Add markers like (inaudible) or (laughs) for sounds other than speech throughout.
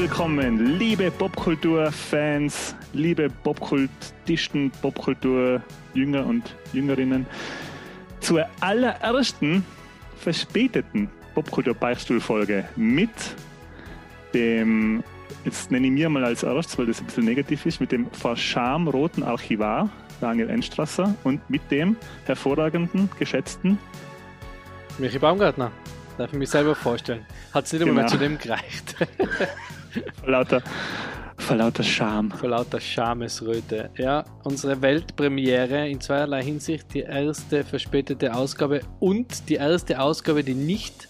Willkommen, liebe Popkultur-Fans, liebe Popkultisten, Popkultur-Jünger und Jüngerinnen, zur allerersten verspäteten Popkultur-Beichtstuhl-Folge mit dem, jetzt nenne ich mir mal als erstes, weil das ein bisschen negativ ist, mit dem verschamroten Archivar Daniel Enstrasser und mit dem hervorragenden, geschätzten Michi Baumgartner. Darf ich mich selber vorstellen. Hat es nicht einmal Genau. mehr zu dem gereicht. (laughs) vor lauter, vor lauter Scham. Vor lauter Schamesröte. Ja, unsere Weltpremiere in zweierlei Hinsicht. Die erste verspätete Ausgabe und die erste Ausgabe, die nicht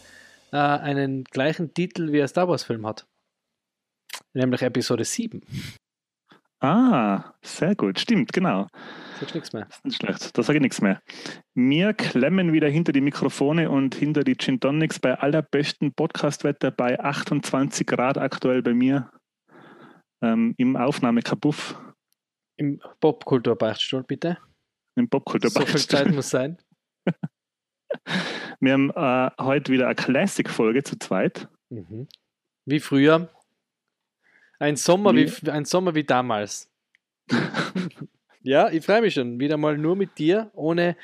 äh, einen gleichen Titel wie ein Star Wars Film hat. Nämlich Episode 7. Ah, sehr gut, stimmt, genau. Sagst nichts mehr. Das ist nicht schlecht, da sage ich nichts mehr. Wir klemmen wieder hinter die Mikrofone und hinter die Gin Tonics bei allerbesten Podcastwetter bei 28 Grad aktuell bei mir ähm, im Aufnahmekabuff Im Popkulturbeichtstuhl, bitte. im Popkultur. So viel Zeit muss sein. (laughs) Wir haben äh, heute wieder eine Classic-Folge zu zweit. Mhm. Wie früher. Ein Sommer wie, ein Sommer wie damals. (laughs) ja, ich freue mich schon. Wieder mal nur mit dir, ohne,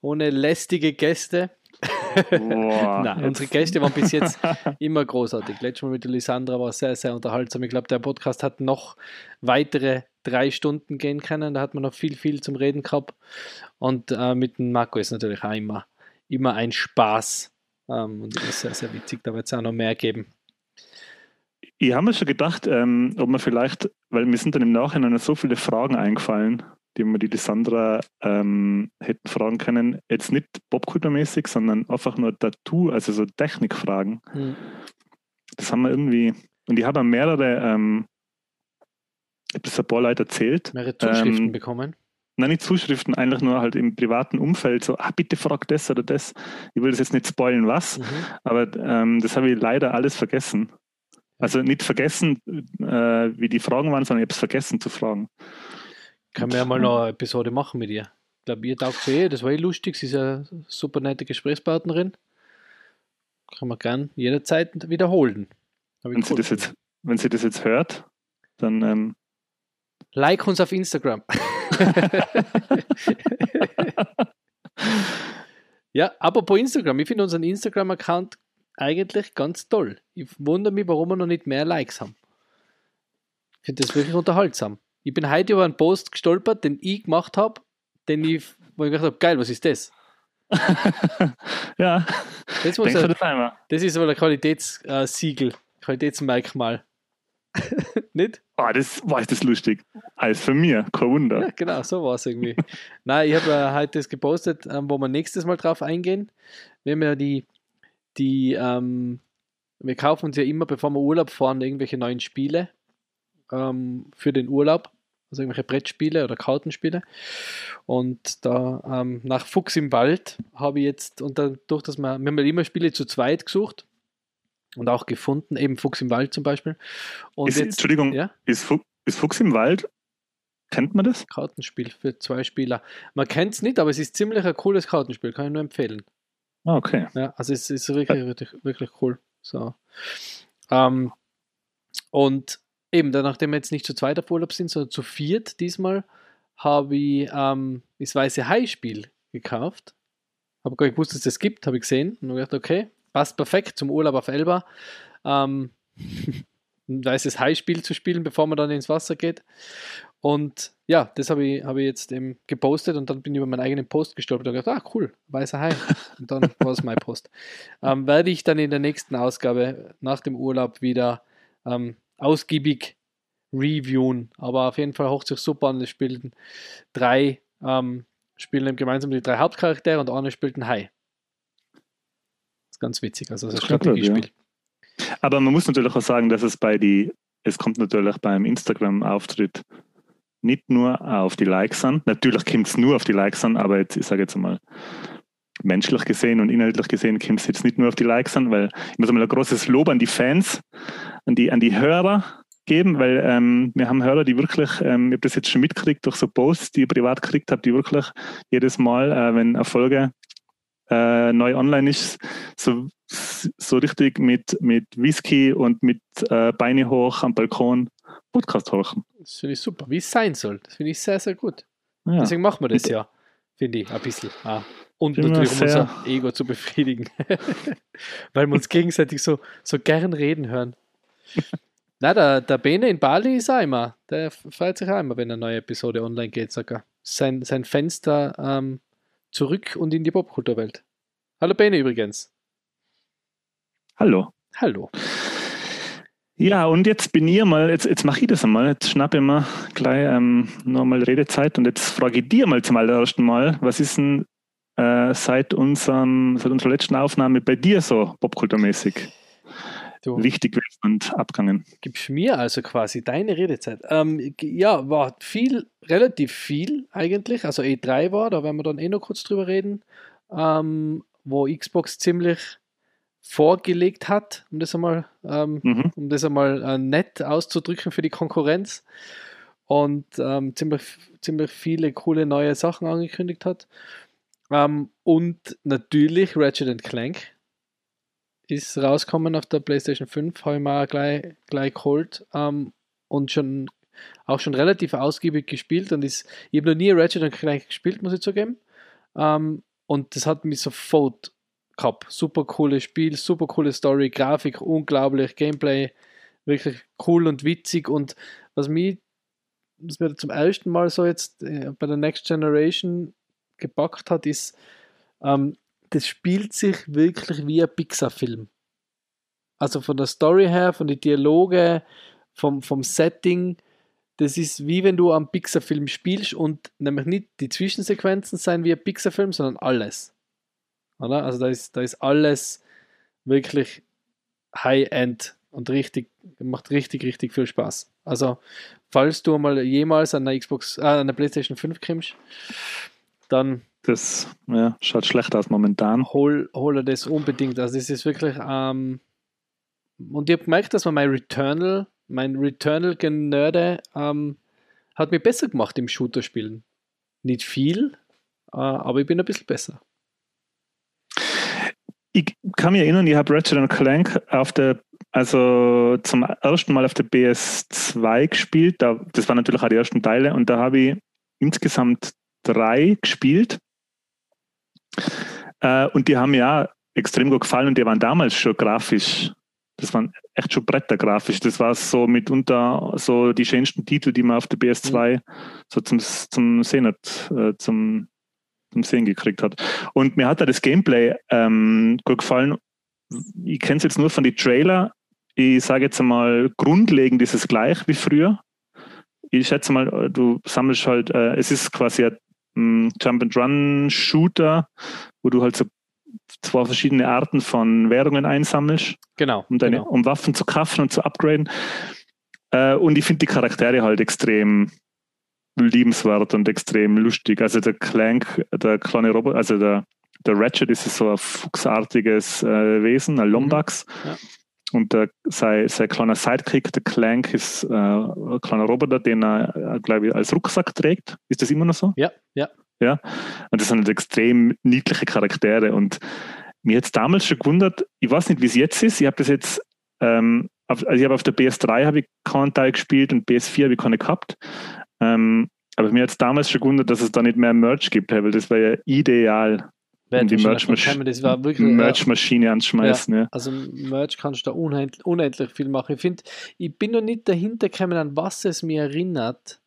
ohne lästige Gäste. (laughs) Nein, unsere Gäste waren bis jetzt (laughs) immer großartig. Letztes Mal mit der Lisandra war sehr, sehr unterhaltsam. Ich glaube, der Podcast hat noch weitere drei Stunden gehen können. Da hat man noch viel, viel zum Reden gehabt. Und äh, mit dem Marco ist natürlich auch immer, immer ein Spaß. Ähm, und immer sehr, sehr witzig. Da wird es auch noch mehr geben. Ich habe mir schon gedacht, ähm, ob man vielleicht, weil mir sind dann im Nachhinein so viele Fragen eingefallen, die wir die Lissandra ähm, hätten fragen können. Jetzt nicht popkulturmäßig, sondern einfach nur Tattoo, also so Technikfragen. Hm. Das haben wir irgendwie, und ich habe mehrere, ähm, ich habe das ein paar Leute erzählt. Mehrere Zuschriften Ähm, bekommen. Nein, nicht Zuschriften, eigentlich nur halt im privaten Umfeld, so, ah, bitte frag das oder das. Ich will das jetzt nicht spoilen, was, Mhm. aber ähm, das habe ich leider alles vergessen. Also nicht vergessen, äh, wie die Fragen waren, sondern ich habe es vergessen zu fragen. Können wir ja mal noch eine Episode machen mit ihr. Ich glaube, ihr taugt eh, das war eh lustig. Sie ist eine super nette Gesprächspartnerin. Kann man gern jederzeit wiederholen. Wenn sie, das jetzt, wenn sie das jetzt hört, dann ähm, Like uns auf Instagram. (laughs) ja, apropos Instagram. Ich finde unseren Instagram-Account eigentlich ganz toll. Ich wundere mich, warum wir noch nicht mehr Likes haben. Ich finde das wirklich unterhaltsam. Ich bin heute über einen Post gestolpert, den ich gemacht habe, den ich, wo ich gedacht habe, geil, was ist das? (laughs) ja, Das, muss ein, das ist aber ein Qualitätssiegel, Qualitätsmerkmal. (laughs) nicht? Oh, das war das lustig. Alles für mir, kein Wunder. Ja, genau, so war es irgendwie. Nein, ich habe äh, heute das gepostet, ähm, wo wir nächstes Mal drauf eingehen. Wir haben ja die, die ähm, wir kaufen uns ja immer, bevor wir Urlaub fahren, irgendwelche neuen Spiele ähm, für den Urlaub. Also irgendwelche Brettspiele oder Kartenspiele. Und da ähm, nach Fuchs im Wald habe ich jetzt, und dadurch, dass wir, wir haben ja immer Spiele zu zweit gesucht und auch gefunden, eben Fuchs im Wald zum Beispiel. Und Ist, jetzt, Entschuldigung, ja? ist, Fu ist Fuchs im Wald? Kennt man das? Kartenspiel für zwei Spieler. Man kennt es nicht, aber es ist ziemlich ein cooles Kartenspiel, kann ich nur empfehlen. Ah, okay. Ja, also es ist wirklich, wirklich, wirklich cool. So. Ähm, und eben, dann, nachdem wir jetzt nicht zu zweit auf Urlaub sind, sondern zu viert diesmal, habe ich ähm, das Weiße Hai-Spiel gekauft. Habe gar nicht gewusst, dass es das gibt, habe ich gesehen. Und habe gedacht, okay, passt perfekt zum Urlaub auf Elba. Ähm, (laughs) ein weißes Hai-Spiel zu spielen, bevor man dann ins Wasser geht. Und ja, das habe ich, habe ich jetzt eben gepostet und dann bin ich über meinen eigenen Post gestolpert und gedacht, ah cool, weißer Hai. Und dann (laughs) war es mein Post. Ähm, werde ich dann in der nächsten Ausgabe nach dem Urlaub wieder ähm, ausgiebig reviewen. Aber auf jeden Fall hocht sich super an. Es spielen drei, ähm, spielen gemeinsam die drei Hauptcharaktere und einer spielt einen Hai. Das ist ganz witzig. Also das ist ein gut, Strategiespiel. Aber man muss natürlich auch sagen, dass es bei die, es kommt natürlich beim Instagram-Auftritt nicht nur auf die Likes an. Natürlich kommt es nur auf die Likes an, aber jetzt, ich sage jetzt mal, menschlich gesehen und inhaltlich gesehen kommt es jetzt nicht nur auf die Likes an, weil ich muss einmal ein großes Lob an die Fans, an die, an die Hörer geben, weil ähm, wir haben Hörer, die wirklich, ähm, ich habe das jetzt schon mitgekriegt durch so Posts, die ich privat gekriegt habe, die wirklich jedes Mal, äh, wenn eine Folge äh, neu online ist, so so richtig mit, mit Whisky und mit äh, Beine hoch am Balkon Podcast hören. Das finde ich super, wie es sein soll. Das finde ich sehr, sehr gut. Ja. Deswegen machen wir das ja, finde ich, ein bisschen. Ah. Und Bin natürlich, um unser Ego zu befriedigen. (laughs) Weil wir uns gegenseitig so, so gern reden hören. (laughs) Na, der, der Bene in Bali ist auch immer. Der freut sich auch immer, wenn eine neue Episode online geht, sogar. Sein, sein Fenster ähm, zurück und in die Popkulturwelt. Hallo Bene übrigens. Hallo. Hallo. Ja, und jetzt bin ich mal, jetzt, jetzt mache ich das einmal, jetzt schnappe ich mir gleich ähm, nochmal Redezeit und jetzt frage ich dir mal zum allerersten Mal, was ist denn äh, seit, unserem, seit unserer letzten Aufnahme bei dir so popkulturmäßig Du wichtig und abgegangen? gibst mir also quasi deine Redezeit. Ähm, ja, war viel, relativ viel eigentlich. Also E3 war, da werden wir dann eh noch kurz drüber reden, ähm, wo Xbox ziemlich vorgelegt hat, um das einmal, ähm, Mhm. um das einmal äh, nett auszudrücken für die Konkurrenz und ähm, ziemlich, ziemlich viele coole neue Sachen angekündigt hat. Ähm, und natürlich Ratchet Clank ist rausgekommen auf der PlayStation 5, habe ich mir gleich, gleich geholt ähm, und schon auch schon relativ ausgiebig gespielt und ist, ich habe noch nie Ratchet Clank gespielt, muss ich zugeben. Ähm, und das hat mich sofort gehabt. Super cooles Spiel, super coole Story, Grafik unglaublich, Gameplay wirklich cool und witzig und was mich was mir zum ersten Mal so jetzt äh, bei der Next Generation gepackt hat, ist, ähm, das spielt sich wirklich wie ein Pixar-Film. Also von der Story her, von den Dialoge, vom, vom Setting, das ist wie wenn du am Pixar-Film spielst und nämlich nicht die Zwischensequenzen sein wie ein Pixar-Film, sondern alles. Oder? Also da ist, da ist alles wirklich High-End und richtig, macht richtig, richtig viel Spaß. Also, falls du mal jemals an der Xbox, äh, an der PlayStation 5 kommst, dann Das ja, schaut schlecht aus momentan. hol, hol er das unbedingt. Also es ist wirklich, ähm, und ich habe gemerkt, dass man mein Returnal, mein Returnal-Genörde, ähm, hat mir besser gemacht im Shooter-Spielen. Nicht viel, äh, aber ich bin ein bisschen besser. Ich kann mich erinnern, ich habe Ratchet Clank auf der, also zum ersten Mal auf der PS2 gespielt. Da, das waren natürlich auch die ersten Teile und da habe ich insgesamt drei gespielt. Äh, und die haben mir auch extrem gut gefallen und die waren damals schon grafisch. Das waren echt schon Bretter grafisch. Das war so mitunter so die schönsten Titel, die man auf der PS2 so zum, zum Sehen hat, äh, zum, zum Sehen gekriegt hat. Und mir hat da das Gameplay ähm, gut gefallen. Ich kenne es jetzt nur von den Trailer. Ich sage jetzt einmal, grundlegend ist es gleich wie früher. Ich schätze mal, du sammelst halt, äh, es ist quasi ein Jump-and-Run-Shooter, wo du halt so zwei verschiedene Arten von Währungen einsammelst, Genau. um, deine, genau. um Waffen zu kaufen und zu upgraden. Äh, und ich finde die Charaktere halt extrem liebenswert und extrem lustig. Also der Clank, der kleine Roboter, also der, der Ratchet ist so ein fuchsartiges äh, Wesen, ein Lombax. Ja. Und der, sein, sein kleiner Sidekick, der Clank, ist äh, ein kleiner Roboter, den er, äh, glaube ich, als Rucksack trägt. Ist das immer noch so? Ja, ja. Ja. Und das sind halt extrem niedliche Charaktere. Und mir hat es damals schon gewundert, ich weiß nicht, wie es jetzt ist. Ich habe das jetzt, ähm, auf, also ich habe auf der PS3 habe ich keinen Teil gespielt und PS4 habe ich keine gehabt. Ähm, aber mir hat es damals schon gewundert, dass es da nicht mehr Merch gibt, weil das wäre ja ideal, Wer um die wahrscheinlich Merch- Merch-Maschine anzuschmeißen. Ja. Also Merch kannst du da unendlich, unendlich viel machen. Ich finde, ich bin noch nicht dahinter gekommen, an was es mir erinnert,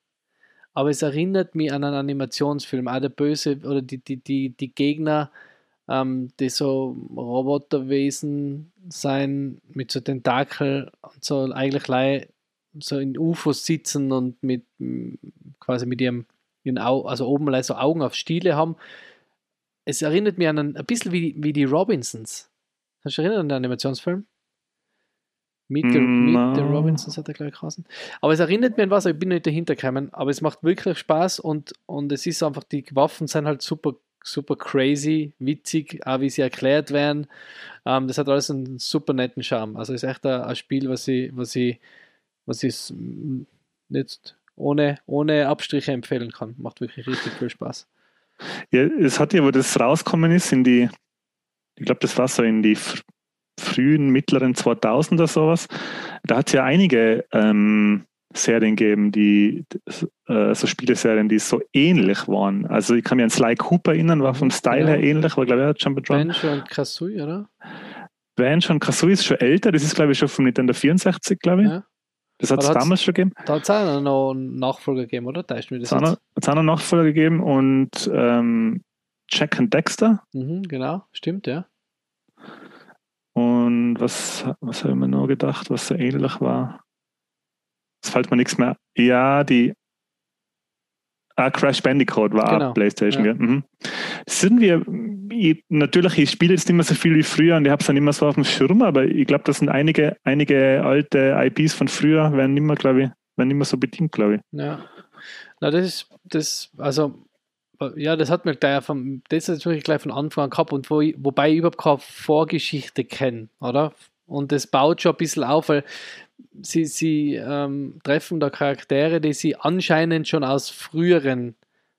aber es erinnert mich an einen Animationsfilm. Auch der Böse oder die, die, die, die Gegner, ähm, die so Roboterwesen sein mit so Tentakel und so eigentlich so in UFOs sitzen und mit quasi mit ihrem ihren Au also oben so Augen auf Stiele haben. Es erinnert mich an ein, ein bisschen wie, wie die Robinsons. Kannst du dich erinnern an den Animationsfilm? Meet the, Mm, Meet the no. Robinsons hat er gleich geheißen. Aber es erinnert mich an was, ich bin nicht dahinter gekommen, aber es macht wirklich Spaß und, und es ist einfach, die Waffen sind halt super, super crazy, witzig, auch wie sie erklärt werden. Ähm, das hat alles einen super netten Charme. Also es ist echt ein, ein Spiel, was ich, was ich, was ich jetzt ohne, ohne Abstriche empfehlen kann. Macht wirklich richtig viel Spaß. Ja, es hat ja, wo das rausgekommen ist, in die, ich glaube, das war so in die frühen, mittleren 2000er sowas. Da hat es ja einige ähm, Serien gegeben, die äh, so Spieleserien, die so ähnlich waren. Also ich kann mich an Sly Cooper erinnern, war vom Style ja. her ähnlich, war glaube ich Jump Run. Banjo und Kazooie, oder? Banjo und Kazooie ist schon älter, das ist glaube ich schon vom Nintendo 64, glaube ich. Ja. Das hat es damals schon gegeben. Da hat es auch noch einen Nachfolger gegeben, oder? Da ist mir das hat es auch noch einen Nachfolger gegeben und ähm, Jack and Dexter. Mhm, genau, stimmt, ja. Und was, was habe ich mir noch gedacht, was so ähnlich war? Es fällt mir nichts mehr. Ja, die Ah, Crash Bandicoot war genau. PlayStation, ja. Mhm. Sind wir, ich, natürlich, ich spiele jetzt nicht mehr so viel wie früher und ich habe es dann immer so auf dem Schirm, aber ich glaube, das sind einige, einige alte IPs von früher, werden nicht mehr, glaube ich, werden nicht mehr so bedient, glaube ich. Ja. Na, das ist, das, also, ja, das hat mir gleich vom, das ist natürlich gleich von Anfang an gehabt und wo, wobei ich überhaupt keine Vorgeschichte kenne, oder? Und das baut schon ein bisschen auf, weil sie, sie ähm, treffen da Charaktere, die sie anscheinend schon aus früheren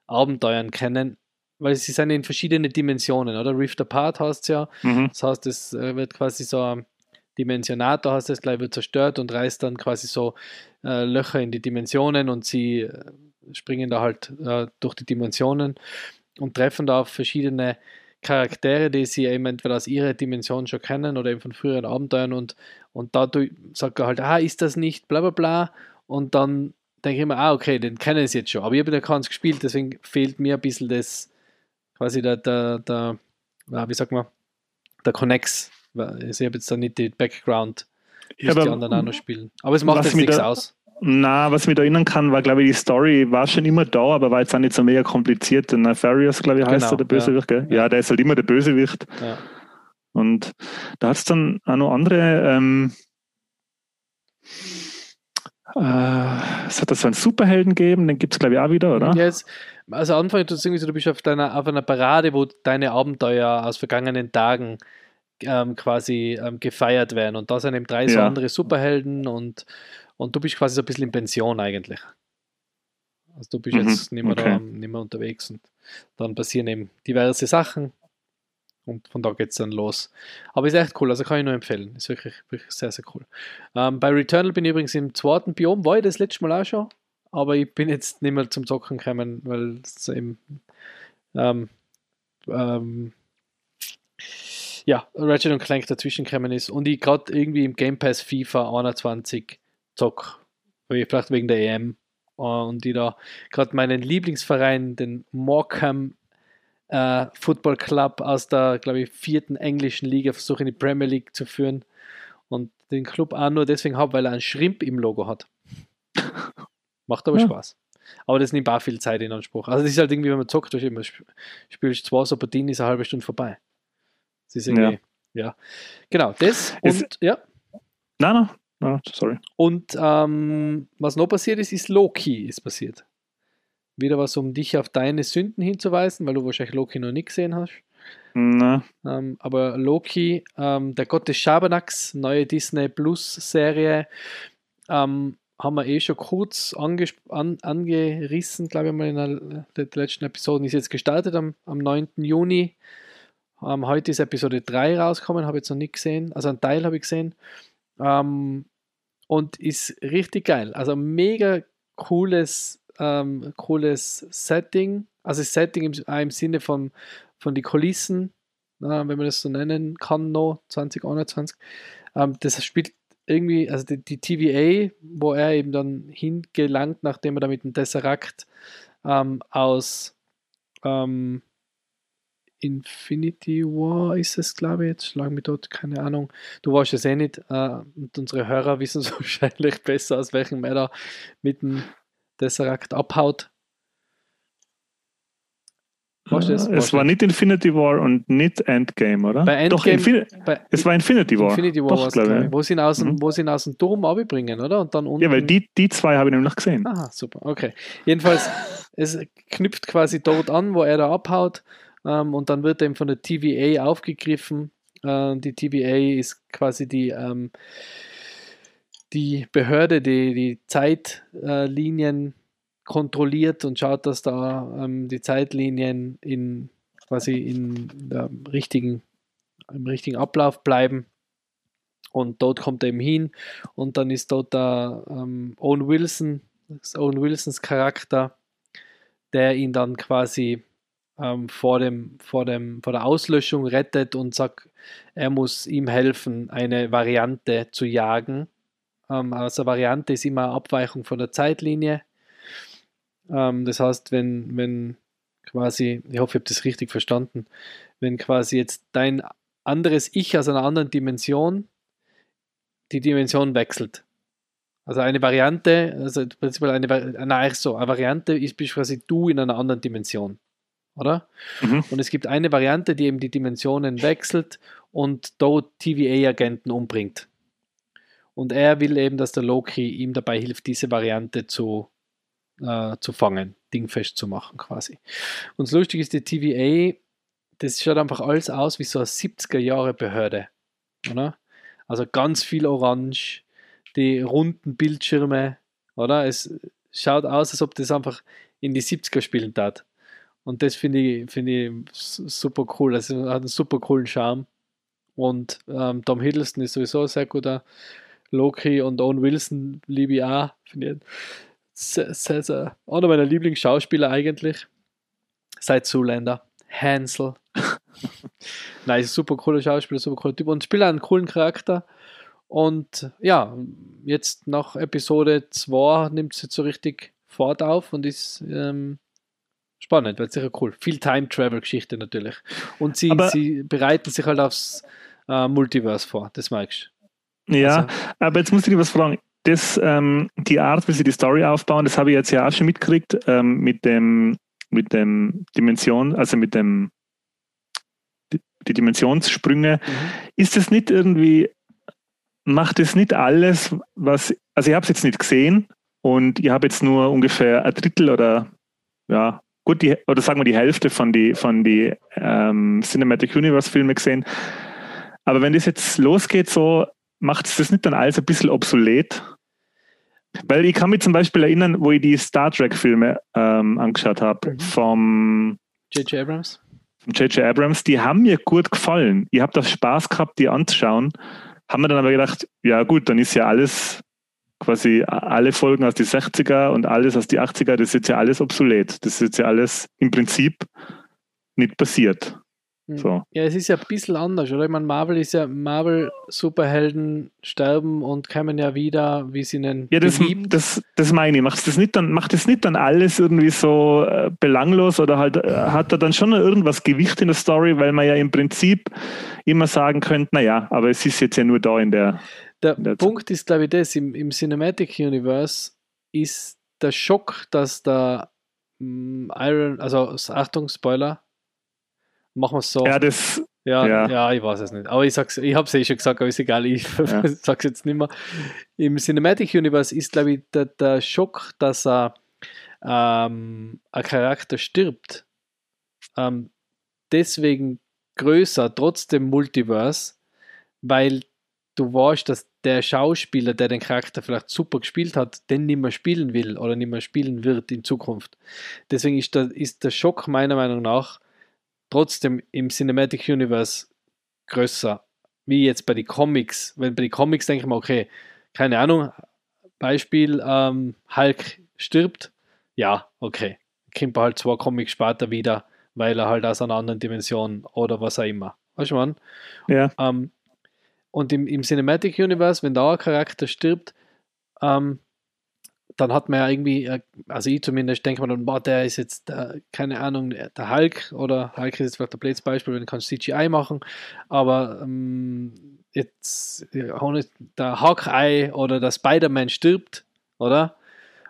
Abenteuern kennen, weil sie sind in verschiedene Dimensionen, oder? Rift Apart heißt es ja. Mhm. Das heißt, es äh, wird quasi so ein Dimensionator, heißt es gleich, wird zerstört und reißt dann quasi so äh, Löcher in die Dimensionen und sie äh, springen da halt äh, durch die Dimensionen und treffen da auf verschiedene Charaktere, die sie eben entweder aus ihrer Dimension schon kennen oder eben von früheren Abenteuern und, und dadurch sagt er halt, ah, ist das nicht, bla bla bla. Und dann denke ich mir, ah, okay, den kennen sie jetzt schon. Aber ich habe ja keins gespielt, deswegen fehlt mir ein bisschen das, quasi der, der, der wie sagt man, der Connex. Also ich habe jetzt da nicht die Background, wie ja, die anderen auch noch spielen. Aber es macht jetzt nichts aus. Na, was mich da erinnern kann, war, glaube ich, die Story war schon immer da, aber war jetzt auch nicht so mega kompliziert. Der Nefarious, glaube ich, heißt genau, er, der Bösewicht, gell? Ja. ja, der ist halt immer der Bösewicht. Ja. Und da hat es dann auch noch andere, ähm, äh, es hat da so einen Superhelden gegeben, den gibt es, glaube ich, auch wieder, oder? Ja, jetzt, also Anfang du irgendwie so, du bist auf, deiner, auf einer Parade, wo deine Abenteuer aus vergangenen Tagen ähm, quasi ähm, gefeiert werden. Und da sind eben drei ja. so andere Superhelden und und du bist quasi so ein bisschen in Pension eigentlich. Also du bist mhm, jetzt nicht mehr, okay. da, nicht mehr unterwegs und dann passieren eben diverse Sachen und von da geht es dann los. Aber ist echt cool, also kann ich nur empfehlen. Ist wirklich, wirklich sehr, sehr cool. Ähm, bei Returnal bin ich übrigens im zweiten Biom, war ich das letzte Mal auch schon, aber ich bin jetzt nicht mehr zum Zocken gekommen, weil es eben ähm, ähm, ja, Ratchet und Clank dazwischen gekommen ist und ich gerade irgendwie im Game Pass FIFA 21 zock. Vielleicht wegen der EM. Und die da gerade meinen Lieblingsverein, den Morecambe äh, Football Club aus der, glaube ich, vierten englischen Liga versuche in die Premier League zu führen. Und den Club auch nur deswegen habe, weil er einen Shrimp im Logo hat. (laughs) Macht aber ja. Spaß. Aber das nimmt auch viel Zeit in Anspruch. Also das ist halt irgendwie, wenn man zockt, durch immer spielst zwei so Partien, ist eine halbe Stunde vorbei. Das ist irgendwie, ja. ja. Genau, das und, ist, ja. Nein, nein, Ah, sorry. Und ähm, was noch passiert ist, ist Loki ist passiert. Wieder was, um dich auf deine Sünden hinzuweisen, weil du wahrscheinlich Loki noch nie gesehen hast. Ähm, aber Loki, ähm, der Gott des Schabernacks, neue Disney Plus Serie, ähm, haben wir eh schon kurz an, angerissen, glaube ich mal in der, der, letzten Episode. Ist jetzt gestartet am, am 9. Juni. Ähm, heute ist Episode 3 rausgekommen, habe ich jetzt noch nicht gesehen. Also einen Teil habe ich gesehen. Ähm, und ist richtig geil. Also mega cooles, ähm, cooles Setting. Also Setting im, im Sinne von, von die Kulissen, äh, wenn man das so nennen kann, noch 2021. Ähm, das spielt irgendwie, also die, die, TVA, wo er eben dann hingelangt, nachdem er da mit dem Tesseract ähm, aus ähm, Infinity War ist es, glaube ich, jetzt schlagen wir dort, keine Ahnung. Du warst es eh nicht äh, und unsere Hörer (laughs) wissen es wahrscheinlich besser, aus welchem er da mit dem Tesseract abhaut. Warst es? es war nicht Infinity War und nicht Endgame, oder? Bei Endgame, Doch, Infin bei es war Infinity War. Infinity War Doch, glaube ich. Wo sie ihn aus, dem, mhm. wo sie ihn aus dem Turm abbringen, oder? Und dann unten... Ja, weil die, die zwei habe ich nämlich gesehen. Aha, super, okay. Jedenfalls, (laughs) es knüpft quasi dort an, wo er da abhaut ähm, und dann wird er eben von der TVA aufgegriffen. Äh, die TVA ist quasi die, ähm, die Behörde, die die Zeitlinien kontrolliert und schaut, dass da ähm, die Zeitlinien in quasi in der richtigen, im richtigen Ablauf bleiben. Und dort kommt er eben hin und dann ist dort der ähm, Owen Wilson, Owen Wilsons Charakter, der ihn dann quasi ähm, vor, dem, vor, dem, vor der Auslöschung rettet und sagt, er muss ihm helfen, eine Variante zu jagen. Ähm, also Variante ist immer eine Abweichung von der Zeitlinie. Ähm, das heißt, wenn, wenn quasi, ich hoffe, ich habe das richtig verstanden, wenn quasi jetzt dein anderes Ich aus einer anderen Dimension die Dimension wechselt. Also eine Variante, also prinzipiell eine, nein, so, eine Variante ist quasi du in einer anderen Dimension oder? Mhm. Und es gibt eine Variante, die eben die Dimensionen wechselt und dort TVA-Agenten umbringt. Und er will eben, dass der Loki ihm dabei hilft, diese Variante zu, äh, zu fangen, dingfest zu machen quasi. Und das Lustige ist, die TVA, das schaut einfach alles aus wie so eine 70er-Jahre-Behörde, oder? Also ganz viel Orange, die runden Bildschirme, oder? Es schaut aus, als ob das einfach in die 70er spielen tat. Und das finde ich, find ich super cool. Also hat einen super coolen Charme. Und ähm, Tom Hiddleston ist sowieso ein sehr guter. Loki und Owen Wilson liebe ich auch. Finde ich sehr, sehr, sehr, einer meiner Lieblingsschauspieler eigentlich. Seit Zoolander. Hansel. (laughs) Nein, super cooler Schauspieler, super cooler Typ und spielt einen coolen Charakter. Und ja, jetzt nach Episode 2 nimmt jetzt so richtig Fahrt auf und ist ähm, Spannend, wird sicher cool. Viel Time-Travel-Geschichte natürlich. Und sie, sie bereiten sich halt aufs äh, Multiverse vor, das magst du. Ja, also. aber jetzt muss ich dir was fragen. Das, ähm, die Art, wie sie die Story aufbauen, das habe ich jetzt ja auch schon mitgekriegt, ähm, mit dem, mit dem Dimension, also mit dem die, die Dimensionssprünge. Mhm. Ist das nicht irgendwie, macht es nicht alles, was, also ich habe es jetzt nicht gesehen und ich habe jetzt nur ungefähr ein Drittel oder ja, gut, die, oder sagen wir die Hälfte von die, von die ähm, Cinematic Universe Filme gesehen. Aber wenn das jetzt losgeht, so macht es das nicht dann alles ein bisschen obsolet? Weil ich kann mich zum Beispiel erinnern, wo ich die Star Trek Filme ähm, angeschaut habe mhm. vom J.J. Abrams. J.J. Abrams, die haben mir gut gefallen. Ich habe da Spaß gehabt, die anzuschauen. Haben wir dann aber gedacht, ja gut, dann ist ja alles quasi alle Folgen aus die 60er und alles aus die 80er, das ist jetzt ja alles obsolet. Das ist jetzt ja alles im Prinzip nicht passiert. Hm. So. Ja, es ist ja ein bisschen anders, oder? Ich meine, Marvel ist ja, Marvel-Superhelden sterben und kommen ja wieder, wie sie nennen. Ja, das, das, das meine ich. Macht das, nicht dann, macht das nicht dann alles irgendwie so äh, belanglos oder halt äh, hat da dann schon irgendwas Gewicht in der Story, weil man ja im Prinzip immer sagen könnte, naja, aber es ist jetzt ja nur da in der der Punkt ist, glaube ich, das, im, im Cinematic Universe ist der Schock, dass der mm, Iron, also Achtung, Spoiler, machen wir es so. Ja, das. Ja, ja, ja. ich weiß es nicht. Aber ich sag's, ich habe es eh schon gesagt, aber ist egal, ich ja. (laughs) sage es jetzt nicht mehr. Im Cinematic Universe ist, glaube ich, der, der Schock, dass er ähm, ein Charakter stirbt, ähm, deswegen größer, trotz dem Multiverse, weil du weißt, dass der Schauspieler, der den Charakter vielleicht super gespielt hat, den nicht mehr spielen will oder nicht mehr spielen wird in Zukunft. Deswegen ist der, ist der Schock meiner Meinung nach trotzdem im Cinematic Universe größer, wie jetzt bei den Comics. Wenn bei den Comics denke ich mir, okay, keine Ahnung, Beispiel, ähm, Hulk stirbt, ja, okay. Kommt halt zwei Comics später wieder, weil er halt aus einer anderen Dimension oder was auch immer. Weißt du, man? Ja. Ähm, und im, im Cinematic Universe, wenn da ein Charakter stirbt, ähm, dann hat man ja irgendwie, äh, also ich zumindest denke mir dann, boah, der ist jetzt, der, keine Ahnung, der Hulk oder Hulk ist jetzt vielleicht ein blödes Beispiel, wenn du kannst CGI machen, aber ähm, jetzt der Hawkeye oder der Spider-Man stirbt, oder?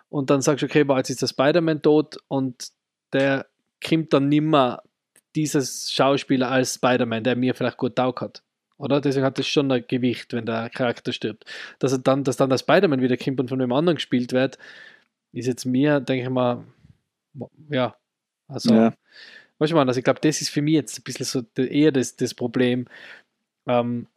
Und dann sagst du, okay, boah, jetzt ist der Spider-Man tot und der kommt dann nimmer dieses Schauspieler als Spider-Man, der mir vielleicht gut taugt hat. Oder? Deswegen hat das schon ein Gewicht, wenn der Charakter stirbt. Dass, er dann, dass dann der Spider-Man wieder kommt und von einem anderen gespielt wird, ist jetzt mir, denke ich mal, ja, also, ja. weißt du mal, also ich glaube, das ist für mich jetzt ein bisschen so eher das, das Problem. Ähm,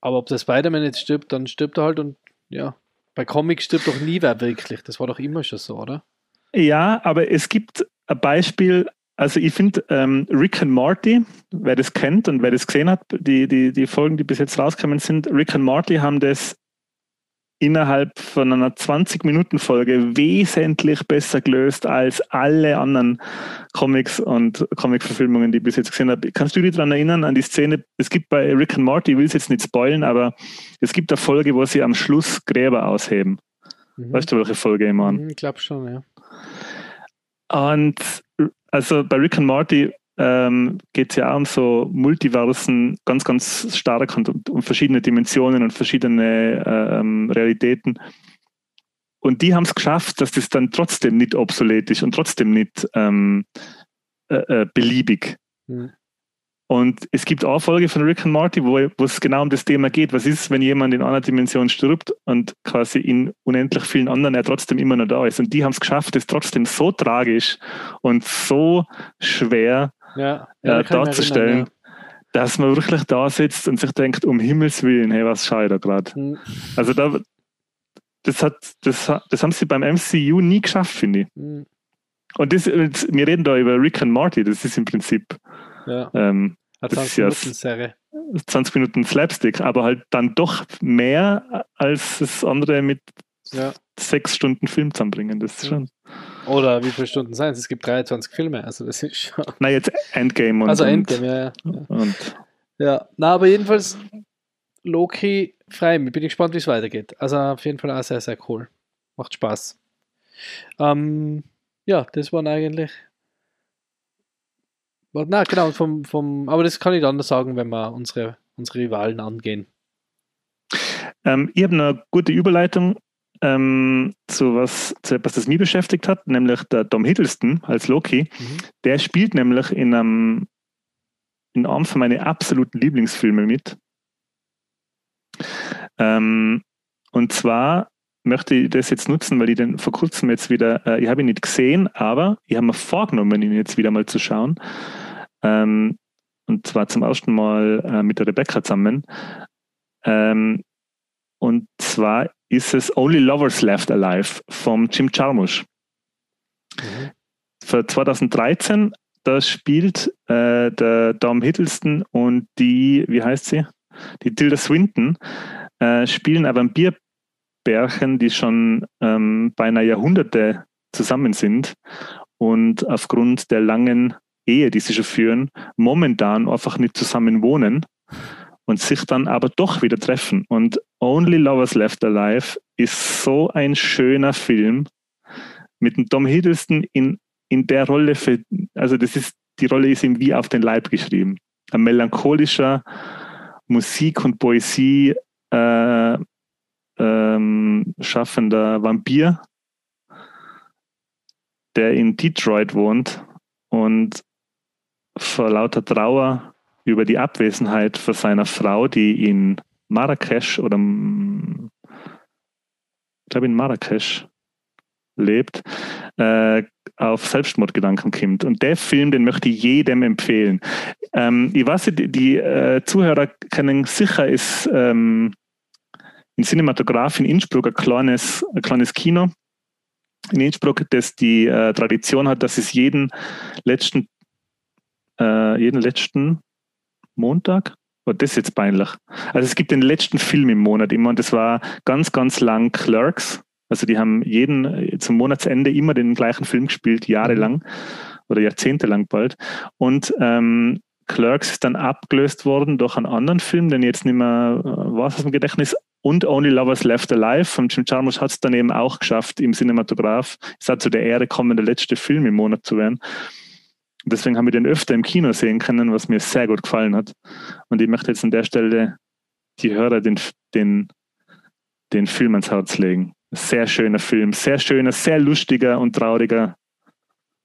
aber ob der Spider-Man jetzt stirbt, dann stirbt er halt und ja, bei Comics stirbt doch nie wer wirklich. Das war doch immer schon so, oder? Ja, aber es gibt ein Beispiel, also ich finde ähm, Rick and Morty, wer das kennt und wer das gesehen hat, die, die, die Folgen, die bis jetzt rausgekommen sind, Rick and Morty haben das innerhalb von einer 20-Minuten-Folge wesentlich besser gelöst als alle anderen Comics und Comic-Verfilmungen, die ich bis jetzt gesehen habe. Kannst du dich daran erinnern, an die Szene? Es gibt bei Rick and Morty, ich will es jetzt nicht spoilen, aber es gibt eine Folge, wo sie am Schluss Gräber ausheben. Mhm. Weißt du, welche Folge ich meine? Mhm, ich glaube schon, ja. Und also bei Rick and Morty ähm, geht es ja auch um so Multiversen ganz, ganz stark und um verschiedene Dimensionen und verschiedene ähm, Realitäten. Und die haben es geschafft, dass das dann trotzdem nicht obsolet ist und trotzdem nicht ähm, äh, äh, beliebig. Mhm. Und es gibt auch Folge von Rick and Morty, wo, wo es genau um das Thema geht. Was ist, wenn jemand in einer Dimension stirbt und quasi in unendlich vielen anderen er trotzdem immer noch da ist? Und die haben es geschafft, das trotzdem so tragisch und so schwer ja, ja, äh, darzustellen, erinnern, ja. dass man wirklich da sitzt und sich denkt, um Himmels Willen, hey, was schaue ich da gerade? Mhm. Also da, das, hat, das, das haben sie beim MCU nie geschafft, finde ich. Mhm. Und das, wir reden da über Rick and Morty, das ist im Prinzip ja. Ähm, Eine 20 Minuten Serie. 20 Minuten Slapstick, aber halt dann doch mehr als das andere mit ja. sechs Stunden Film zusammenbringen. Das ist schon. Oder wie viele Stunden sein es? Es gibt 23 Filme, also das ist schon. Na, jetzt Endgame und. Also Endgame, ja. ja. Und ja, na, aber jedenfalls Loki frei. Ich bin gespannt, wie es weitergeht. Also auf jeden Fall auch sehr, sehr cool. Macht Spaß. Ähm, ja, das waren eigentlich na, genau, vom, vom, aber das kann ich dann sagen, wenn wir unsere, unsere Rivalen angehen. Ähm, ich habe eine gute Überleitung ähm, zu, was, zu etwas, das mich beschäftigt hat, nämlich der Tom Hiddleston als Loki. Mhm. Der spielt nämlich in einem, in einem von meinen absoluten Lieblingsfilmen mit. Ähm, und zwar möchte ich das jetzt nutzen, weil ich den vor kurzem jetzt wieder, äh, ich habe ihn nicht gesehen, aber ich habe mir vorgenommen, ihn jetzt wieder mal zu schauen. Ähm, und zwar zum ersten Mal äh, mit der Rebecca zusammen. Ähm, und zwar ist es Only Lovers Left Alive vom Jim Jarmusch. Mhm. Für 2013, da spielt äh, der Dom Hiddleston und die, wie heißt sie? Die Tilda Swinton, äh, spielen aber ein Bierbärchen, die schon ähm, beinahe Jahrhunderte zusammen sind und aufgrund der langen Ehe, die sie schon führen, momentan einfach nicht zusammen wohnen und sich dann aber doch wieder treffen. Und Only Lovers Left Alive ist so ein schöner Film mit dem Tom Hiddleston in, in der Rolle, für, also das ist, die Rolle ist ihm wie auf den Leib geschrieben. Ein melancholischer Musik- und Poesie äh, ähm, schaffender Vampir, der in Detroit wohnt und vor lauter Trauer über die Abwesenheit von seiner Frau, die in Marrakesch oder ich glaube in Marrakesch lebt, äh, auf Selbstmordgedanken kommt. Und der Film, den möchte ich jedem empfehlen. Ähm, ich weiß, die, die äh, Zuhörer kennen sicher, ist ähm, in Cinematograph in Innsbruck ein kleines, ein kleines Kino in Innsbruck, das die äh, Tradition hat, dass es jeden letzten äh, jeden letzten Montag. Oh, das ist jetzt peinlich. Also es gibt den letzten Film im Monat immer und das war ganz, ganz lang Clerks. Also die haben jeden äh, zum Monatsende immer den gleichen Film gespielt, jahrelang oder jahrzehntelang bald. Und ähm, Clerks ist dann abgelöst worden durch einen anderen Film, den jetzt nicht mehr äh, was aus dem Gedächtnis. Und Only Lovers Left Alive von Jim Jarmusch hat es dann eben auch geschafft im Cinematograph. Es hat zu der Ehre kommen, der letzte Film im Monat zu werden. Deswegen haben wir den öfter im Kino sehen können, was mir sehr gut gefallen hat. Und ich möchte jetzt an der Stelle die Hörer den, den, den Film ans Herz legen. Sehr schöner Film, sehr schöner, sehr lustiger und trauriger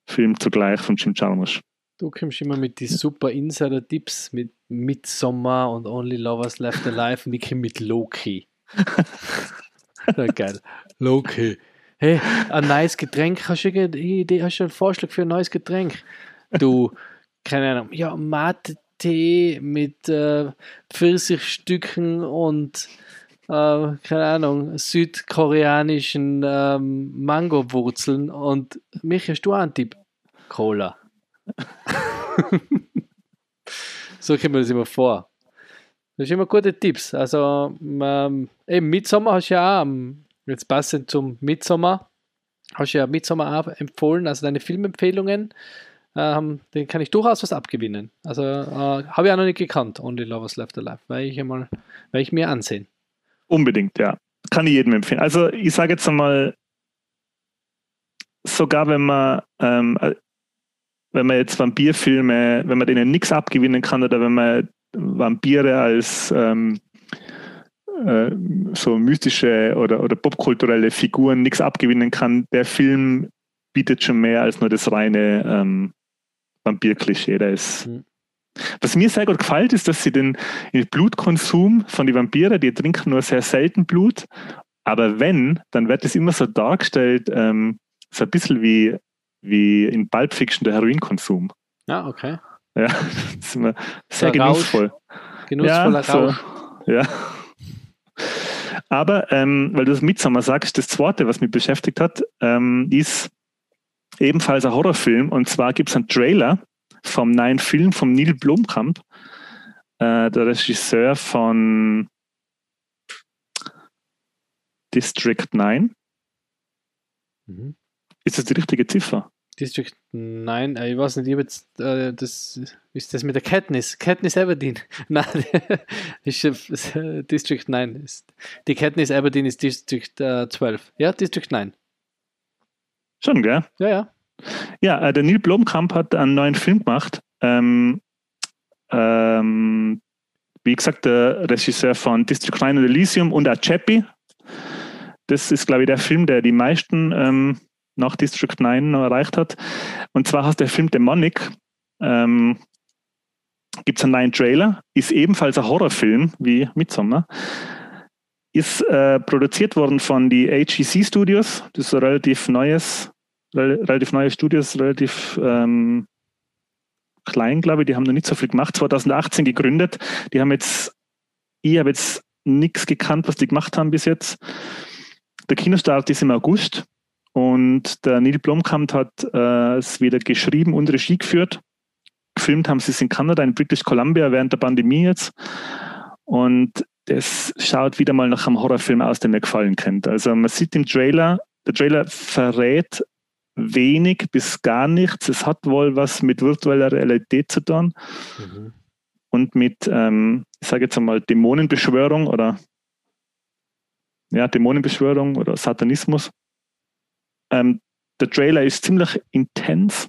Film zugleich von Jim Chalmers. Du kommst immer mit die super Insider-Tipps mit Midsommar und Only Lovers Left Alive und ich komme mit Loki. (laughs) ja, geil. Loki. Hey, ein neues Getränk. Hast du eine Idee? Hast du einen Vorschlag für ein neues Getränk? Du, keine Ahnung, ja, Mate-Tee mit äh, Pfirsichstücken und äh, keine Ahnung, südkoreanischen ähm, Mango-Wurzeln und mich hast du einen Tipp? Cola. (laughs) so kommen wir das immer vor. Das sind immer gute Tipps. Also, ähm, eben Midsommer hast du ja auch, ähm, jetzt passend zum Midsommer, hast du ja Midsommer auch empfohlen, also deine Filmempfehlungen, ähm, den kann ich durchaus was abgewinnen. Also, äh, habe ich auch noch nicht gekannt, Only Lovers Left Alive, weil ich einmal, weil ich mir ansehen. Unbedingt, ja. Kann ich jedem empfehlen. Also, ich sage jetzt einmal, sogar wenn man, ähm, äh, wenn man jetzt Vampirfilme, wenn man denen nichts abgewinnen kann oder wenn man Vampire als ähm, äh, so mystische oder, oder popkulturelle Figuren nichts abgewinnen kann, der Film bietet schon mehr als nur das reine ähm, Vampir-Klischee. mhm. Was mir sehr gut gefällt, ist, dass sie den, Blutkonsum von den Vampiren, die trinken nur sehr selten Blut, aber wenn, dann wird es immer so dargestellt, ähm, so ein bisschen wie, wie in Pulp Fiction der Heroinkonsum. Ja, okay. Ja, (laughs) das ist immer sehr der genussvoll. Genussvoller ja, Rausch. So, ja. Aber, ähm, weil du das Midsommer sagst, das zweite, was mich beschäftigt hat, ähm, ist ebenfalls ein Horrorfilm. Und zwar gibt es einen Trailer vom neuen Film von Neil Blomkamp, äh, der Regisseur von District 9. Mhm. Ist das die richtige Ziffer? District 9, äh, ich weiß nicht, ich habe jetzt, äh, das ist das mit der Katniss, Katniss Aberdeen. (laughs) Nein, (laughs) ist, äh, District 9 ist, die Katniss Aberdeen ist District äh, 12. Ja, District 9. Schon, gell? Ja, ja. Ja, äh, der Neil Blomkamp hat einen neuen Film gemacht. Ähm, ähm, wie gesagt, der Regisseur von District 9 und Elysium und Achepi. Das ist, glaube ich, der Film, der die meisten ähm, nach District 9 noch erreicht hat. Und zwar hast der Film Demonic. Ähm, Gibt es einen neuen Trailer, ist ebenfalls ein Horrorfilm wie Midsommar. Ist äh, produziert worden von die AGC Studios. Das ist ein relativ neues, relativ neues Studios, relativ ähm, klein, glaube ich. Die haben noch nicht so viel gemacht. 2018 gegründet. Die haben jetzt, ich habe jetzt nichts gekannt, was die gemacht haben bis jetzt. Der Kinostart ist im August. Und der Neil Blomkamp hat äh, es wieder geschrieben und Regie geführt. Gefilmt haben sie es in Kanada, in British Columbia während der Pandemie jetzt. Und das schaut wieder mal nach einem Horrorfilm aus, der mir gefallen könnte. Also man sieht im Trailer, der Trailer verrät wenig bis gar nichts. Es hat wohl was mit virtueller Realität zu tun mhm. und mit, ähm, ich sage jetzt einmal, Dämonenbeschwörung oder ja, Dämonenbeschwörung oder Satanismus. Ähm, der Trailer ist ziemlich intens,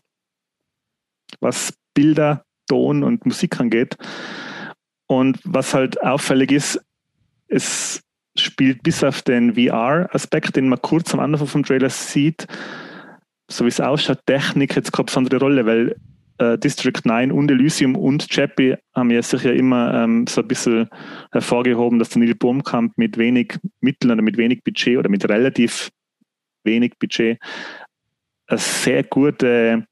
was Bilder, Ton und Musik angeht. Und was halt auffällig ist, es spielt bis auf den VR-Aspekt, den man kurz am Anfang vom Trailer sieht, so wie es ausschaut, Technik jetzt keine besondere Rolle, weil äh, District 9 und Elysium und Chappie haben ja sich ja immer ähm, so ein bisschen hervorgehoben, dass der Neil Blomkamp mit wenig Mitteln oder mit wenig Budget oder mit relativ wenig Budget eine sehr gute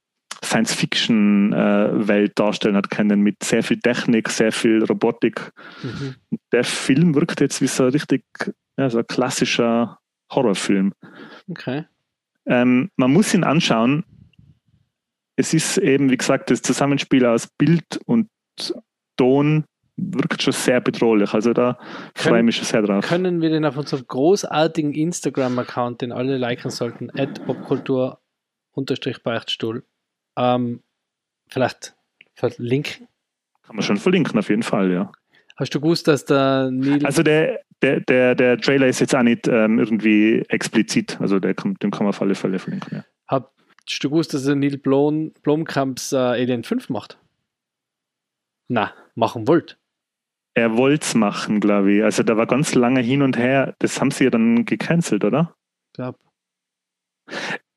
Science-Fiction-Welt darstellen hat können, mit sehr viel Technik, sehr viel Robotik. Mhm. Der Film wirkt jetzt wie so ein richtig ja, so ein klassischer Horrorfilm. Okay. Ähm, man muss ihn anschauen. Es ist eben, wie gesagt, das Zusammenspiel aus Bild und Ton wirkt schon sehr bedrohlich. Also da freue ich mich schon sehr drauf. Können wir den auf unserem großartigen Instagram-Account, den alle liken sollten, popkultur-beichtstuhl, ähm, vielleicht verlinken? Kann man schon verlinken, auf jeden Fall, ja. Hast du gewusst, dass der Neil. Also der, der, der, der Trailer ist jetzt auch nicht ähm, irgendwie explizit, also der kann, den kann man auf alle Fälle verlinken, ja. Hast du gewusst, dass der Neil Blom, Blomkamps äh, Alien 5 macht? Na, machen wollt. Er wollte es machen, glaube ich. Also da war ganz lange hin und her. Das haben sie ja dann gecancelt, oder? Ich glaube.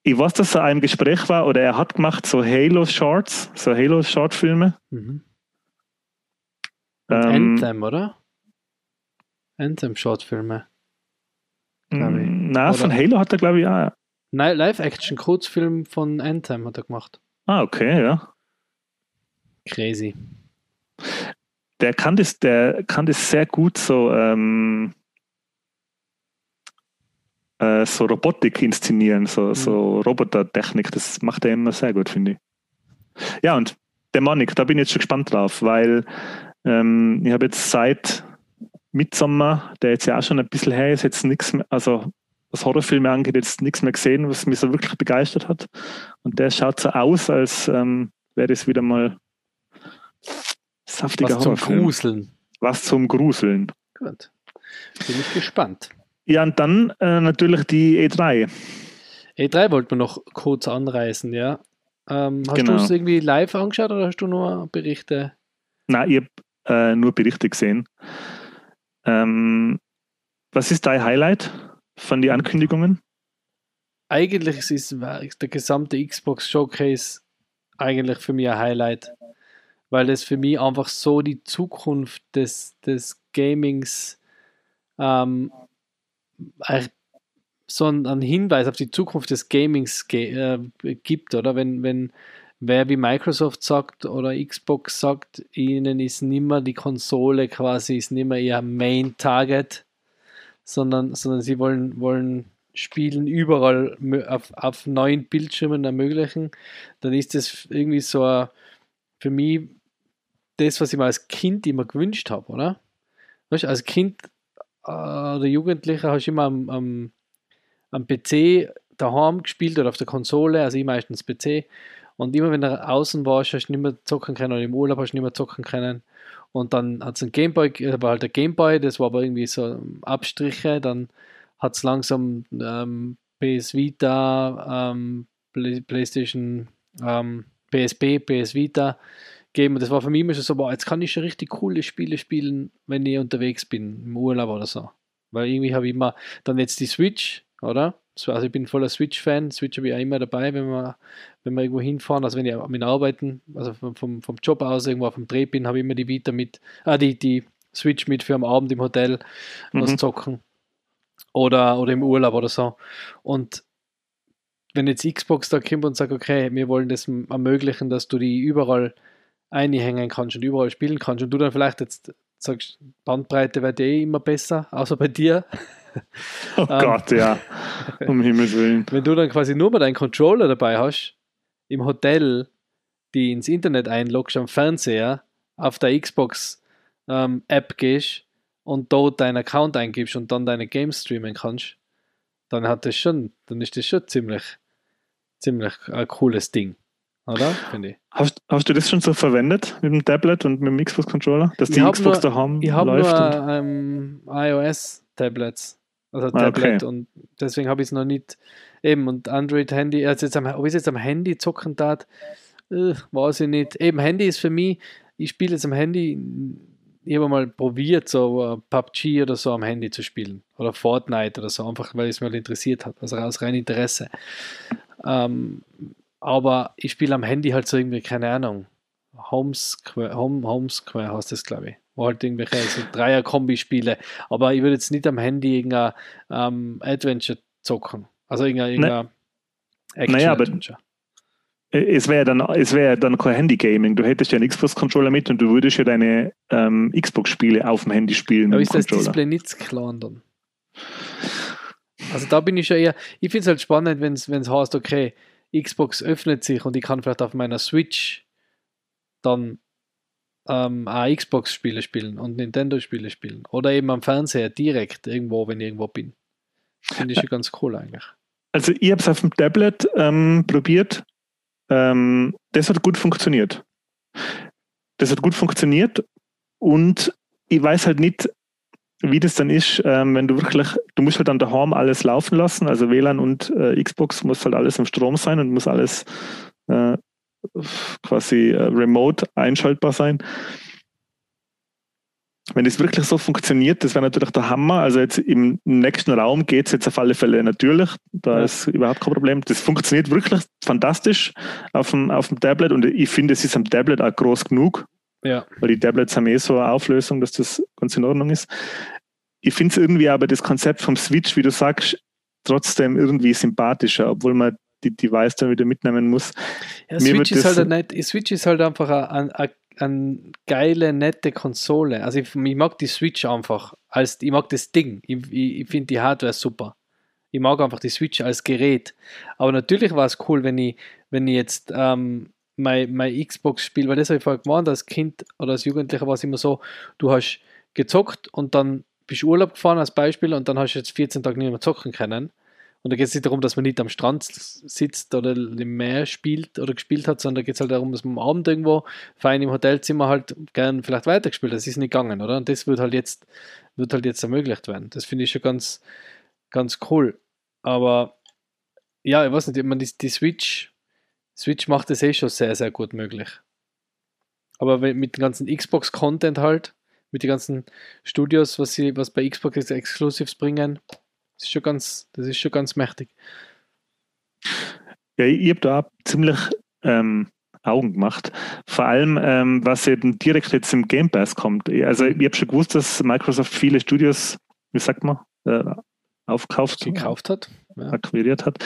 Ich weiß, dass er im Gespräch war oder er hat gemacht so Halo-Shorts, so Halo-Shortfilme. Mhm. Ähm, Anthem, oder? Anthem-Shortfilme. Mm, na, von Halo hat er, glaube ich, auch. Nein, Live-Action-Kurzfilm von Anthem hat er gemacht. Ah, okay, ja. Crazy der kann das, der kann das sehr gut so, ähm, äh, so Robotik inszenieren, so, mhm. so Robotertechnik. Das macht er immer sehr gut, finde ich. Ja, und Dämonik, da bin ich jetzt schon gespannt drauf, weil ähm, ich habe jetzt seit Midsommer, der jetzt ja auch schon ein bisschen her ist, jetzt nichts mehr, also was Horrorfilme angeht, jetzt nichts mehr gesehen, was mich so wirklich begeistert hat. Und der schaut so aus, als ähm, wäre es wieder mal saftiger Was zum Gruseln. Was zum Gruseln. Gut. Bin ich gespannt. Ja, und dann äh, natürlich die E3. E3 wollten wir noch kurz anreißen, ja. Ähm, hast Genau. du es irgendwie live angeschaut oder hast du nur Berichte? Nein, ich habe äh, nur Berichte gesehen. Ähm, was ist dein Highlight von den Ankündigungen? Eigentlich ist der gesamte Xbox Showcase eigentlich für mich ein Highlight, weil es für mich einfach so die Zukunft des, des Gamings ähm, so ein, ein Hinweis auf die Zukunft des Gamings äh, gibt, oder? Wenn, wenn wer wie Microsoft sagt oder Xbox sagt, ihnen ist nimmer die Konsole quasi, ist nimmer ihr Main Target, sondern, sondern sie wollen, wollen Spielen überall auf, auf neuen Bildschirmen ermöglichen, dann ist das irgendwie so ein, für mich das, was ich mir als Kind immer gewünscht habe, oder? Weißt, als Kind oder Jugendlicher hast du immer am, am, am PC daheim gespielt oder auf der Konsole, also ich meistens PC. Und immer wenn du außen warst, hast du nicht mehr zocken können oder im Urlaub hast du nicht mehr zocken können. Und dann hat es ein Gameboy, war halt der Gameboy, das war aber irgendwie so Abstriche. Dann hat es langsam ähm, PS Vita, ähm, Play, PlayStation, ähm, PSP, PS Vita gegeben. Und das war für mich immer schon so, boah, jetzt kann ich schon richtig coole Spiele spielen, wenn ich unterwegs bin, im Urlaub oder so. Weil irgendwie habe ich immer dann jetzt die Switch, oder? So, Also ich bin voller Switch-Fan. Switch habe ich auch immer dabei, wenn wir, wenn wir irgendwo hinfahren. Also wenn ich mit Arbeiten, also vom, vom, vom Job aus irgendwo auf dem Dreh bin, habe ich immer die Vita mit, ah, die, die Switch mit für am Abend im Hotel was Mhm. zocken. Oder, oder im Urlaub oder so. Und wenn jetzt Xbox da kommt und sagt, okay, wir wollen das ermöglichen, dass du die überall einhängen kannst und überall spielen kannst und du dann vielleicht jetzt sagst, Bandbreite wird eh immer besser, außer bei dir. (laughs) Oh Ähm. Gott, ja. (laughs) Um Himmels Willen. Wenn du dann quasi nur mal deinen Controller dabei hast, im Hotel, die ins Internet einloggst am Fernseher, auf der Xbox ähm, App gehst und dort deinen Account eingibst und dann deine Games streamen kannst, dann hat das schon, dann ist das schon ziemlich, ziemlich ein cooles Ding. Oder? Finde ich. Hast, hast du das schon so verwendet mit dem Tablet und mit dem Xbox-Controller? Dass Ich die hab Xbox nur- daheim Ich habe läuft? und, nur ähm, iOS-Tablets. Also Ah, Tablet okay. und deswegen habe ich es noch nicht eben und Android-Handy, also jetzt am, ob ich jetzt am Handy zocken tat, äh, weiß ich nicht. Eben Handy ist für mich, ich spiele jetzt am Handy, ich habe mal probiert, so äh, PUBG oder so am Handy zu spielen oder Fortnite oder so, einfach weil es mich mal interessiert hat, also aus rein Interesse. Ähm, aber ich spiele am Handy halt so irgendwie, keine Ahnung, Homesquare, Home, Homesquare heißt das, glaube ich. Wo halt irgendwelche so Dreier-Kombi-Spiele. Aber ich würde jetzt nicht am Handy irgendein ähm, Adventure zocken. Also irgendein, irgendein Naja, aber- Action-Adventure. Es wäre dann, es wäre dann kein Handy-Gaming. Du hättest ja einen Xbox-Controller mit und du würdest ja deine ähm, Xbox-Spiele auf dem Handy spielen. Aber ist das. Display nicht klein dann? Also da bin ich schon eher, ich finde es halt spannend, wenn es heißt, okay, Xbox öffnet sich und ich kann vielleicht auf meiner Switch dann ähm, auch Xbox-Spiele spielen und Nintendo-Spiele spielen. Oder eben am Fernseher direkt irgendwo, wenn ich irgendwo bin. Finde ich schon ganz cool eigentlich. Also ich habe es auf dem Tablet ähm, probiert. Ähm, das hat gut funktioniert. Das hat gut funktioniert und ich weiß halt nicht, wie das dann ist, ähm, wenn du wirklich, du musst halt dann daheim alles laufen lassen, also WLAN und äh, Xbox muss halt alles im Strom sein und muss alles äh, quasi äh, remote einschaltbar sein. Wenn das wirklich so funktioniert, das wäre natürlich der Hammer. Also jetzt im nächsten Raum geht es jetzt auf alle Fälle natürlich. Da Ja. ist überhaupt kein Problem. Das funktioniert wirklich fantastisch auf dem, auf dem Tablet und ich finde, es ist am Tablet auch groß genug, Ja. weil die Tablets haben eh so eine Auflösung, dass das ganz in Ordnung ist. Ich finde es irgendwie aber das Konzept vom Switch, wie du sagst, trotzdem irgendwie sympathischer, obwohl man die Device dann wieder mitnehmen muss. Ja, Switch ist, halt ein net, Switch ist halt einfach eine, eine geile, nette Konsole. Also ich, ich mag die Switch einfach. Als, ich mag das Ding. Ich, ich, ich finde die Hardware super. Ich mag einfach die Switch als Gerät. Aber natürlich war es cool, wenn ich, wenn ich jetzt ähm, mein, mein Xbox-Spiel, weil das habe ich vorher gemeint, als Kind oder als Jugendlicher war es immer so, du hast gezockt und dann bist Urlaub gefahren als Beispiel und dann hast du jetzt 14 Tage nicht mehr zocken können. Und da geht es nicht darum, dass man nicht am Strand sitzt oder im Meer spielt oder gespielt hat, sondern da geht es halt darum, dass man am Abend irgendwo fein im Hotelzimmer halt gern vielleicht weitergespielt hat. Das ist nicht gegangen, oder? Und das wird halt jetzt, wird halt jetzt ermöglicht werden. Das finde ich schon ganz, ganz cool. Aber ja, ich weiß nicht, ich meine, die, die Switch, Switch macht das eh schon sehr, sehr gut möglich. Aber mit dem ganzen Xbox-Content halt, mit den ganzen Studios, was sie, was bei Xbox Exclusives bringen, das ist schon ganz, das ist schon ganz mächtig. Ja, ich habe da ziemlich ähm, Augen gemacht. Vor allem, ähm, was eben direkt jetzt im Game Pass kommt. Also ich habe schon gewusst, dass Microsoft viele Studios, wie sagt man, äh, aufkauft. Gekauft hat. Ja. Akquiriert hat.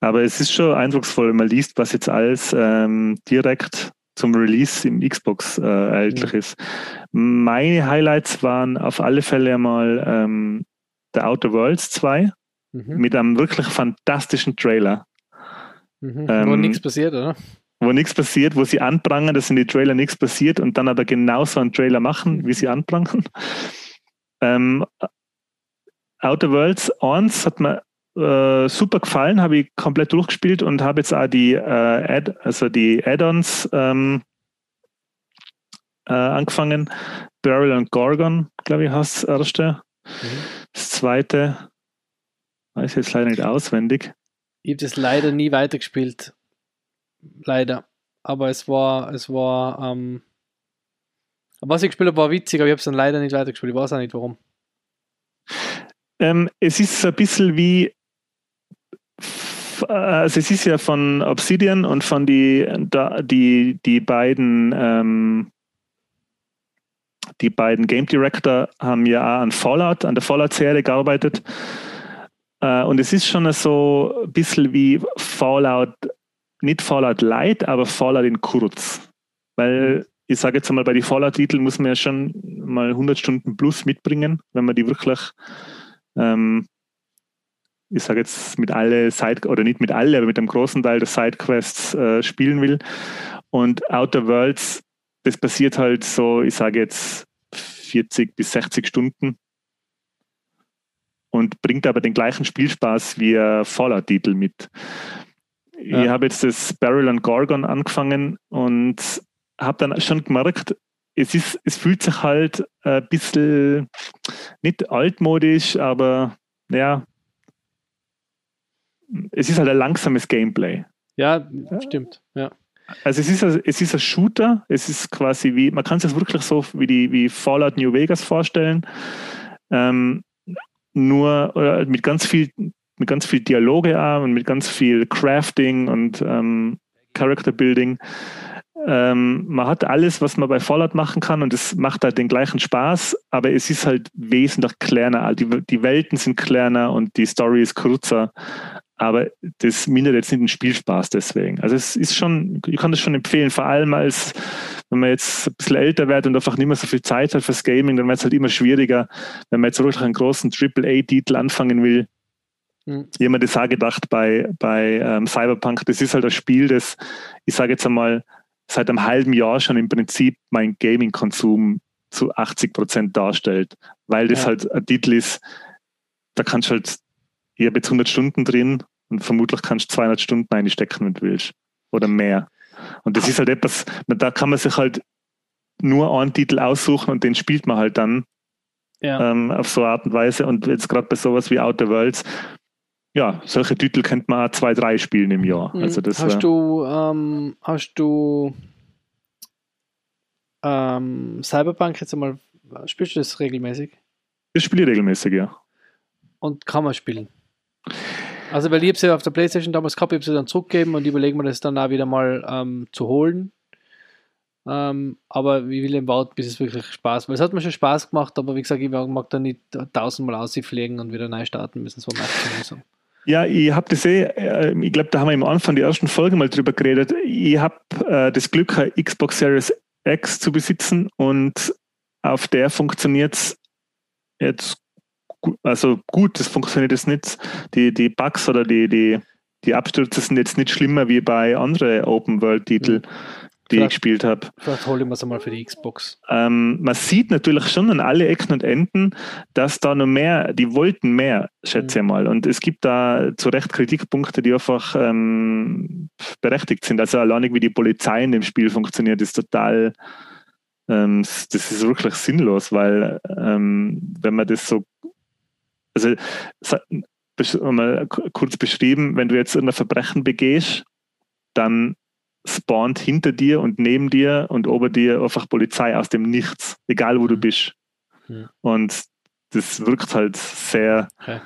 Aber es ist schon eindrucksvoll, wenn man liest, was jetzt alles ähm, direkt zum Release im Xbox äh, erhältlich ja. ist. Meine Highlights waren auf alle Fälle einmal ähm, The Outer Worlds 2 mhm. mit einem wirklich fantastischen Trailer. Mhm. Ähm, wo nichts passiert, oder? Wo nichts passiert, wo sie anprangern, dass in die Trailer nichts passiert und dann aber genauso einen Trailer machen, wie sie anprangern. Ähm, Outer Worlds 1 hat mir äh, super gefallen, habe ich komplett durchgespielt und habe jetzt auch die äh, Add, also die Add-ons ähm, äh, angefangen. Beryl und Gorgon, glaube ich, heißt das erste. Mhm. Das zweite weiß ich jetzt leider nicht auswendig. Ich habe das leider nie weitergespielt. Leider. Aber es war, es war, ähm, was ich gespielt habe, war witzig, aber ich habe es dann leider nicht weitergespielt. Ich weiß auch nicht warum. Ähm, es ist ein bisschen wie, also es ist ja von Obsidian und von die, die, die beiden ähm, die beiden Game Director haben ja auch an Fallout, an der Fallout-Serie gearbeitet. Äh, und es ist schon so ein bisschen wie Fallout, nicht Fallout Light, aber Fallout in kurz. Weil ich sage jetzt einmal, bei den Fallout-Titeln muss man ja schon mal 100 Stunden plus mitbringen, wenn man die wirklich, ähm, ich sage jetzt mit alle Side oder nicht mit alle, aber mit dem großen Teil der Sidequests äh, spielen will. Und Outer Worlds, das passiert halt so, ich sage jetzt 40 bis 60 Stunden und bringt aber den gleichen Spielspaß wie ein Fallout-Titel mit. Ja. Ich habe jetzt das Barrel and Gorgon angefangen und habe dann schon gemerkt, es, ist, es fühlt sich halt ein bisschen nicht altmodisch, aber ja, es ist halt ein langsames Gameplay. Ja, stimmt. Ja. Also es ist, ein, es ist ein Shooter, es ist quasi wie, man kann sich das wirklich so wie die wie Fallout New Vegas vorstellen. Ähm, nur oder mit ganz viel, mit ganz viel Dialoge auch und mit ganz viel Crafting und ähm, Character Building. Ähm, man hat alles, was man bei Fallout machen kann und es macht halt den gleichen Spaß, aber es ist halt wesentlich kleiner. Die, die Welten sind kleiner und die Story ist kürzer aber das mindert jetzt nicht den Spielspaß deswegen. Also es ist schon, ich kann das schon empfehlen, vor allem als wenn man jetzt ein bisschen älter wird und einfach nicht mehr so viel Zeit hat fürs Gaming, dann wird es halt immer schwieriger, wenn man jetzt wirklich einen großen AAA-Titel anfangen will. Mhm. Jemand das auch gedacht bei, bei ähm, Cyberpunk, das ist halt ein Spiel, das, ich sage jetzt einmal, seit einem halben Jahr schon im Prinzip mein Gaming-Konsum zu 80 Prozent darstellt, weil das ja. halt ein Titel ist, da kannst du halt ich habe jetzt 100 Stunden drin und vermutlich kannst du 200 Stunden einstecken, wenn du willst. Oder mehr. Und das ist halt etwas, da kann man sich halt nur einen Titel aussuchen und den spielt man halt dann ja. ähm, auf so eine Art und Weise. Und jetzt gerade bei sowas wie Outer Worlds, ja, solche Titel könnte man auch zwei, drei spielen im Jahr. Mhm. Also das, hast, du, ähm, hast du ähm, Cyberpunk jetzt einmal, spielst du das regelmäßig? Das spiele ich regelmäßig, ja. Und kann man spielen? Also, weil ich habe sie auf der Playstation damals gehabt, ich habe sie dann zurückgegeben und überlege mir das dann auch wieder mal ähm, zu holen. Ähm, aber ich will eben warten, bis es wirklich Spaß Weil es hat mir schon Spaß gemacht, aber wie gesagt, ich mag da nicht tausendmal ausfliegen und wieder neu starten müssen. So. Ja, ich habe das eh, äh, ich glaube, da haben wir am Anfang die ersten Folge mal drüber geredet. Ich habe äh, das Glück, eine Xbox Series X zu besitzen und auf der funktioniert es jetzt also gut, das funktioniert jetzt nicht. Die, die Bugs oder die, die die Abstürze sind jetzt nicht schlimmer wie bei anderen Open-World-Titeln, die ich Vielleicht- gespielt habe. Vielleicht hole ich mir es einmal für die Xbox. Ähm, man sieht natürlich schon an alle Ecken und Enden, dass da noch mehr, die wollten mehr, schätze ich mal. Und es gibt da zu Recht Kritikpunkte, die einfach ähm, berechtigt sind. Also alleinig wie die Polizei in dem Spiel funktioniert, ist total, ähm, das ist wirklich sinnlos, weil ähm, wenn man das so, also mal ku- kurz beschrieben, wenn du jetzt ein Verbrechen begehst, dann spawnt hinter dir und neben dir und ober dir einfach Polizei aus dem Nichts, egal wo du Mhm. bist. Mhm. Und das wirkt halt sehr Okay.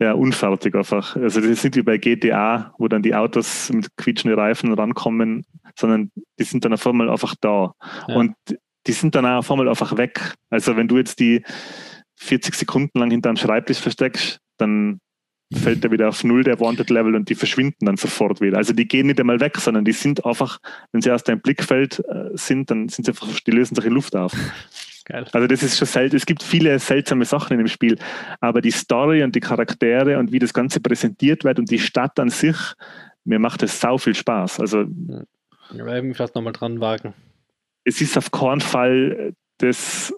ja, unfertig einfach. Also das nicht wie bei GTA, wo dann die Autos mit quietschenden Reifen rankommen, sondern die sind dann auf einmal einfach da. Ja. Und die sind dann auch auf einmal einfach weg. Also wenn du jetzt die 40 Sekunden lang hinter einem Schreibtisch versteckst, dann fällt er wieder auf Null der Wanted Level und die verschwinden dann sofort wieder. Also die gehen nicht einmal weg, sondern die sind einfach, wenn sie aus deinem Blickfeld äh, sind, dann sind sie einfach, die lösen sich in Luft auf. Geil. Also das ist schon selten. Es gibt viele seltsame Sachen in dem Spiel, aber die Story und die Charaktere und wie das Ganze präsentiert wird und die Stadt an sich, mir macht es sau viel Spaß. Also ich mich vielleicht nochmal dran wagen. es ist auf keinen Fall das,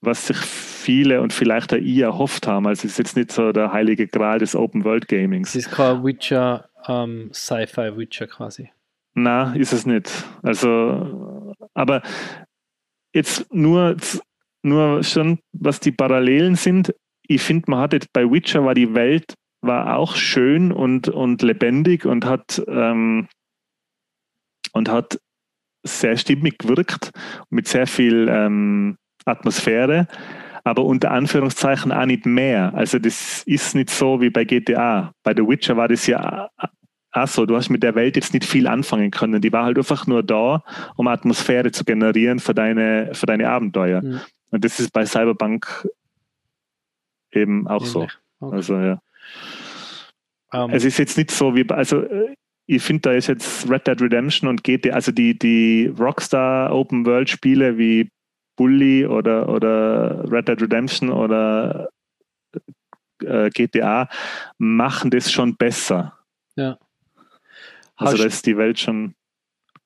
was sich viele und vielleicht auch ich erhofft haben. Also es ist jetzt nicht so der heilige Gral des Open World Es Gamings. ist kein Witcher, ähm, Sci-Fi-Witcher quasi. Na, ist es nicht. Also, aber jetzt nur, nur schon, was die Parallelen sind. Ich finde, man hat jetzt bei Witcher war die Welt war auch schön und, und lebendig und hat ähm, und hat sehr stimmig gewirkt mit sehr viel ähm, Atmosphäre, aber unter Anführungszeichen auch nicht mehr. Also das ist nicht so wie bei GTA. Bei The Witcher war das ja auch so. Du hast mit der Welt jetzt nicht viel anfangen können. Die war halt einfach nur da, um Atmosphäre zu generieren für deine, für deine Abenteuer. Mhm. Und das ist bei Cyberpunk eben auch so. Okay. Also ja. Ähm, Es ist jetzt nicht so wie, bei- also äh, ich finde, da ist jetzt Red Dead Redemption und GTA, also die, die Rockstar Open World Spiele wie Bully oder, oder Red Dead Redemption oder äh, GTA machen das schon besser. Also hast, da ist die Welt schon,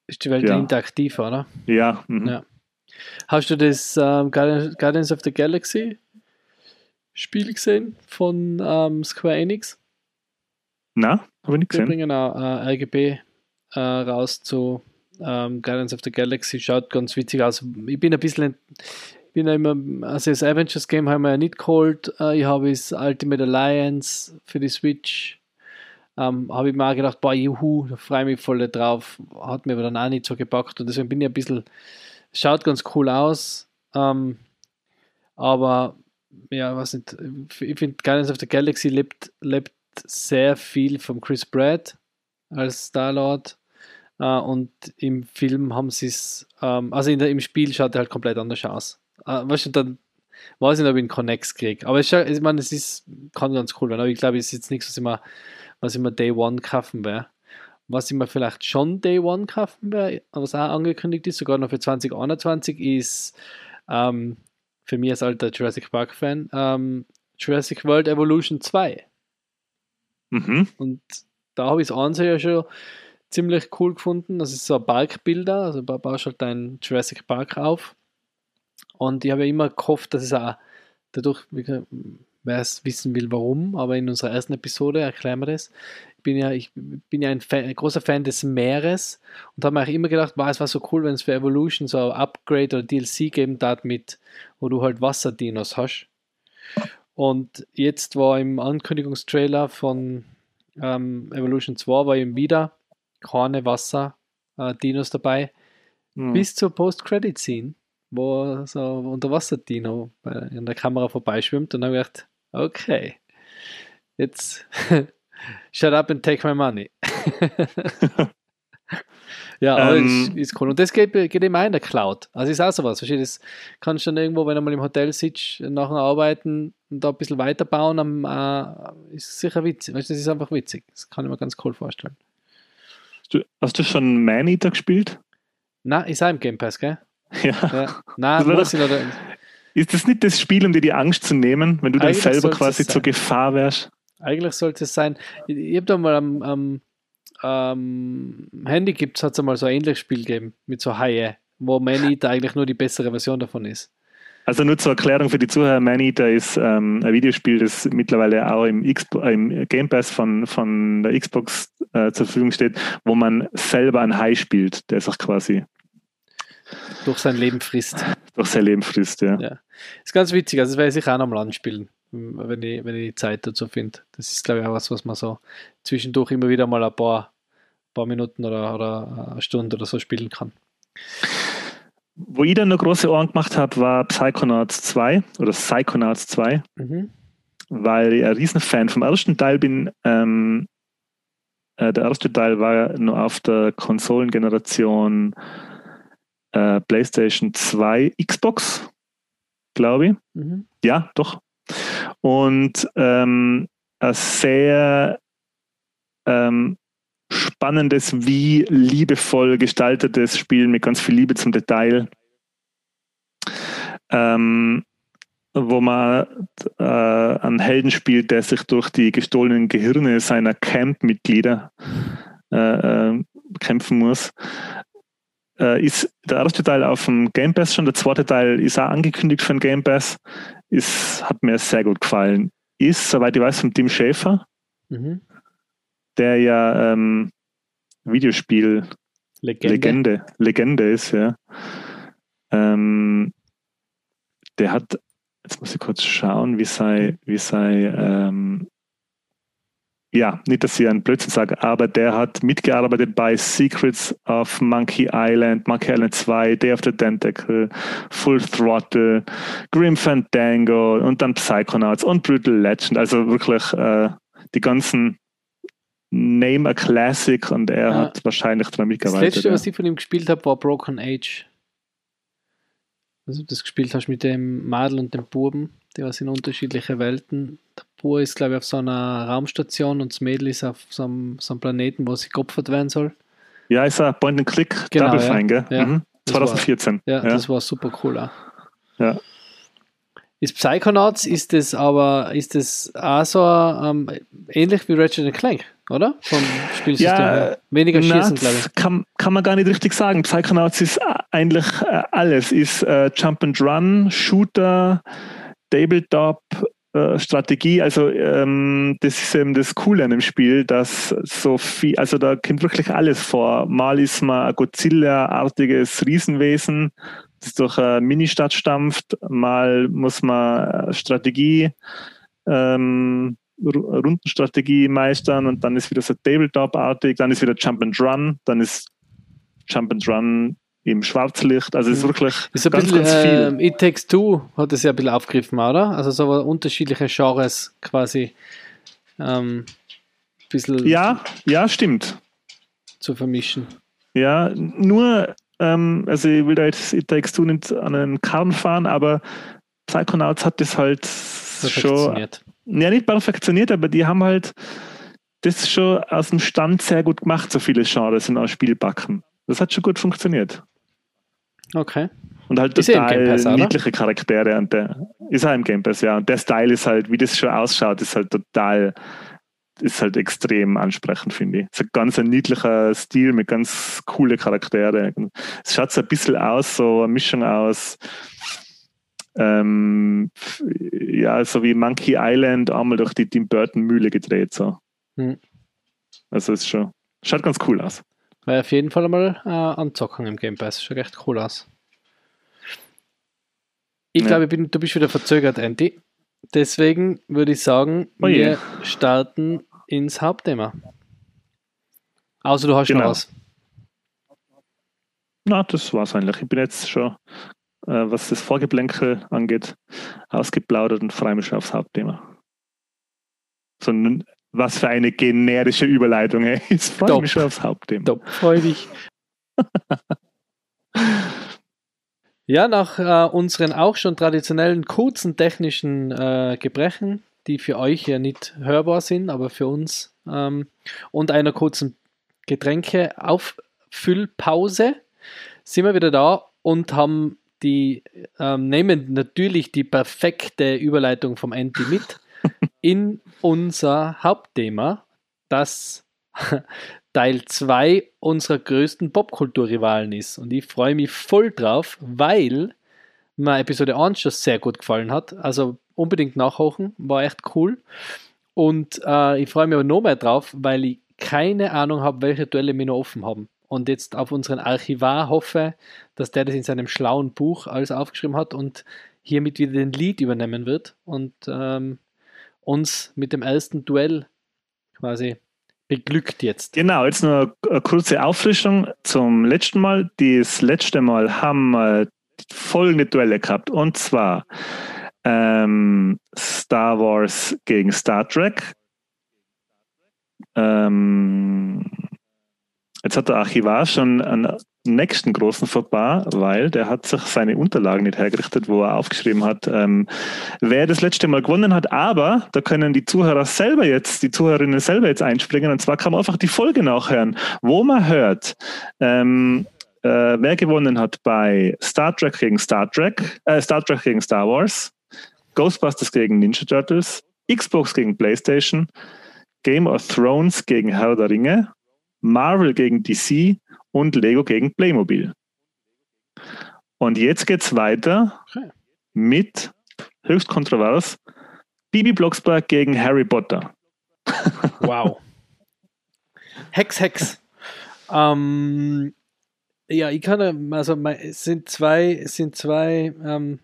ist die Welt ja. interaktiv, oder? ja. Mhm. Ja. Hast du das ähm, Guardians of the Galaxy Spiel gesehen von ähm, Square Enix? Na, habe ich nicht Wir gesehen. bringen auch äh, RGB äh, raus zu ähm, Guardians of the Galaxy. Schaut ganz witzig aus. Ich bin ein bisschen, ich bin ja immer, also das Avengers Game haben wir ja nicht geholt. Äh, ich habe das Ultimate Alliance für die Switch. Ähm, habe ich mir auch gedacht, boah, juhu, da freue ich mich voll drauf. Hat mir aber dann auch nicht so gepackt und deswegen bin ich ein bisschen, schaut ganz cool aus. Ähm, aber ja, was nicht, ich finde Guardians of the Galaxy lebt, lebt sehr viel von Chris Pratt als Star-Lord äh, und im Film haben sie es, ähm, also in der, im Spiel schaut er halt komplett anders aus. Äh, weißt du, dann weiß ich nicht, ob ich einen Connects kriege. Aber es scha- ich meine, es ist, kann ganz cool werden, aber ich glaube, es ist jetzt nichts, was ich mir, was ich mir Day One kaufen werde. Was ich mir vielleicht schon Day One kaufen werde, was auch angekündigt ist, sogar noch für 2021, ist ähm, für mich als alter Jurassic Park-Fan ähm, Jurassic World Evolution 2. Mhm. Und da habe ich das Ansehen ja schon ziemlich cool gefunden. Das ist so ein Parkbilder, also ba- baust halt deinen Jurassic Park auf. Und ich habe ja immer gehofft, dass es auch dadurch, wer es wissen will, warum, aber in unserer ersten Episode erklären wir das. Ich bin ja, ich bin ja ein, Fan, ein großer Fan des Meeres und habe mir auch immer gedacht, wow, es war so cool, wenn es für Evolution so ein Upgrade oder DLC geben darf mit, wo du halt Wasserdinos hast. Und jetzt war im Ankündigungstrailer von ähm, Evolution 2 war eben wieder keine Wasser-Dinos dabei, Mhm. bis zur Post-Credit-Scene, wo so Unterwasser-Dino bei- an der Kamera vorbeischwimmt und dann habe ich gedacht, okay, jetzt (laughs) shut up and take my money. (laughs) ja, Ähm, ist, ist cool. Und das geht, geht auch in der Cloud. Also ist auch sowas. Verstehst du, das kannst du dann irgendwo, wenn du mal im Hotel sitzt, nachher arbeiten und da ein bisschen weiterbauen, am, äh, ist sicher witzig. Weißt du, das ist einfach witzig. Das kann ich mir ganz cool vorstellen. Hast du, hast du schon Man-Eater gespielt? Na, ist auch im Game Pass, gell? Ja. Ja. Na, (laughs) Das muss ich noch. Ist das nicht das Spiel, um dir die Angst zu nehmen, wenn du dann Eigentlich selber quasi es zur. Gefahr wärst? Eigentlich sollte es sein. Ich, ich habe da mal am, am, am Handy gibt es mal so ein ähnliches Spiel gegeben mit so Haie, wo Maneater eigentlich nur die bessere Version davon ist. Also nur zur Erklärung für die Zuhörer, Maneater ist ähm, ein Videospiel, das mittlerweile auch im, äh, im Game Pass von, von der Xbox äh, zur Verfügung steht, wo man selber ein Hai spielt, der sich quasi durch sein Leben frisst. Durch sein Leben frisst, ja. ja. Ist ganz witzig, also das werde ich auch noch mal anspielen, wenn ich, wenn ich die Zeit dazu finde. Das ist, glaube ich, auch was, was man so zwischendurch immer wieder mal ein paar, paar Minuten oder, oder eine Stunde oder so spielen kann. Wo ich dann eine große Ohren gemacht habe, war Psychonauts 2 oder Psychonauts 2, mhm. weil ich ein Riesenfan vom ersten Teil bin. Ähm, äh, der erste Teil war nur auf der Konsolengeneration äh, PlayStation 2, Xbox, glaube ich. Mhm. Ja, doch. Und ähm, ein sehr ähm, spannendes, wie liebevoll gestaltetes Spiel mit ganz viel Liebe zum Detail. Ähm, wo man äh, einen Helden spielt, der sich durch die gestohlenen Gehirne seiner Camp-Mitglieder äh, äh, kämpfen muss. Äh, ist der erste Teil auf dem Game Pass schon, der zweite Teil ist auch angekündigt für den Game Pass. Ist, hat mir sehr gut gefallen. Ist, soweit ich weiß, von Tim Schäfer. Mhm der ja ähm, Videospiel Legende. Legende, Legende ist, ja. Ähm, der hat, jetzt muss ich kurz schauen, wie sei, wie sei, ähm, ja, nicht, dass ich einen Blödsinn sage, aber der hat mitgearbeitet bei Secrets of Monkey Island, Monkey Island 2, Day of the Tentacle, Full Throttle, Grim Fandango und dann Psychonauts und Brutal Legend. Also wirklich äh, die ganzen Name a Classic und er ja. hat wahrscheinlich daran mitgearbeitet. Das letzte, ja. was ich von ihm gespielt habe, war Broken Age. Also du das gespielt hast mit dem Madel und dem Buben, die sind unterschiedliche Welten. Der Bub ist, glaube ich, auf so einer Raumstation und das Mädel ist auf so einem, so einem Planeten, wo sie geopfert werden soll. Ja, ist ein Point-and-Click genau, Double Fine, ja. gell? Ja, mhm. 2014. War, ja, das war super cool auch. Ja. Ist Psychonauts, ist das aber, ist das auch so ähm, ähnlich wie Ratchet Clank? Oder? Vom Spielsystem ja. Weniger Schießen, glaube ich. Kann, kann man gar nicht richtig sagen. Psychonauts ist eigentlich äh, alles. Ist äh, Jump and Run, Shooter, Tabletop, äh, Strategie. Also ähm, das ist eben das Coole an dem Spiel, dass so viel, also da kommt wirklich alles vor. Mal ist man ein Godzilla-artiges Riesenwesen, das durch eine Ministadt stampft. Mal muss man Strategie ähm, Rundenstrategie meistern und dann ist wieder so Tabletop-artig, dann ist wieder Jump and Run, dann ist Jump and Run im Schwarzlicht. Also es ist wirklich ist ganz, bisschen, ganz viel. Äh, It Takes Two hat es ja ein bisschen aufgegriffen, oder? Also so unterschiedliche Genres quasi. Ähm, bisschen ja, ja, stimmt. Zu vermischen. Ja, nur, ähm, also ich will da jetzt It Takes Two nicht an einen Karren fahren, aber Psychonauts hat das halt schon ja, nicht perfektioniert, aber die haben halt das schon aus dem Stand sehr gut gemacht, so viele Genres in einem Spiel backen. Das hat schon gut funktioniert. Okay. Und halt ist total Pass, niedliche Charaktere. Und der ist auch im Game Pass, ja. Und der Style ist halt, wie das schon ausschaut, ist halt total, ist halt extrem ansprechend, finde ich. Es ist ein ganz ein niedlicher Stil mit ganz coole Charaktere. Es schaut so ein bisschen aus, so eine Mischung aus ähm, ja, so wie Monkey Island einmal durch die Tim Burton Mühle gedreht. So. Hm. Also ist schon, schaut ganz cool aus. War auf jeden Fall mal äh, anzocken im Game Pass. Schaut echt cool aus. Ich ja. glaube, du bist wieder verzögert, Andy. Deswegen würde ich sagen, oh wir starten ins Hauptthema. Außer du hast genau. noch was. Na, das war's eigentlich. Ich bin jetzt schon was das Vorgeplänkel angeht, ausgeplaudert und freue mich schon aufs Hauptthema. Sondern was für eine generische Überleitung, ey. Ich freue mich schon aufs Hauptthema. Top, freue dich. (laughs) ja, nach äh, unseren auch schon traditionellen kurzen technischen äh, Gebrechen, die für euch ja nicht hörbar sind, aber für uns, ähm, und einer kurzen Getränke-Auffüllpause, sind wir wieder da und haben die ähm, nehmen natürlich die perfekte Überleitung vom Anti mit, (laughs) in unser Hauptthema, das (laughs) Teil 2 unserer größten Popkulturrivalen ist. Und ich freue mich voll drauf, weil mir Episode 1 schon sehr gut gefallen hat. Also unbedingt nachhochen, war echt cool. Und äh, ich freue mich aber noch mehr drauf, weil ich keine Ahnung habe, welche Duelle wir noch offen haben. Und jetzt auf unseren Archivar hoffe, dass der das in seinem schlauen Buch alles aufgeschrieben hat und hiermit wieder den Lead übernehmen wird und ähm, uns mit dem ersten Duell quasi beglückt jetzt. Genau, jetzt nur eine kurze Auffrischung zum letzten Mal. Das letzte Mal haben wir folgende Duelle gehabt. Und zwar ähm, Star Wars gegen Star Trek. Ähm, jetzt hat der Archivar schon einen nächsten großen Fauxpas, weil der hat sich seine Unterlagen nicht hergerichtet, wo er aufgeschrieben hat, ähm, wer das letzte Mal gewonnen hat. Aber da können die Zuhörer selber jetzt, die Zuhörerinnen selber jetzt einspringen. Und zwar kann man einfach die Folge nachhören, wo man hört, ähm, äh, wer gewonnen hat bei Star Trek gegen Star Trek, äh, Star Trek gegen Star Wars, Ghostbusters gegen Ninja Turtles, Xbox gegen PlayStation, Game of Thrones gegen Herr der Ringe, Marvel gegen DC und Lego gegen Playmobil. Und jetzt geht es weiter okay. mit höchst kontrovers Bibi Blocksberg gegen Harry Potter. (laughs) wow. Hex, Hex. Ähm, ja, ich kann, also es sind zwei, es sind zwei ähm,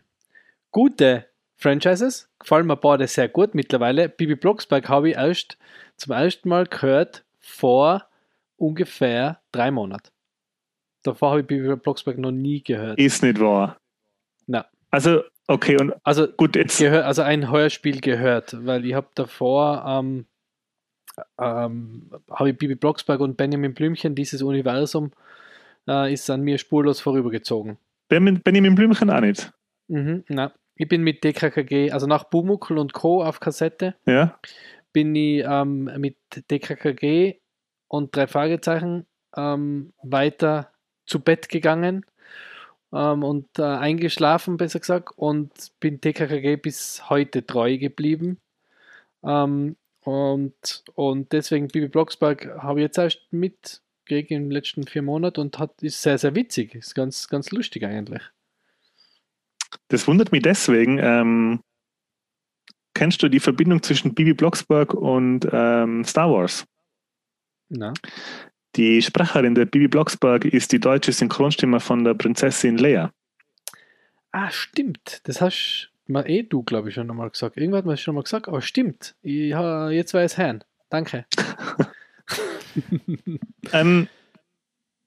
gute Franchises, gefallen mir beide sehr gut mittlerweile. Bibi Blocksberg habe ich erst zum ersten Mal gehört vor ungefähr drei Monaten. Davor habe ich Bibi Blocksberg noch nie gehört. Ist nicht wahr. Na. Also, okay, und also gut, jetzt. Gehör, also ein Hörspiel gehört, weil ich habe davor ähm, ähm, habe ich Bibi Blocksberg und Benjamin Blümchen, dieses Universum, äh, ist an mir spurlos vorübergezogen. Benjamin Blümchen auch nicht. Mhm, na. Ich bin mit DKKG, also nach Bumukel und Co. auf Kassette, ja. bin ich ähm, mit DKKG und drei Fragezeichen ähm, weiter zu Bett gegangen ähm, und äh, eingeschlafen, besser gesagt, und bin DKKG bis heute treu geblieben. Ähm, und, und deswegen Bibi Blocksberg habe ich jetzt erst mitgekriegt den letzten vier Monaten und hat, ist sehr, sehr witzig. Ist ganz, ganz lustig eigentlich. Das wundert mich deswegen. Ähm, kennst du die Verbindung zwischen Bibi Blocksberg und ähm, Star Wars? Na? Die Sprecherin der Bibi Blocksberg ist die deutsche Synchronstimme von der Prinzessin Lea. Ah, stimmt. Das hast mal eh du, glaube ich, schon nochmal gesagt. Irgendwann hat man es schon mal gesagt, aber stimmt. Ich, jetzt weiß Herrn. Danke. (laughs) ähm,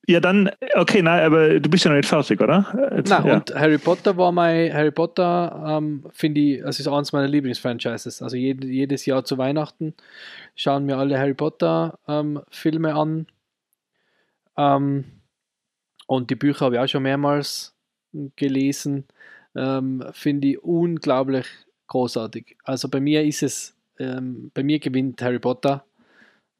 ja, dann, okay, nein, aber du bist ja noch nicht fertig, oder? Jetzt, na, ja. und Harry Potter war mein, Harry Potter, ähm, finde ich, das ist eines meiner Lieblingsfranchises. Also jed, jedes Jahr zu Weihnachten schauen wir alle Harry Potter ähm, Filme an. Ähm, und die Bücher habe ich auch schon mehrmals gelesen. Ähm, finde ich unglaublich großartig. Also bei mir ist es, ähm, bei mir gewinnt Harry Potter.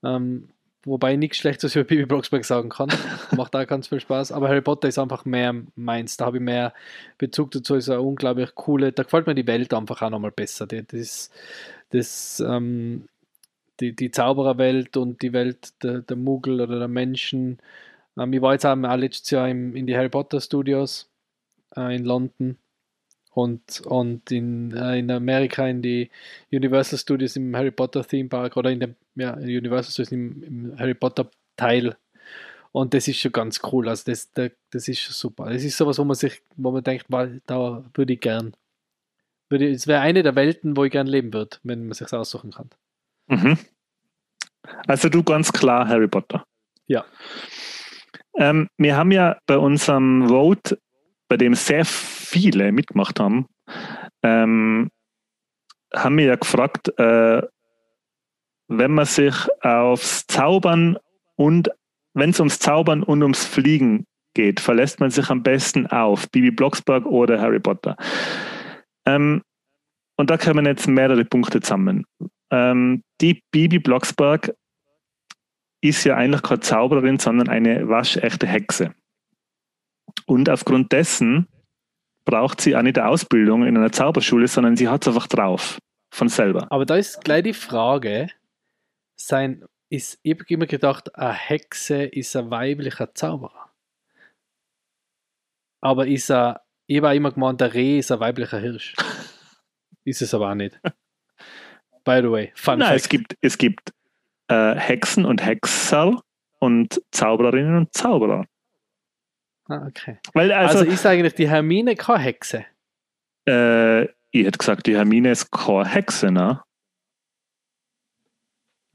Ähm, Wobei ich nichts Schlechtes über Bibi Blocksberg sagen kann. (laughs) Macht auch ganz viel Spaß. Aber Harry Potter ist einfach mehr meins. Da habe ich mehr Bezug dazu. Ist eine unglaublich coole. Da gefällt mir die Welt einfach auch nochmal besser. Das, das, ähm, die, die Zaubererwelt und die Welt der, der Muggel oder der Menschen. Ähm, ich war jetzt auch letztes Jahr im, in die Harry Potter Studios äh, in London und, und in, äh, in Amerika in die Universal Studios im Harry Potter Theme Park oder in dem ja, Universal Studios im, im Harry Potter Teil. Und das ist schon ganz cool. Also das, das, das ist schon super. Das ist sowas, wo man sich, wo man denkt, da würde ich gern. Würde, es wäre eine der Welten, wo ich gern leben würde, wenn man sich aussuchen kann. Mhm. Also du ganz klar Harry Potter. Ja. Ähm, wir haben ja bei unserem Vote, bei dem sehr viele mitgemacht haben, ähm, haben wir ja gefragt, äh, wenn man sich aufs Zaubern und wenn es ums Zaubern und ums Fliegen geht, verlässt man sich am besten auf Bibi Blocksberg oder Harry Potter. Ähm, und da kommen jetzt mehrere Punkte zusammen. Ähm, die Bibi Blocksberg ist ja eigentlich keine Zaubererin, sondern eine waschechte Hexe. Und aufgrund dessen braucht sie auch nicht eine Ausbildung in einer Zauberschule, sondern sie hat es einfach drauf. von selber. Aber da ist gleich die Frage, sein, ist, ich habe immer gedacht, eine Hexe ist ein weiblicher Zauberer. Aber ist er, ich habe immer gemeint, der Reh ist ein weiblicher Hirsch. (laughs) ist es aber auch nicht. By the way, fun Nein, fact. es gibt, es gibt äh, Hexen und Hexer und Zaubererinnen und Zauberer. Ah, okay. Weil also, also ist eigentlich die Hermine keine Hexe? Äh, ich hätte gesagt, die Hermine ist keine Hexe, ne?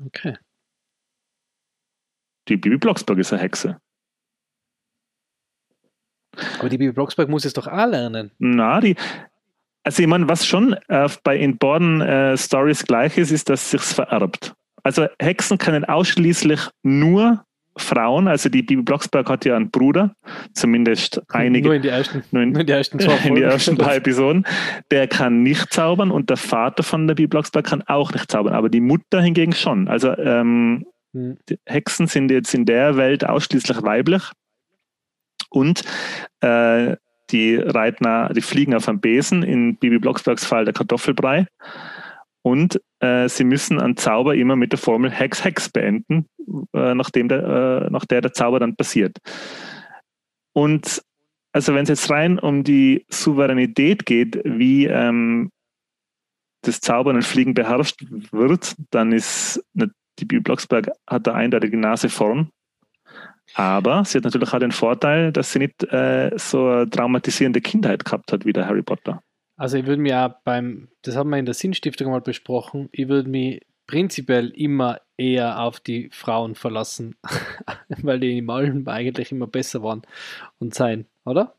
Okay. Die Bibi Blocksberg ist eine Hexe. Aber die Bibi Blocksberg muss es doch auch lernen. Na, die. Also, ich meine, was schon äh, bei in beiden äh, Stories gleich ist, ist, dass es sich vererbt. Also, Hexen können ausschließlich nur Frauen, also die Bibi Blocksberg hat ja einen Bruder, zumindest einige. Nur in die ersten, nur in, in die ersten zwei. (laughs) In die ersten paar Episoden. Der kann nicht zaubern und der Vater von der Bibi Blocksberg kann auch nicht zaubern, aber die Mutter hingegen schon. Also ähm, hm. Hexen sind jetzt in der Welt ausschließlich weiblich und äh, die Reitner, die fliegen auf einem Besen, in Bibi Blocksbergs Fall der Kartoffelbrei. Und äh, sie müssen einen Zauber immer mit der Formel Hex Hex beenden, äh, nachdem der, äh, nach der der Zauber dann passiert. Und also wenn es jetzt rein um die Souveränität geht, wie ähm, das Zaubern und Fliegen beherrscht wird, dann ist die Bibi Blocksberg hat da eindeutig die Nase vorn. Aber sie hat natürlich auch den Vorteil, dass sie nicht äh, so eine traumatisierende Kindheit gehabt hat wie der Harry Potter. Also ich würde mir auch beim, das haben wir in der Sinnstiftung mal besprochen, ich würde mich prinzipiell immer eher auf die Frauen verlassen, (laughs) weil die im allem eigentlich immer besser waren und sein, oder?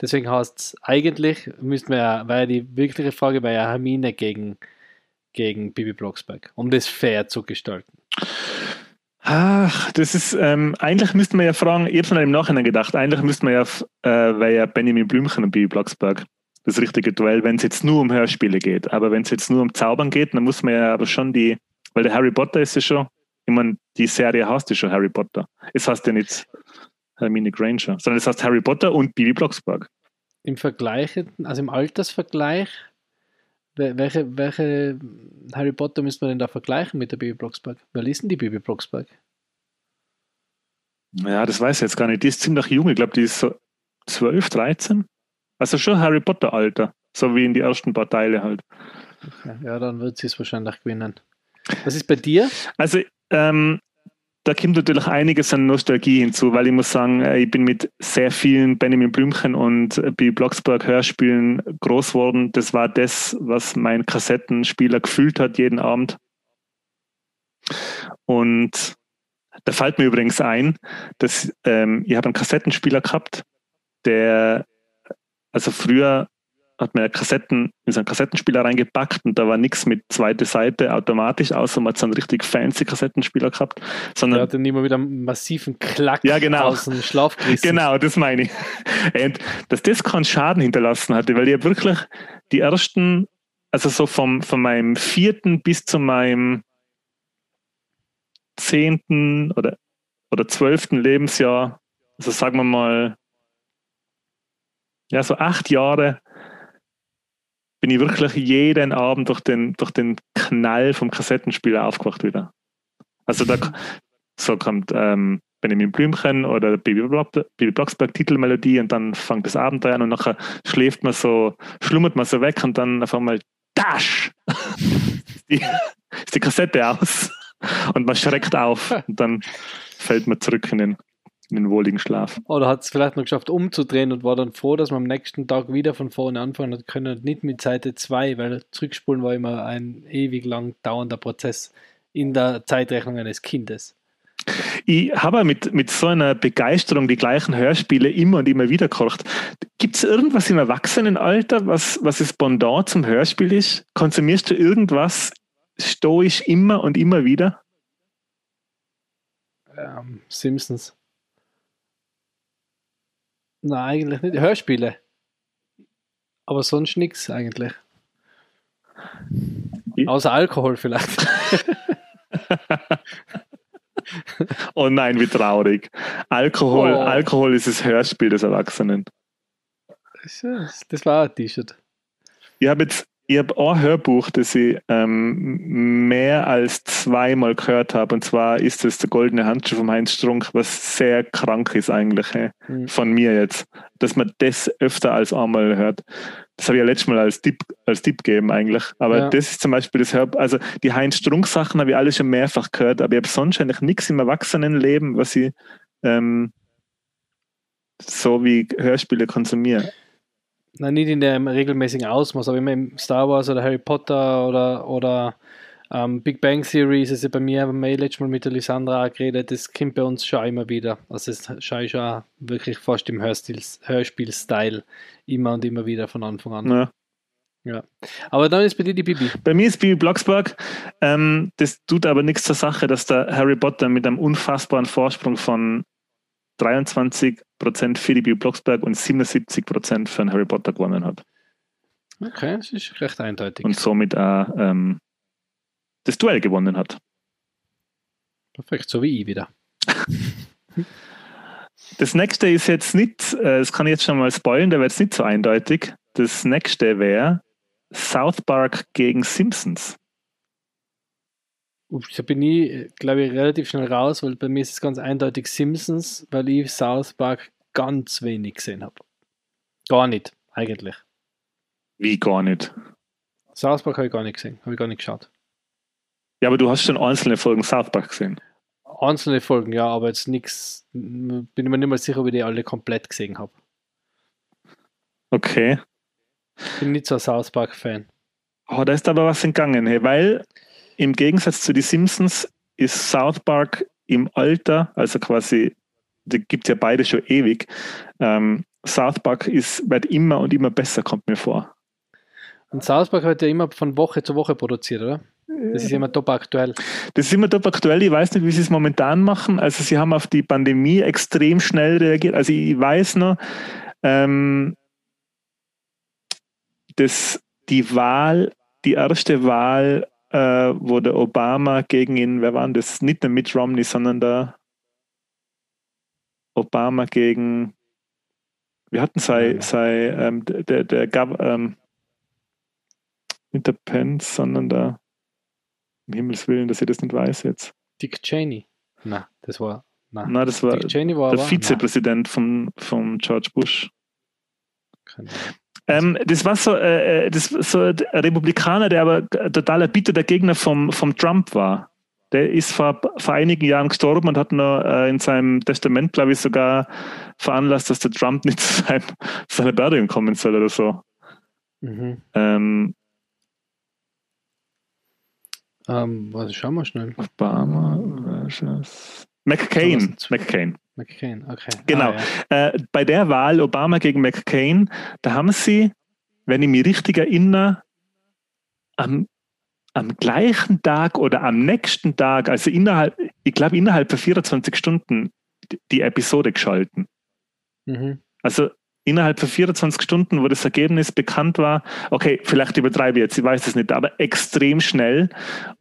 Deswegen heißt es eigentlich, müssten wir ja, weil die wirkliche Frage wäre ja Hermine gegen, gegen Bibi Blocksberg, um das fair zu gestalten. Ach, das ist, ähm, eigentlich müsste man ja fragen, ich habe schon im Nachhinein gedacht, eigentlich müsste man ja, äh, wäre ja Benjamin Blümchen und Bibi Blocksberg das richtige Duell, wenn es jetzt nur um Hörspiele geht. Aber wenn es jetzt nur um Zaubern geht, dann muss man ja aber schon die, weil der Harry Potter ist ja schon, ich meine, die Serie heißt ja schon Harry Potter. Es heißt ja nicht Hermine Granger, sondern es heißt Harry Potter und Bibi Blocksberg. Im Vergleich, also im Altersvergleich, welche, welche Harry Potter müsste man denn da vergleichen mit der Bibi Blocksberg? Wer liest denn die Bibi Blocksberg? Ja, das weiß ich jetzt gar nicht. Die ist ziemlich jung. Ich glaube, die ist so 12, 13. Also schon Harry Potter Alter, so wie in die ersten paar Teile halt. Okay, ja, dann wird sie es wahrscheinlich gewinnen. Was ist bei dir? Also, ähm, da kommt natürlich einiges an Nostalgie hinzu, weil ich muss sagen, äh, ich bin mit sehr vielen Benjamin Blümchen und äh, Bibi Blocksberg Hörspielen groß geworden. Das war das, was mein Kassettenspieler gefühlt hat jeden Abend. Und da fällt mir übrigens ein, dass ähm, ich habe einen Kassettenspieler gehabt, der also früher hat man ja Kassetten in so einen Kassettenspieler reingepackt und da war nichts mit zweite Seite automatisch, außer man hat so einen richtig fancy Kassettenspieler gehabt. Sondern der hat dann immer wieder einen massiven Klack ja, genau. aus dem Schlaf gerissen. Genau, das meine ich. (laughs) Und dass das keinen Schaden hinterlassen hatte, weil ich wirklich die ersten, also so vom, von meinem vierten bis zu meinem zehnten oder, oder zwölften Lebensjahr, also sagen wir mal ja, so acht Jahre bin ich wirklich jeden Abend durch den, durch den Knall vom Kassettenspieler aufgewacht wieder. Also da so kommt ähm, Benjamin Blümchen oder Bibi, Blocksberg Titelmelodie und dann fängt das Abenteuer an und nachher schläft man so, schlummert man so weg und dann auf einmal Dash! die, ist die Kassette aus und man schreckt auf und dann fällt man zurück in den in den wohligen Schlaf. Oder hat es vielleicht noch geschafft umzudrehen und war dann froh, dass man am nächsten Tag wieder von vorne anfangen hat können, nicht mit Seite 2, weil zurückspulen war immer ein ewig lang dauernder Prozess in der Zeitrechnung eines Kindes. Ich habe mit, mit so einer Begeisterung die gleichen Hörspiele immer und immer wieder gekocht. Gibt es irgendwas im Erwachsenenalter, was, was das Pendant zum Hörspiel ist? Konsumierst du irgendwas stoisch immer und immer wieder? Ähm, Simpsons. Nein, eigentlich nicht. Hörspiele. Aber sonst nichts eigentlich. Außer Alkohol vielleicht. (laughs) oh nein, wie traurig. Alkohol, oh. Alkohol ist das Hörspiel des Erwachsenen. Das war ein T-Shirt. Ich habe jetzt ich habe ein Hörbuch, das ich ähm, mehr als zweimal gehört habe. Und zwar ist es der Goldene Handschuh von Heinz Strunk, was sehr krank ist eigentlich, mhm. von mir jetzt. Dass man das öfter als einmal hört. Das habe ich ja letztes Mal als Tipp, als Tipp gegeben eigentlich. Aber ja. das ist zum Beispiel das Hörbuch. Also die Heinz Strunk Sachen habe ich alle schon mehrfach gehört, aber ich habe sonst eigentlich nichts im Erwachsenenleben, was ich ähm, so wie Hörspiele konsumiere. Nein, nicht in dem regelmäßigen Ausmaß, aber immer im Star Wars oder Harry Potter oder, oder ähm, Big Bang Theory ist es ja bei mir, haben wir letztes Mal mit der Lysandra geredet, das kommt bei uns schon immer wieder. Also es schaue ich schon wirklich fast im Hörspiel-Style immer und immer wieder von Anfang an. Ja. Ja. Aber dann ist bei dir die Bibi. Bei mir ist Bibi Blocksberg. Ähm, das tut aber nichts zur Sache, dass der Harry Potter mit einem unfassbaren Vorsprung von 23 Prozent für die Bibi Blocksberg und 77 Prozent für den Harry Potter gewonnen hat. Okay, das ist recht eindeutig. Und somit auch ähm, das Duell gewonnen hat. Perfekt, so wie ich wieder. (laughs) das nächste ist jetzt nicht, äh, das kann ich jetzt schon mal spoilen, da wird es nicht so eindeutig. Das nächste wäre South Park gegen Simpsons. Da bin ich, glaube ich, relativ schnell raus, weil bei mir ist es ganz eindeutig Simpsons, weil ich South Park ganz wenig gesehen habe. Gar nicht, eigentlich. Wie gar nicht? South Park habe ich gar nicht gesehen, habe ich gar nicht geschaut. Ja, aber du hast schon einzelne Folgen South Park gesehen. Einzelne Folgen, ja, aber jetzt nichts, bin ich mir nicht mal sicher, ob ich die alle komplett gesehen habe. Okay. Bin nicht so ein South Park-Fan. Oh, da ist aber was entgangen, hey, weil im Gegensatz zu den Simpsons ist South Park im Alter, also quasi, die gibt es ja beide schon ewig. Ähm, South Park ist, wird immer und immer besser, kommt mir vor. Und South Park wird ja immer von Woche zu Woche produziert, oder? Das ist immer top aktuell. Das ist immer top aktuell. Ich weiß nicht, wie sie es momentan machen. Also sie haben auf die Pandemie extrem schnell reagiert. Also ich weiß noch, ähm, dass die Wahl, die erste Wahl äh, wo der Obama gegen ihn, wer war denn das? Nicht der Mitt Romney, sondern der Obama gegen, wir hatten sei, sei ähm, der, der, der ähm, nicht der Pence, sondern der, um Himmels Willen, dass ich das nicht weiß jetzt. Dick Cheney. Na, das war, na, na das war, war der Vizepräsident von, von George Bush. Ähm, das war so, äh, äh, das so ein Republikaner, der aber total erbitterter Gegner vom, vom Trump war. Der ist vor, vor einigen Jahren gestorben und hat nur äh, in seinem Testament, glaube ich, sogar veranlasst, dass der Trump (laughs) nicht zu, seinem, zu seiner Beerdigung kommen soll oder so. Mhm. Ähm, ähm, warte, schauen wir schnell. Obama versus McCain. McCain. McCain, okay. Genau. Ah, ja. äh, bei der Wahl Obama gegen McCain, da haben sie, wenn ich mich richtig erinnere, am, am gleichen Tag oder am nächsten Tag, also innerhalb, ich glaube innerhalb von 24 Stunden, die, die Episode geschalten. Mhm. Also innerhalb von 24 Stunden, wo das Ergebnis bekannt war, okay, vielleicht übertreibe ich jetzt, ich weiß es nicht, aber extrem schnell.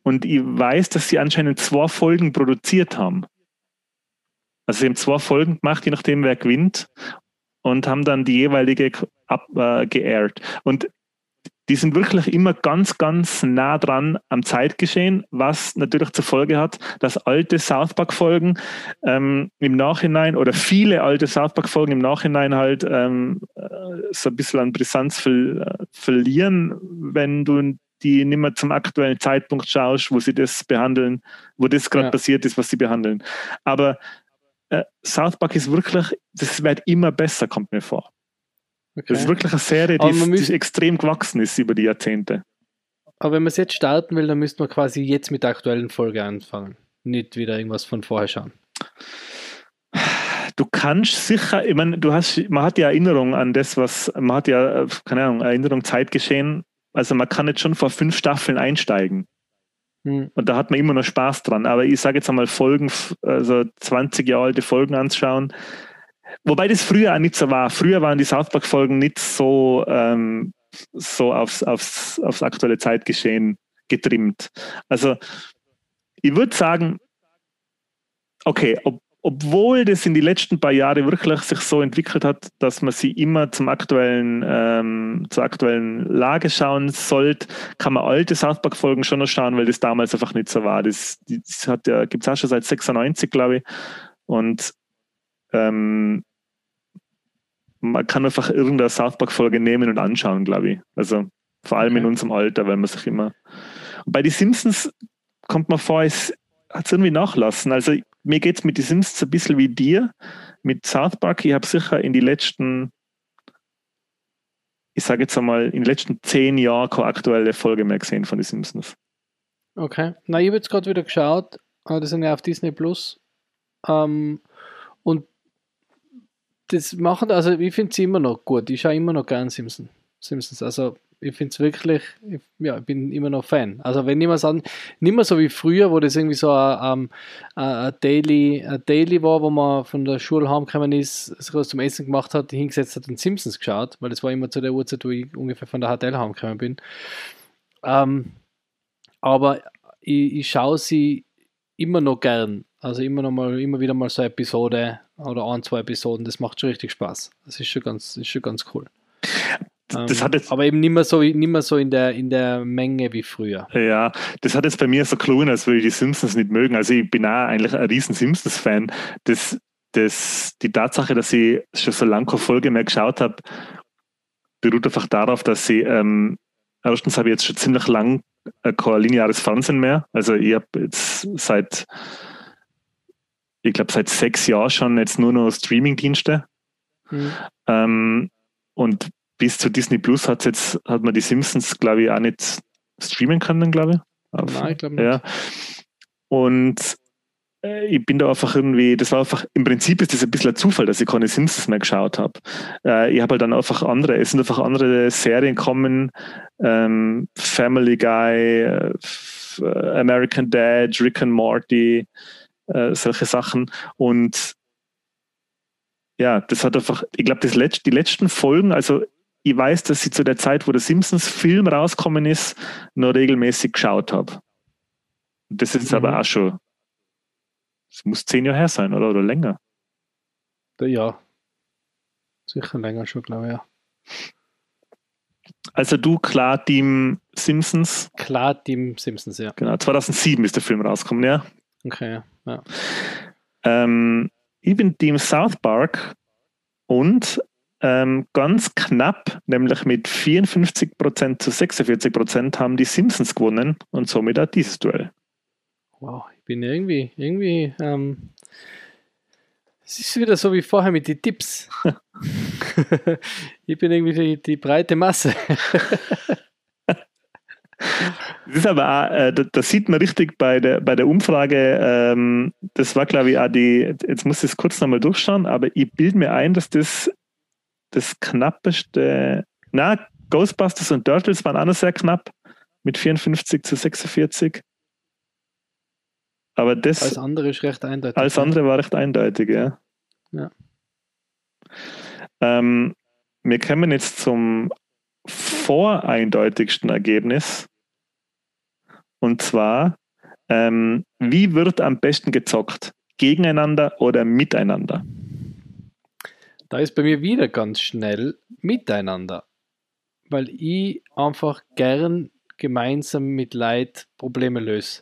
Und ich weiß, dass sie anscheinend zwei Folgen produziert haben. Also sie haben zwei Folgen gemacht, je nachdem wer gewinnt und haben dann die jeweilige ab, äh, geehrt. Und die sind wirklich immer ganz, ganz nah dran am Zeitgeschehen, was natürlich zur Folge hat, dass alte South Park-Folgen ähm, im Nachhinein oder viele alte South Park-Folgen im Nachhinein halt ähm, äh, so ein bisschen an Brisanz ver äh, verlieren, wenn du die nicht mehr zum aktuellen Zeitpunkt schaust, wo sie das behandeln, wo das gerade ja. passiert ist, was sie behandeln. Aber äh, South Park ist wirklich, das wird immer besser, kommt mir vor. Okay. Das ist wirklich eine Serie, die, ist, die extrem gewachsen ist über die Jahrzehnte. Aber wenn man es jetzt starten will, dann müsste man quasi jetzt mit der aktuellen Folge anfangen. Nicht wieder irgendwas von vorher schauen. Du kannst sicher, ich meine, du hast, man hat ja Erinnerung an das, was, man hat ja, keine Ahnung, Erinnerung, Zeitgeschehen. Also man kann jetzt schon vor fünf Staffeln einsteigen. Hm. Und da hat man immer noch Spaß dran. Aber ich sage jetzt einmal Folgen, also 20 Jahre alte Folgen anzuschauen. Wobei das früher auch nicht so war. Früher waren die South Park-Folgen nicht so, ähm, so aufs, aufs, aufs aktuelle Zeitgeschehen getrimmt. Also ich würde sagen, okay, ob, obwohl das in die letzten paar Jahre wirklich sich so entwickelt hat, dass man sie immer zum aktuellen, ähm, zur aktuellen Lage schauen sollte, kann man alte South Park-Folgen schon noch schauen, weil das damals einfach nicht so war. Das, das hat ja, gibt es auch schon seit 96, glaube ich. Und ähm, man kann einfach irgendeine South Park-Folge nehmen und anschauen, glaube ich. Also vor allem in unserem Alter, weil man sich immer. Und bei den Simpsons kommt man vor, es hat es irgendwie nachlassen. Also mir geht es mit den Simpsons ein bisschen wie dir, mit South Park. Ich habe sicher in die letzten, ich sage jetzt einmal, in den letzten zehn Jahren keine aktuelle Folge mehr gesehen von den Simpsons. Okay. Na, ich habe jetzt gerade wieder geschaut, das sind ja auf Disney Plus. Ähm, und das machen, also ich finde sie immer noch gut. Ich schaue immer noch gern Simpsons. Simpsons. Also ich finde es wirklich, ich, ja, ich bin immer noch Fan. Also wenn jemand an, nicht mehr so wie früher, wo das irgendwie so ein, ein, Daily, ein Daily war, wo man von der Schule heimgekommen ist, sich was zum Essen gemacht hat, hingesetzt hat und Simpsons geschaut, weil das war immer zu der Uhrzeit, wo ich ungefähr von der HTL heimgekommen bin. Ähm, aber ich, ich schaue sie immer noch gern. Also immer noch mal, immer wieder mal so eine Episode oder ein, zwei Episoden, das macht schon richtig Spaß. Das ist schon ganz, ist schon ganz cool. Das ähm, hat jetzt, aber eben nicht mehr, so, nicht mehr so in der, in der Menge wie früher. Ja, das hat jetzt bei mir so klungen, als würde ich die Simpsons nicht mögen. Also ich bin auch eigentlich ein riesen Simpsons-Fan. Das, das, die Tatsache, dass ich schon so lange keine Folge mehr geschaut habe, beruht einfach darauf, dass ich ähm, erstens habe ich jetzt schon ziemlich lang äh, kein lineares Fernsehen mehr. Also ich habe jetzt seit ich glaube seit sechs Jahren schon jetzt nur noch Streaming-Dienste. Mhm. Ähm, und bis zu Disney Plus hat jetzt, hat man die Simpsons, glaube ich, auch nicht streamen können, glaube ich. Auf, Nein, ich glaube nicht. Ja. Und äh, ich bin da einfach irgendwie, das war einfach, im Prinzip ist das ein bisschen ein Zufall, dass ich keine Simpsons mehr geschaut habe. Äh, ich habe halt dann einfach andere, es sind einfach andere Serien kommen, ähm, Family Guy, äh, American Dad, Rick and Morty, äh, solche Sachen. Und ja, das hat einfach, ich glaube, die letzten Folgen, also ich weiß, dass ich zu der Zeit, wo der Simpsons-Film rausgekommen ist, noch regelmäßig geschaut habe. Das ist mhm. aber auch schon, es muss zehn Jahre her sein, oder? Oder länger? Ja, sicher länger schon, glaube ich, ja. Also du klar Team Simpsons? Klar Team Simpsons, ja. Genau, 2007 ist der Film rausgekommen, ja. Okay, ja. Ähm, ich bin Team South Park und ähm, ganz knapp, nämlich mit 54% zu 46% haben die Simpsons gewonnen und somit auch dieses Duell. Wow, ich bin irgendwie, irgendwie, ähm, es ist wieder so wie vorher mit den Tipps. (laughs) ich bin irgendwie die, die breite Masse. Das ist aber auch, äh, das sieht man richtig bei der, bei der Umfrage, ähm, das war glaube ich auch die, jetzt muss ich es kurz nochmal durchschauen, aber ich bilde mir ein, dass das das knappeste, na, Ghostbusters und Turtles waren auch noch sehr knapp mit 54 zu 46. Aber das. Alles andere ist recht eindeutig. Alles andere war recht eindeutig, ja. Ja. Ähm, wir kommen jetzt zum voreindeutigsten Ergebnis. Und zwar, ähm, wie wird am besten gezockt? Gegeneinander oder miteinander? Da ist bei mir wieder ganz schnell miteinander, weil ich einfach gern gemeinsam mit Leid Probleme löse.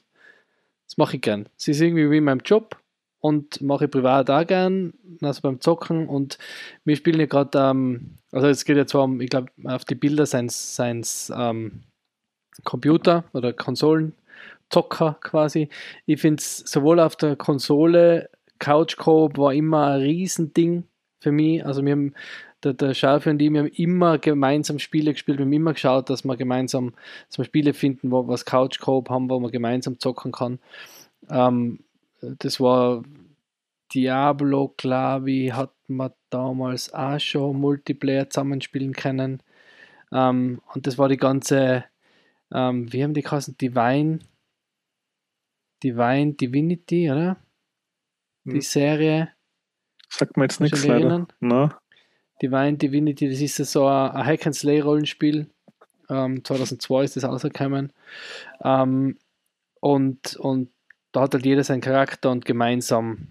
Das mache ich gern. Es ist irgendwie wie in meinem Job und mache ich privat auch gern, also beim Zocken und wir spielen ja gerade, ähm, also es geht ja zwar um, ich glaube, auf die Bilder seins, seins ähm, Computer oder Konsolenzocker quasi. Ich finde es sowohl auf der Konsole Couch Coop war immer ein Riesending für mich. Also wir haben, der, der Schaufe und ich, wir haben immer gemeinsam Spiele gespielt, wir haben immer geschaut, dass wir gemeinsam dass wir Spiele finden, wo was Couch Coop haben, wo man gemeinsam zocken kann. Ähm, das war Diablo, glaube ich, hat man damals auch schon Multiplayer zusammenspielen können. Ähm, und das war die ganze, ähm, wie haben die geheißen? Divine, Divine Divinity, oder? Die hm. Serie. Sagt mir jetzt nichts leider. No. Divine Divinity, das ist so ein, Hack and Slay Rollenspiel. Ähm, 2002 ist das rausgekommen. Ähm, und, und da hat halt jeder seinen Charakter und gemeinsam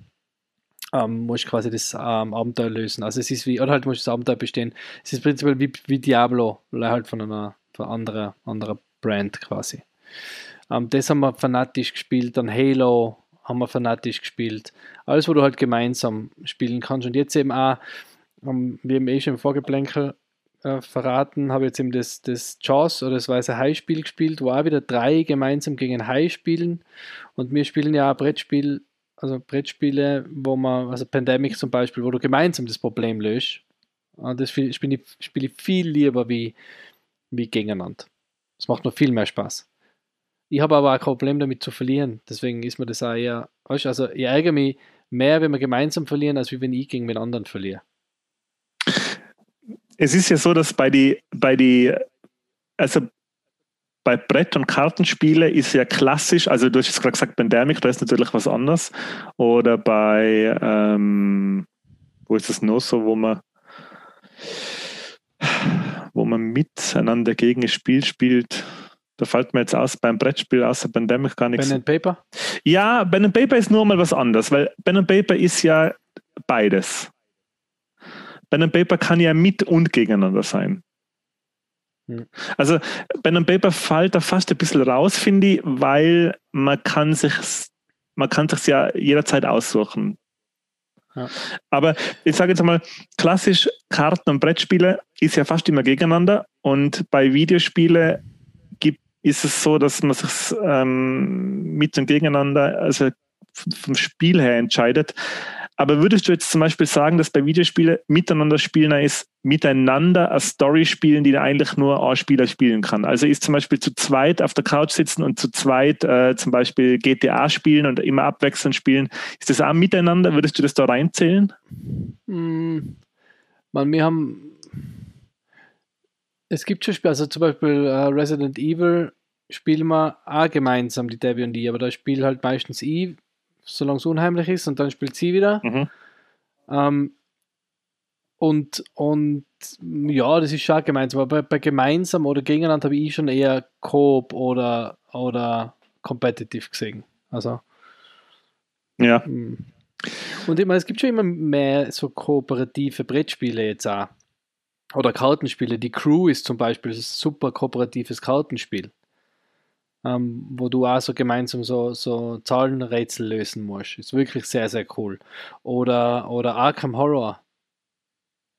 ähm, musst quasi das ähm, Abenteuer lösen. Also es ist wie, oder halt musst das Abenteuer bestehen. Es ist prinzipiell wie, wie Diablo, halt von einer, von anderer, anderer Brand quasi. Ähm, das haben wir fanatisch gespielt, dann Halo haben wir fanatisch gespielt. Alles, wo du halt gemeinsam spielen kannst. Und jetzt eben auch, ähm, wir haben eh schon im Vorgeplänkel äh, verraten, habe jetzt eben das, das Jaws oder das Weiße Hai-Spiel gespielt, wo auch wieder drei gemeinsam gegen Hai spielen. Und wir spielen ja auch Brettspiel also Brettspiele, wo man, also Pandemic zum Beispiel, wo du gemeinsam das Problem löst. Und das spiele ich, spiel ich viel lieber wie, wie gegeneinander. Das macht mir viel mehr Spaß. Ich habe aber auch kein Problem damit zu verlieren. Deswegen ist mir das auch eher, also ich ärgere mich mehr, wenn wir gemeinsam verlieren, als wenn ich gegen den anderen verliere. Es ist ja so, dass bei die, bei die, also bei Brett- und Kartenspiele ist ja klassisch, also du hast jetzt gerade gesagt, Pandemic, da ist natürlich was anderes. Oder bei, ähm, wo ist es noch so, wo man, wo man miteinander gegen ein Spiel spielt. Da fällt mir jetzt aus beim Brettspiel außer Pandemic gar nichts. Ben Paper? Ja, Ben Paper ist nur mal was anderes, weil Ben Paper ist ja beides. Ben Paper kann ja mit und gegeneinander sein. Hm. Also einem Paper fällt da fast ein bisschen raus, finde ich, weil man kann sich man kann sich ja jederzeit aussuchen. Ja. Aber ich sage jetzt mal, klassisch Karten- und Brettspiele ist ja fast immer gegeneinander und bei Videospiele gibt, ist es so, dass man sich ähm, mit und gegeneinander, also vom Spiel her entscheidet. Aber würdest du jetzt zum Beispiel sagen, dass bei Videospielen miteinander spielen ist, miteinander eine Story spielen, die eigentlich nur ein Spieler spielen kann? Also ist zum Beispiel zu zweit auf der Couch sitzen und zu zweit äh, zum Beispiel GTA spielen und immer abwechselnd spielen. Ist das auch miteinander? Würdest du das da reinzählen? Mm, man, wir haben. Es gibt schon Spiele, also zum Beispiel uh, Resident Evil spielen wir auch gemeinsam, die Debbie und die, aber da spielt halt meistens ich solange es unheimlich ist, und dann spielt sie wieder. Mhm. Ähm, und, und ja, das ist schon gemeinsam. Aber bei, bei gemeinsam oder gegeneinander habe ich schon eher Coop oder, oder Competitive gesehen. Also. Ja. Hm. Und ich meine, es gibt schon immer mehr so kooperative Brettspiele jetzt auch. Oder Kartenspiele. Die Crew ist zum Beispiel ein super kooperatives Kartenspiel ähm, wo du auch so gemeinsam so, so Zahlenrätsel lösen musst. Ist wirklich sehr, sehr cool. Oder, oder Arkham Horror.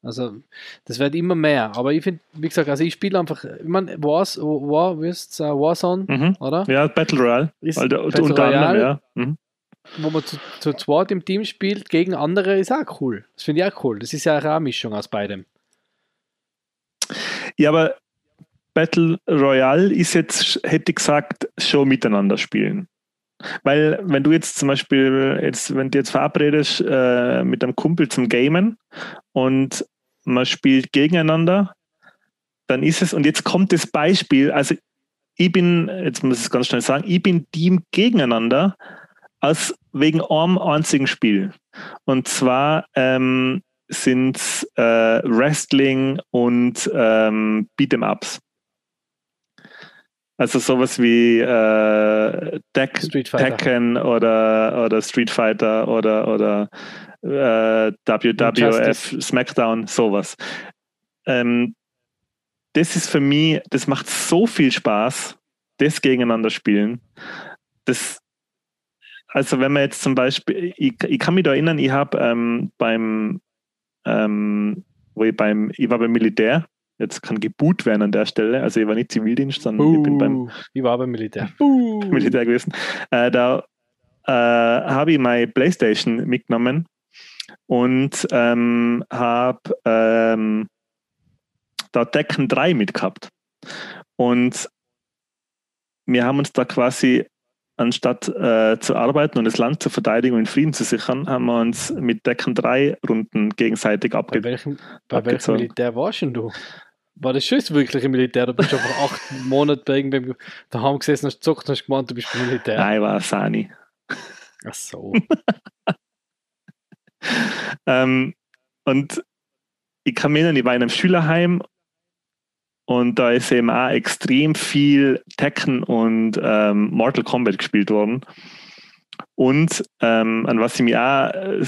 Also, das wird immer mehr. Aber ich finde, wie gesagt, also ich spiele einfach, ich meine, Wars, War, wisst, uh, Warzone, mhm. oder? Ja, Battle Royale. Ist Battle unter Royale, anderem, ja. Mhm. Wo man zu, zu zweit im Team spielt gegen andere, ist auch cool. Das finde ich auch cool. Das ist ja eine Mischung aus beidem. Ja, aber Battle Royale ist jetzt, hätte ich gesagt, schon miteinander spielen. Weil, wenn du jetzt zum Beispiel, jetzt, wenn du jetzt verabredest äh, mit einem Kumpel zum Gamen und man spielt gegeneinander, dann ist es, und jetzt kommt das Beispiel, also ich bin, jetzt muss ich es ganz schnell sagen, ich bin Team gegeneinander als wegen einem einzigen Spiel. Und zwar ähm, sind es äh, Wrestling und ähm, Beat'em Ups. Also sowas wie äh, Deck, Tekken oder, oder Street Fighter oder, oder äh, WWF, SmackDown, sowas. Ähm, das ist für mich, das macht so viel Spaß, das gegeneinander spielen. Das, also wenn man jetzt zum Beispiel, ich, ich kann mich da erinnern, ich habe ähm, beim, ähm, wo ich beim, ich war beim Militär jetzt kann geboot werden an der Stelle. Also ich war nicht Zivildienst, sondern uh, ich bin beim ich war beim Militär. (laughs) Uh. Militär gewesen. Äh, da äh, habe ich meine Playstation mitgenommen und ähm, habe ähm, da Tekken 3 mitgehabt. Und wir haben uns da quasi anstatt äh, zu arbeiten und das Land zu verteidigen und Frieden zu sichern, haben wir uns mit Decken 3 Runden gegenseitig abge bei welchem, bei welchem Militär warst du? War das schon das wirkliche Militär? Du bist schon vor acht (laughs) Monaten bei irgendwem daheim gesessen, hast gezockt und hast gemeint, du bist beim Militär. Nein, war Sani. Ach so. (laughs) ähm, und ich kann mir erinnern, ich war in einem Schülerheim und da ist eben auch extrem viel Tekken und ähm, Mortal Kombat gespielt worden. Und ähm, an was ich mich auch äh,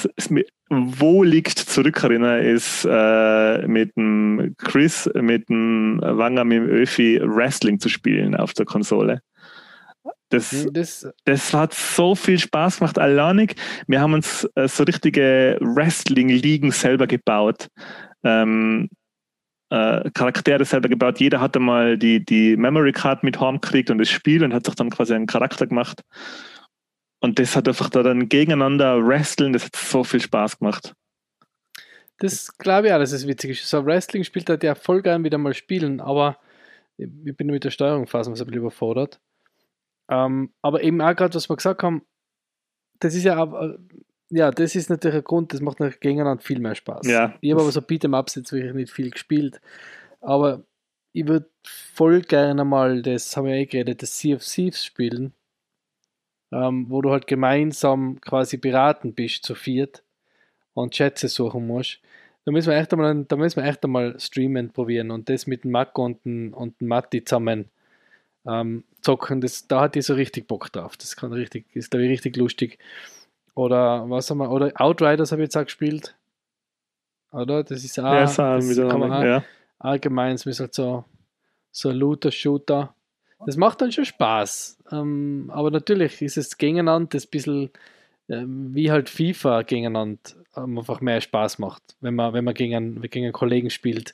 wo liegt zurückerinnere, ist äh, mit dem Chris, mit dem Wanger, mit dem Öfi Wrestling zu spielen auf der Konsole. Das, das, das, hat so viel Spaß gemacht, alleinig. Wir haben uns äh, so richtige Wrestling-Ligen selber gebaut. Ähm, äh, Charaktere selber gebaut. Jeder hatte mal die, die Memory Card mit Home gekriegt und das Spiel und hat sich dann quasi einen Charakter gemacht. Und das hat einfach da dann gegeneinander wresteln, das hat so viel Spaß gemacht. Das glaube ich auch, dass es witzig ist. So Wrestling spielt halt ja voll gern wieder mal spielen, aber ich bin mit der Steuerung fast ein bisschen überfordert. Ähm, aber eben auch gerade, was wir gesagt haben, das ist ja äh, ja, das ist natürlich ein Grund, das macht natürlich gegeneinander viel mehr Spaß. Ja. Ich habe aber so Beat'em Ups jetzt wirklich nicht viel gespielt, aber ich würde voll gerne mal das, haben wir eh geredet, das Sea of Thieves spielen, ähm, wo du halt gemeinsam quasi beraten bist zu viert und Schätze suchen musst. Da müssen wir echt einmal, da müssen wir echt einmal streamen probieren und das mit dem Marco und dem, und dem Matti zusammen ähm, zocken. Das, da hat die so richtig Bock drauf. Das kann richtig, ist da richtig lustig. Oder was haben wir, oder Outriders habe ich jetzt auch gespielt. Oder? Das ist auch, ja, das kann man auch ja. allgemein, es ist halt so, so ein Looter-Shooter. Das macht dann schon Spaß. Ähm, aber natürlich ist es gegeneinander das bisschen ähm, wie halt FIFA gegeneinander ähm, einfach mehr Spaß macht, wenn man, wenn man gegen einen, gegen einen Kollegen spielt.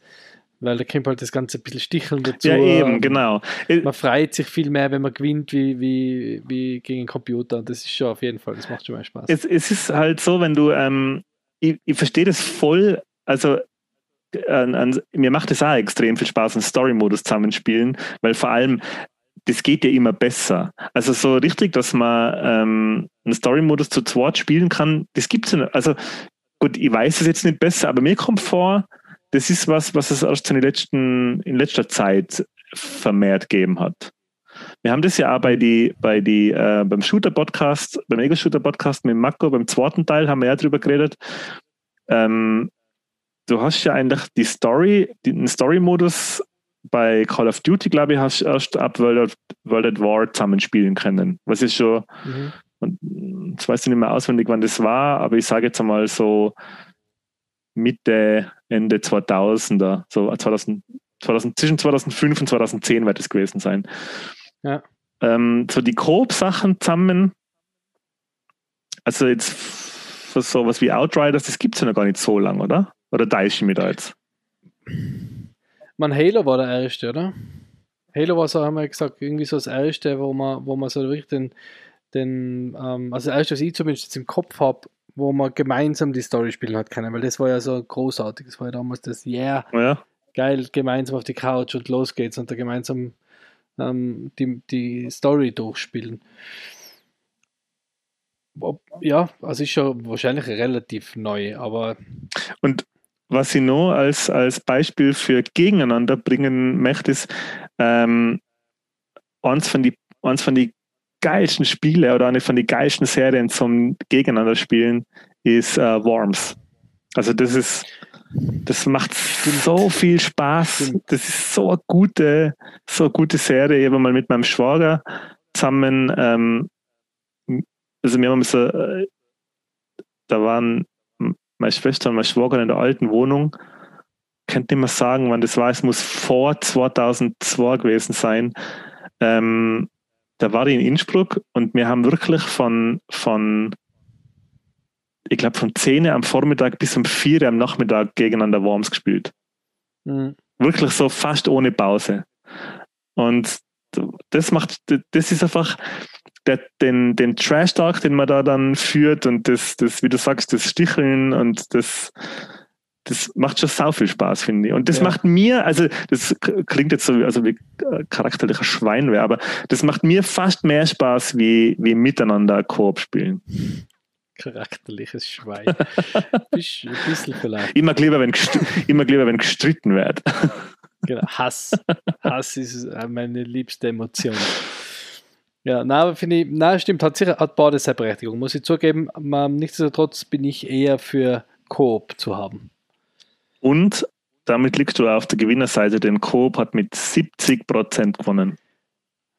Weil da kommt halt das Ganze ein bisschen Sticheln dazu. Ja, eben, genau. Man freut sich viel mehr, wenn man gewinnt, wie, wie, wie gegen einen Computer. Das ist schon auf jeden Fall, das macht schon mehr Spaß. Es, es ist halt so, wenn du, ähm, ich, ich verstehe das voll, also an, an, mir macht es auch extrem viel Spaß, einen Story-Modus zusammenspielen, weil vor allem das geht ja immer besser. Also so richtig, dass man ähm, einen Story-Modus zu zweit spielen kann, das gibt es ja nicht. Also gut, ich weiß es jetzt nicht besser, aber mir kommt vor, das ist was, was es erst in, letzten, in letzter Zeit vermehrt gegeben hat. Wir haben das ja auch bei die, bei die, äh, beim Shooter-Podcast, beim Ego-Shooter-Podcast mit Mako, beim zweiten Teil haben wir ja drüber geredet. Ähm, du hast ja eigentlich die Story, den Story-Modus bei Call of Duty, glaube ich, hast du erst ab World, World at War zusammenspielen können. Was ist schon, mhm. und, jetzt weiß ich nicht mehr auswendig, wann das war, aber ich sage jetzt einmal so Mitte, Ende 2000er, so 2000, 2000, zwischen 2005 und 2010 wird es gewesen sein. Ja. Ähm, so die Coop-Sachen zusammen, also jetzt für sowas wie Outriders, das gibt es ja noch gar nicht so lange, oder? Oder da ist mir da jetzt? Man, Halo war der erste, oder? Halo war so, haben wir gesagt, irgendwie so das erste, wo man, wo man so wirklich den, den ähm, also das erste, was ich zumindest jetzt im Kopf habe, wo man gemeinsam die Story spielen hat können, weil das war ja so großartig. Das war ja damals das Yeah, ja. geil, gemeinsam auf die Couch und los geht's und da gemeinsam ähm, die, die Story durchspielen. Ja, also ist schon wahrscheinlich relativ neu, aber. Und was ich noch als, als Beispiel für gegeneinander bringen möchte, ist ähm, eins von die eins von die geilsten Spiele oder eine von den geilsten Serien zum Gegeneinander spielen ist äh, Worms. Also das ist, das macht so viel Spaß. Das ist so eine gute, so eine gute Serie. Ich habe mal mit meinem Schwager zusammen, ähm, also wir haben so, äh, da waren meine Schwester und mein Schwager in der alten Wohnung. Könnte man sagen, wann das war. Es muss vor 2002 gewesen sein. Ähm, da war ich in Innsbruck und wir haben wirklich von, von ich glaube, von 10 am Vormittag bis um 4 am Nachmittag gegeneinander Worms gespielt. Mhm. Wirklich so fast ohne Pause. Und das macht, das ist einfach der, den, den Trash-Talk, den man da dann führt und das, das, wie du sagst, das Sticheln und das, das macht schon sau viel Spaß, finde ich. Und das ja. macht mir, also das klingt jetzt so also wie charakterlicher Schweinwehr, aber das macht mir fast mehr Spaß, wie, wie miteinander Koop spielen. Charakterliches Schwein. (laughs) ein bisschen vielleicht. Immer lieber, wenn, immer lieber, wenn gestritten wird. genau, Hass. Hass ist äh, meine liebste Emotion. Ja, na, finde ich, na, stimmt, hat sicher hat beide seine Berechtigung. Muss ich zugeben, nichtsdestotrotz bin ich eher für Koop zu haben. Und damit liegst du auf der Gewinnerseite, denn Coop hat mit 70% gewonnen.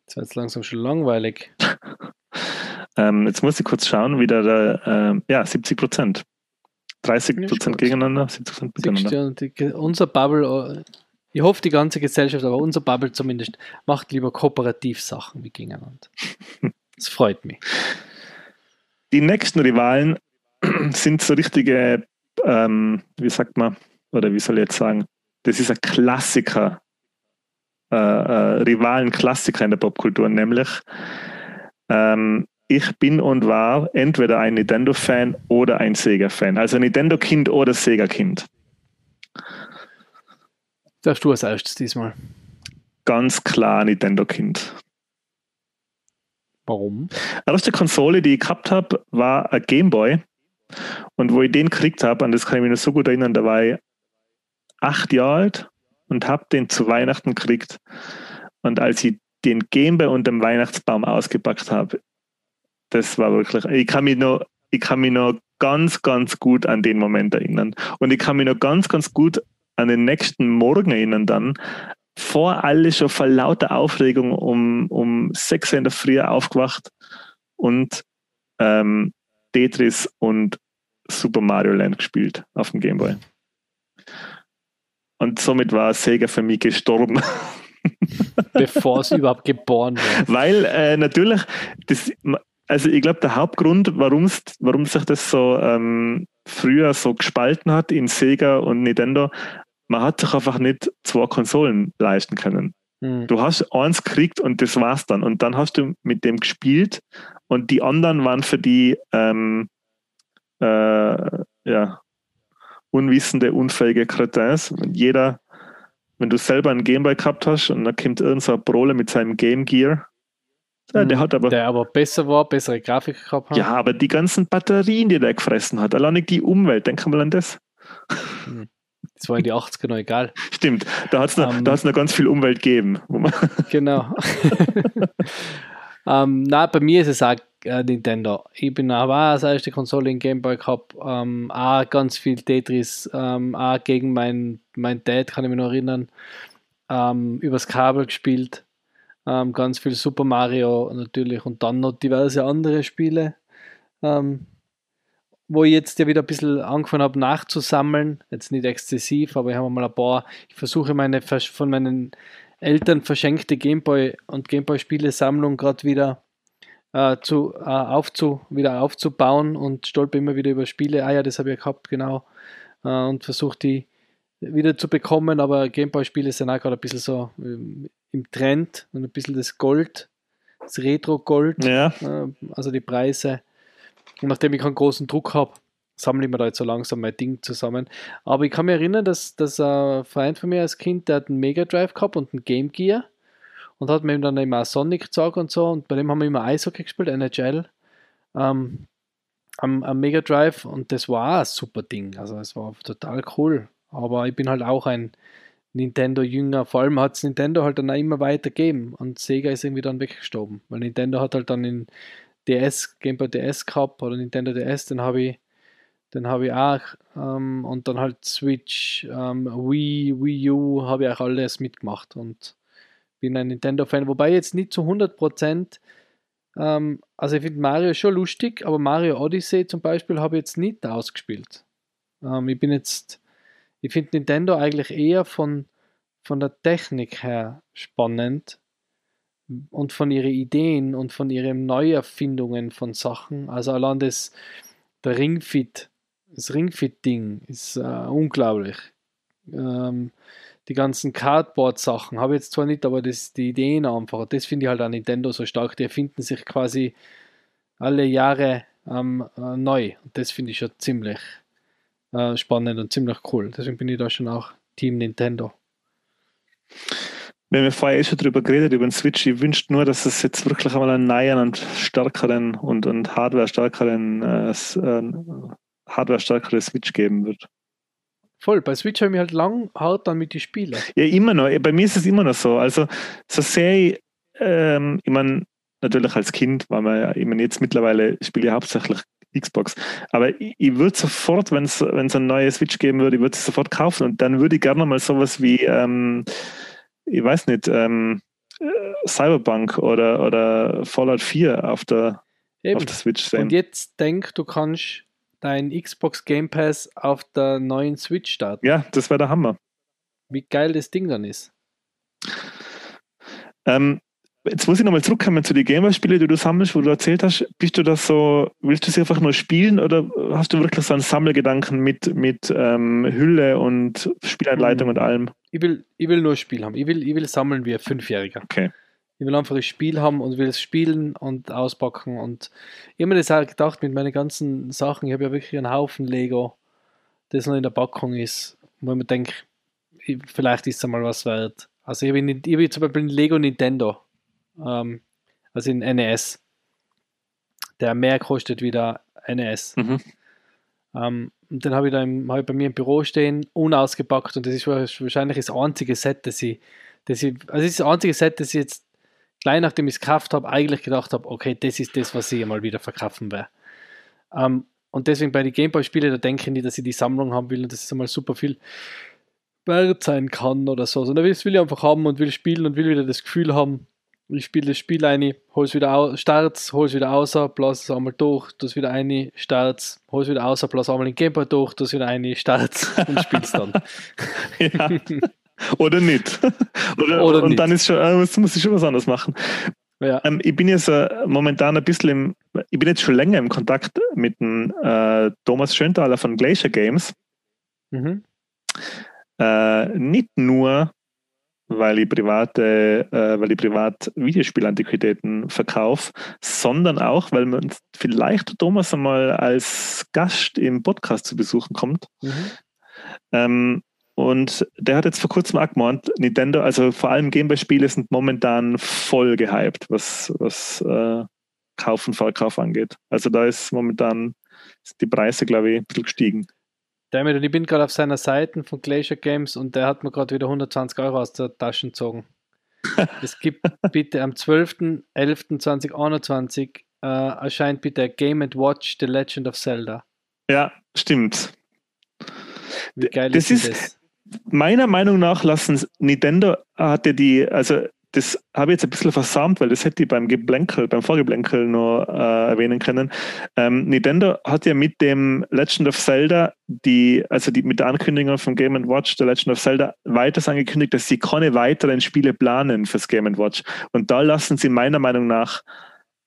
Jetzt wird es langsam schon langweilig. (laughs) Ähm, jetzt muss ich kurz schauen, wieder der, ähm, ja, 70 Prozent. 30 Prozent gegeneinander, 70 Prozent miteinander. Die, unser Bubble, äh, ich hoffe die ganze Gesellschaft, aber unser Bubble zumindest macht lieber kooperativ Sachen wie gegeneinander. Das freut mich. Die nächsten Rivalen sind so richtige, ähm, wie sagt man, oder wie soll ich jetzt sagen, das ist ein Klassiker, äh, äh, Rivalen-Klassiker in der Popkultur, nämlich ähm, ich bin und war entweder ein Nintendo-Fan oder ein Sega-Fan. Also Nintendo-Kind oder Sega-Kind. Darfst du als erstes diesmal? Ganz klar Nintendo-Kind. Warum? Die erste Konsole, die ich gehabt habe, war ein Gameboy. Und wo ich den gekriegt habe, an das kann ich mich noch so gut erinnern, da war ich acht Jahre alt und habe den zu Weihnachten gekriegt. Und als ich den Gameboy unter dem Weihnachtsbaum ausgepackt habe, das war wirklich, ich kann mich noch, ich kann mich noch ganz, ganz gut an den Moment erinnern. Und ich kann mich noch ganz, ganz gut an den nächsten Morgen erinnern dann, vor alle schon vor lauter Aufregung um, um 6 Uhr in der Früh aufgewacht und ähm, Tetris und Super Mario Land gespielt auf dem Gameboy. Und somit war Sega für mich gestorben. (laughs) Bevor es überhaupt geboren war. Weil äh, natürlich, das, also ich glaube, der Hauptgrund, warum sich das so ähm, früher so gespalten hat in Sega und Nintendo, man hat sich einfach nicht zwei Konsolen leisten können. Mhm. Du hast eins gekriegt und das war's dann. Und dann hast du mit dem gespielt und die anderen waren für die ähm, äh, ja, unwissende, unfähige Kretins. Jeder, wenn du selber einen Gameboy gehabt hast und dann kommt irgendein so Prole mit seinem Game Gear, ja, der, hat aber, der aber besser war, bessere Grafik gehabt hat. Ja, aber die ganzen Batterien, die der gefressen hat, allein die Umwelt, denk mal an das. Hm. Das war in die 80er noch egal. Stimmt, da hat es noch, um, noch ganz viel Umwelt gegeben. (laughs) genau. (laughs) ähm, na, bei mir ist es auch äh, Nintendo. Ich bin auch als erste Konsole in Game Boy gehabt, ähm, auch ganz viel Tetris, ähm, auch gegen meinen mein Dad, kann ich mich noch erinnern, ähm, übers Kabel gespielt. Ähm, ganz viel Super Mario natürlich und dann noch diverse andere Spiele. Ähm, wo ich jetzt ja wieder ein bisschen angefangen habe nachzusammeln, jetzt nicht exzessiv, aber ich habe mal ein paar, ich versuche meine von meinen Eltern verschenkte Gameboy und Gameboy-Spiele-Sammlung gerade wieder äh, zu, äh, aufzu, wieder aufzubauen und stolpe immer wieder über Spiele. Ah ja, das habe ich gehabt, genau. Äh, und versuche die wieder zu bekommen, aber Gameboy-Spiele sind auch gerade ein bisschen so ähm, im Trend und ein bisschen das Gold, das Retro-Gold, ja. Äh, also die Preise und nachdem ich keinen großen Druck habe, sammle ich mir da jetzt so langsam mein Ding zusammen. Aber ich kann mich erinnern, dass, dass ein Freund von mir als Kind, der hat einen Mega Drive gehabt und einen Game Gear und hat mir dann immer Sonic gezeigt und so und bei dem haben wir immer Eishockey gespielt, NHL, ähm, am, am Mega Drive und das war ein super Ding. Also es war total cool. Aber ich bin halt auch ein Nintendo-Jünger. Vor allem hat es Nintendo halt dann auch immer weitergegeben und Sega ist irgendwie dann weggestorben. Weil Nintendo hat halt dann in DS, Game Boy DS gehabt oder Nintendo DS, den habe ich, den habe ich auch ähm, und dann halt Switch, ähm, Wii, Wii U habe ich auch alles mitgemacht und bin ein Nintendo-Fan, wobei jetzt nicht zu 100% ähm, also ich finde Mario schon lustig, aber Mario Odyssey zum Beispiel habe ich jetzt nicht ausgespielt. Ähm, ich bin jetzt, ich finde Nintendo eigentlich eher von, von der Technik her spannend, und von ihren Ideen und von ihren Neuerfindungen von Sachen. Also allein das, Ringfit, das Ringfit-Ding ist äh, unglaublich. Ähm, die ganzen Cardboard-Sachen habe ich jetzt zwar nicht, aber das, die Ideen einfach, das finde ich halt an Nintendo so stark. Die erfinden sich quasi alle Jahre ähm, äh, neu. Und das finde ich schon ziemlich äh, spannend und ziemlich cool. Deswegen bin ich da schon auch Team Nintendo. Wir haben vorher eh schon drüber geredet, über den Switch. Ich wünsche nur, dass es jetzt wirklich einmal einen neuen und stärkeren und, und Hardware-stärkeren äh, äh, Hardware-stärkere Switch geben wird. Voll, bei Switch habe ich halt lang hart dann mit die Spiele. Ja, immer noch. Bei mir ist es immer noch so. Also, so sehr ich, ähm, ich meine, natürlich als Kind war man ja, ich meine, jetzt mittlerweile spiele ich hauptsächlich Xbox. Aber ich, ich würde sofort, wenn es ein neues Switch geben würde, ich würde es sofort kaufen und dann würde ich gerne mal sowas wie ähm, ich weiß nicht, ähm, Cyberpunk oder, oder Fallout 4 auf der Eben. auf der Switch Und sehen. jetzt denk, du kannst dein Xbox Game Pass auf der neuen Switch starten. Ja, das wäre der Hammer. Wie geil das Ding dann ist. Ähm, jetzt muss ich nochmal zurückkommen zu den Gamer-Spiele, die du sammelst, wo du erzählt hast. Bist du das so, willst du sie einfach nur spielen oder hast du wirklich so einen Sammelgedanken mit, mit ähm, Hülle und Spielanleitung Hm. und allem? Ich will, ich will nur ein Spiel haben. Ich will, ich will sammeln wie ein Fünfjähriger. Okay. Ich will einfach ein Spiel haben und will es spielen und auspacken. Und ich habe mir das auch gedacht mit meinen ganzen Sachen. Ich habe ja wirklich einen Haufen Lego, das noch in der Packung ist, wo ich mir denke, ich- vielleicht ist es einmal was wert. Also ich habe, habe zum Beispiel einen Lego Nintendo, ähm, also in NES, der mehr kostet wie der NES. Mhm. Ähm, und den habe ich da im, habe ich bei mir im Büro stehen, unausgepackt und das ist wahrscheinlich das einzige Set, das ich, das ich also das ist das einzige Set, das ich jetzt gleich nachdem ich es gekauft habe, eigentlich gedacht habe, okay, das ist das, was ich mal wieder verkaufen werde. Ähm, und deswegen bei den Gameboy-Spielen, da denke ich nicht, dass ich die Sammlung haben will und dass es einmal super viel wert sein kann oder so. Sondern das will ich einfach haben und will spielen und will wieder das Gefühl haben, ich spiele das Spiel ein, hol's wieder aus, start's, hol's wieder aus, blass es einmal durch, das wieder ein, start's, hol's wieder aus, blass einmal den Gameboy durch, das wieder ein, start's (laughs) und spiel's dann. (laughs) Ja. Oder nicht. (laughs) Oder, Oder und nicht. dann ist schon, äh, muss ich schon was anderes machen. ja. Ähm, ich bin jetzt äh, momentan ein bisschen im, ich bin jetzt schon länger im Kontakt mit dem äh, Thomas Schöntaler von Glacier Games. Mhm. Äh, nicht nur, weil ich private, äh, weil ich privat Videospielantiquitäten verkaufe, sondern auch, weil man vielleicht Thomas einmal als Gast im Podcast zu besuchen kommt. Mhm. Ähm, und der hat jetzt vor kurzem auch gemeint, Nintendo, also vor allem Gameboy-Spiele sind momentan voll gehypt, was, was äh, Kauf und Verkauf angeht. Also da ist momentan sind die Preise, glaube ich, ein bisschen gestiegen. Damit, und ich bin gerade auf seiner Seite von Glacier Games und der hat mir gerade wieder 120 Euro aus der Tasche gezogen. (laughs) Es gibt bitte am 12.11.2021 äh, erscheint bitte Game Watch The Legend of Zelda. Ja, stimmt. Wie geil Das ist, ist- das? Meiner Meinung nach lassen Nintendo hatte die, also das habe ich jetzt ein bisschen versammelt, weil das hätte ich beim Geblänkel, beim Vorgeblänkel nur äh, erwähnen können. Ähm, Nintendo hat ja mit dem Legend of Zelda die, also die mit der Ankündigung von Game Watch, der Legend of Zelda, weiters angekündigt, dass sie keine weiteren Spiele planen fürs Game Watch. Und da lassen sie meiner Meinung nach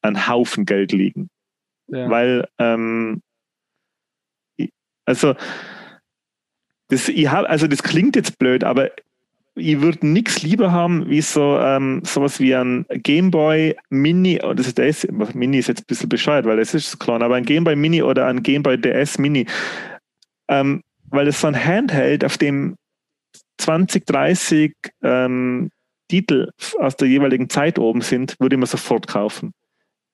einen Haufen Geld liegen. Ja. Weil, ähm, also, das, ich hab, also das klingt jetzt blöd, aber ich würde nichts lieber haben, wie so ähm, sowas wie ein Gameboy Mini, oh, das ist, ist, Mini ist jetzt ein bisschen bescheuert, weil das ist so klein, aber ein Gameboy Mini oder ein Gameboy DS Mini, ähm, weil das so ein Handheld, auf dem 20, 30 ähm, Titel aus der jeweiligen Zeit oben sind, würde ich mir sofort kaufen.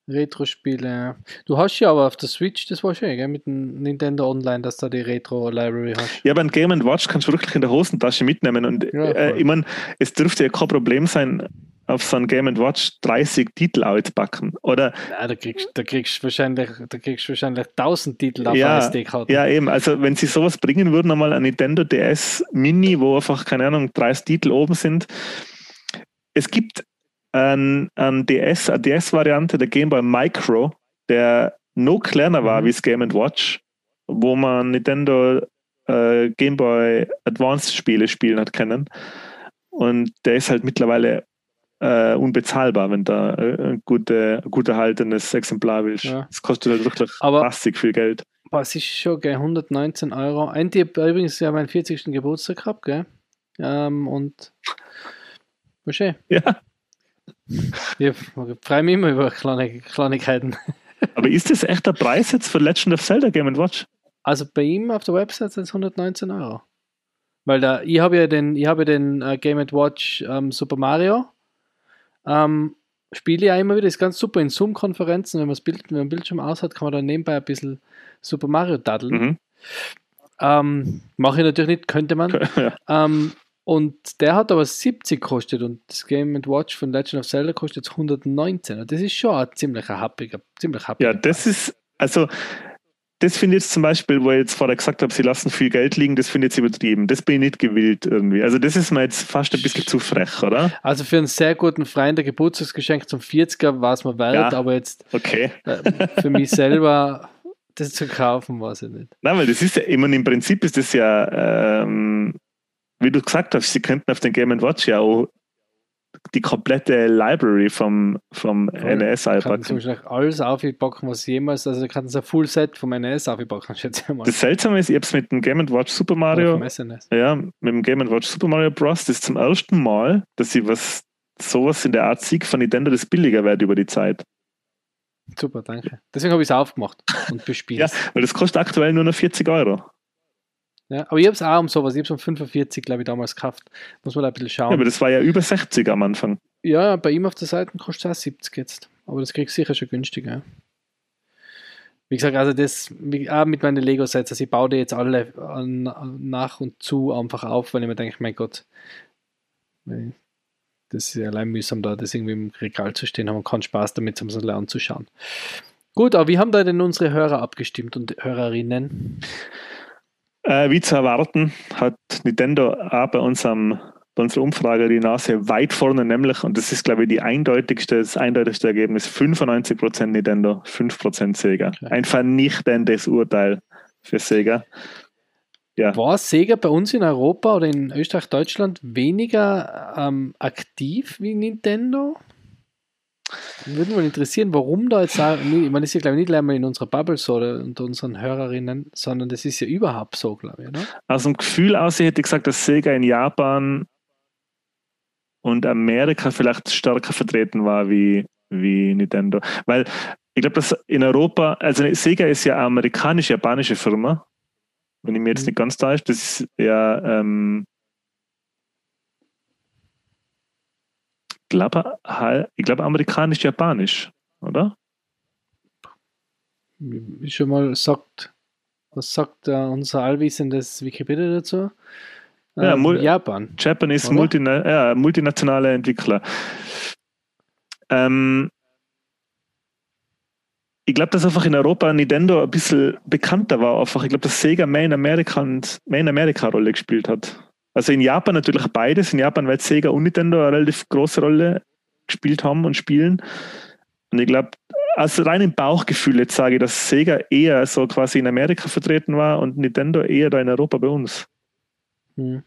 Retro-Spiele. ja. Du hast ja aber auf der Switch, das war schön, gell, mit dem Nintendo Online, dass du die Retro-Library hast. Ja, aber ein Game Watch kannst du wirklich in der Hosentasche mitnehmen. Und Ja, äh, ich meine, es dürfte ja kein Problem sein, auf so ein Game Watch 30 Titel auspacken. Oder Nein, da kriegst da kriegst wahrscheinlich, da kriegst wahrscheinlich 1000 Titel auf Ja, SD-Karten. ja, eben, also wenn sie sowas bringen würden, einmal ein Nintendo DS Mini, wo einfach, keine Ahnung, 30 Titel oben sind. Es gibt ein, ein DS, eine DS-Variante der Game Boy Micro, der noch kleiner war Mhm. wie das Game Watch, wo man Nintendo äh, Game Boy Advance Spiele spielen hat können. Und der ist halt mittlerweile äh, unbezahlbar, wenn da äh, ein gute, gut erhaltenes Exemplar willst. Ja. Das kostet halt wirklich Aber- massig viel Geld. Es ist schon, gell, 119 Euro. Ein Tipp, übrigens ja meinen 40. Geburtstag gehabt, gell? Ähm, und war schön. Ja. Ich freue mich immer über kleine Kleinigkeiten. Aber ist das echt der Preis jetzt für Legend of Zelda Game Watch? Also bei ihm auf der Website sind es 119 Euro. Weil da, ich habe ja den, ich habe ja den äh, Game Watch ähm, Super Mario. Ähm, spiele ja immer wieder, ist ganz super in Zoom-Konferenzen, wenn man das Bild, wenn man den Bildschirm aus hat, kann man da nebenbei ein bisschen Super Mario daddeln. Mhm. Ähm, Mache ich natürlich nicht, könnte man. (laughs) ja. Ähm, und der hat aber 70 gekostet und das Game Watch von Legend of Zelda kostet jetzt 119. Und das ist schon ein ziemlich happiger, ziemlich happiger ja, das ist, also das finde ich jetzt zum Beispiel, wo ich jetzt vorher gesagt habe, sie lassen viel Geld liegen, das finde ich jetzt übertrieben. Das bin ich nicht gewillt irgendwie. Also das ist mir jetzt fast ein bisschen zu frech, oder? Also für einen sehr guten Freund der Geburtstagsgeschenk zum 40er war es mir wert, ja, aber jetzt okay. äh, für mich selber das zu kaufen, weiß ich nicht. Nein, weil das ist ja, ich meine, im Prinzip ist das ja, ähm, wie du gesagt hast, sie könnten auf den Game Watch ja auch die komplette Library vom, vom ja, NES einpacken. Kann zum alles aufpacken, was jemals, also kann ein Full Set vom NES aufpacken, (laughs) schätze ich mal. Das Seltsame ist, ich habe es mit dem Game Watch Super Mario, ja, mit dem Game Watch Super Mario Bros. Das ist zum ersten Mal, dass ich was sowas in der Art Sieg von Nintendo das billiger wird über die Zeit. Super, danke. Deswegen habe ich es aufgemacht und bespielt. (laughs) ja, weil das kostet aktuell nur noch 40 Euro. Ja, aber ich habe es auch um sowas, ich habe es um 45, glaube ich, damals gekauft. Muss man da ein bisschen schauen. Ja, aber das war ja über 60 am Anfang. Ja, bei ihm auf der Seite kostet es auch 70 jetzt. Aber das kriegst du sicher schon günstiger. Wie gesagt, also das auch mit meinen Lego-Sets, also ich baue die jetzt alle nach und zu einfach auf, weil ich mir denke, mein Gott, das ist ja allein mühsam, da das irgendwie im Regal zu stehen, haben wir keinen Spaß damit, um es anzuschauen. Gut, aber wie haben da denn unsere Hörer abgestimmt und Hörerinnen? Äh, wie zu erwarten, hat Nintendo auch bei, unserem, bei unserer Umfrage die Nase weit vorne, nämlich, und das ist, glaube ich, die eindeutigste, das eindeutigste Ergebnis: 95% Nintendo, 5% Sega. Okay. Ein vernichtendes Urteil für Sega. Ja. War Sega bei uns in Europa oder in Österreich, Deutschland weniger ähm, aktiv wie Nintendo? Würde mich interessieren, warum da jetzt, auch, ich meine, das ist ja, glaube ich, nicht einmal in unserer Bubble so oder unter unseren Hörerinnen, sondern das ist ja überhaupt so, glaube ich, oder? Aus dem Gefühl aus, hätte ich gesagt, dass Sega in Japan und Amerika vielleicht stärker vertreten war wie, wie Nintendo. Weil ich glaube, dass in Europa, also Sega ist ja eine amerikanisch-japanische Firma, wenn ich mir jetzt mhm. nicht ganz täusche, das ist ja ähm, glaube, ich glaube amerikanisch-japanisch, oder? Wie schon mal sagt, was sagt uh, unser allwissendes Wikipedia dazu? Ja, ähm, Japan. Japan ist multina ja, multinationale Entwickler. Ähm, ich glaube, dass einfach in Europa Nintendo ein bisschen bekannter war. Einfach. Ich glaube, dass Sega mehr in Amerika und mehr in Amerika Rolle gespielt hat. Also in Japan natürlich beides. In Japan, weil Sega und Nintendo eine relativ große Rolle gespielt haben und spielen. Und ich glaube, aus reinem Bauchgefühl jetzt sage ich, dass Sega eher so quasi in Amerika vertreten war und Nintendo eher da in Europa bei uns. Hm.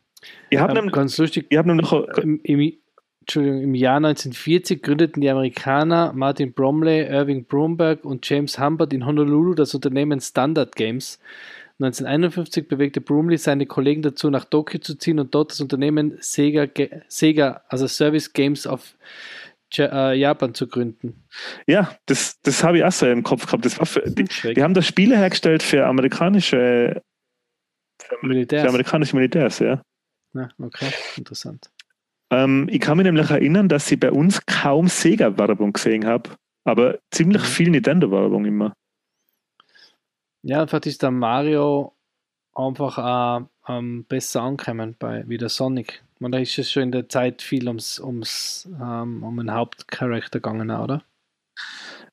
Ihr habt nämlich, ganz lustig. Ihr habt nämlich im, im, Entschuldigung, im Jahr 1940 gründeten die Amerikaner Martin Bromley, Irving Bromberg und James Humbert in Honolulu das Unternehmen Standard Games. 1951 bewegte Brumley seine Kollegen dazu, nach Tokio zu ziehen und dort das Unternehmen Sega, Sega also Service Games of äh, Japan zu gründen. Ja, das, das habe ich auch so im Kopf gehabt. Das war für, die, die haben das Spiele hergestellt für amerikanische für, Militärs. Für amerikanische Militärs, ja. Ja, okay, interessant. Ähm, ich kann mich nämlich erinnern, dass ich bei uns kaum Sega-Werbung gesehen habe, aber ziemlich mhm. viel Nintendo-Werbung immer. Ja, einfach ist der Mario einfach äh, ähm, besser angekommen bei wie der Sonic. Man, da ist es schon in der Zeit viel ums, ums ähm, um einen Hauptcharakter gegangen, oder?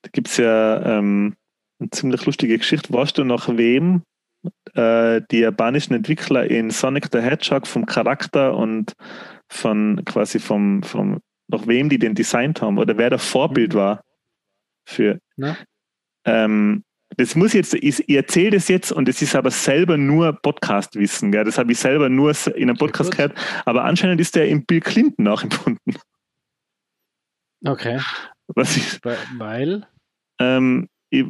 Da gibt es ja ähm, eine ziemlich lustige Geschichte. Weißt du, nach wem äh, die japanischen Entwickler in Sonic the Hedgehog vom Charakter und von quasi vom, vom nach wem die den designt haben oder wer der Vorbild mhm. war für. Ähm, das muss jetzt, ich, ich erzähle das jetzt und es ist aber selber nur Podcast-Wissen. Das habe ich selber nur in einem Podcast gehört. Aber anscheinend ist der im Bill Clinton nachempfunden. Okay. Was ist? Weil? Ähm, ich,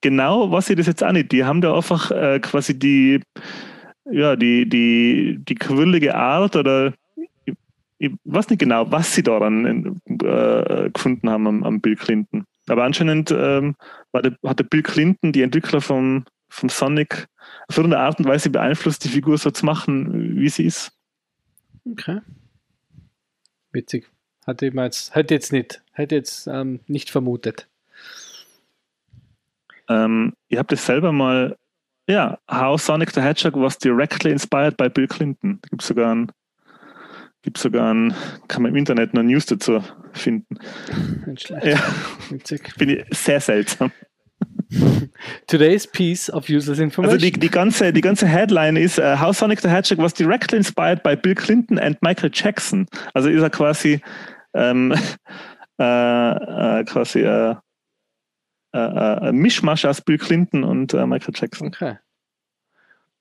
genau was ich das jetzt auch nicht. Die haben da einfach äh, quasi die, ja, die, die, die quirlige Art oder ich, ich weiß nicht genau, was sie daran äh, gefunden haben am, am Bill Clinton. Aber anscheinend ähm, der, hat der Bill Clinton, die Entwickler vom, vom Sonic, auf irgendeine Art und Weise beeinflusst, die Figur so zu machen, wie sie ist. Okay. Witzig. Hatte ich jetzt, hätte jetzt nicht, hätte jetzt ähm, nicht vermutet. Ähm, ich habe das selber mal, ja, How Sonic the Hedgehog was directly inspired by Bill Clinton. Da gibt es sogar ein gibt sogar ein, kann man im Internet noch News dazu finden. Schlecht. Ja. Bin ich sehr seltsam. Today's piece of useless information. Also die, die, ganze, die ganze Headline ist uh, How Sonic the Hedgehog was directly inspired by Bill Clinton and Michael Jackson. Also ist er quasi ähm, (laughs) äh, äh, quasi äh, äh, äh, ein Mischmasch aus Bill Clinton und Michael Jackson. Okay.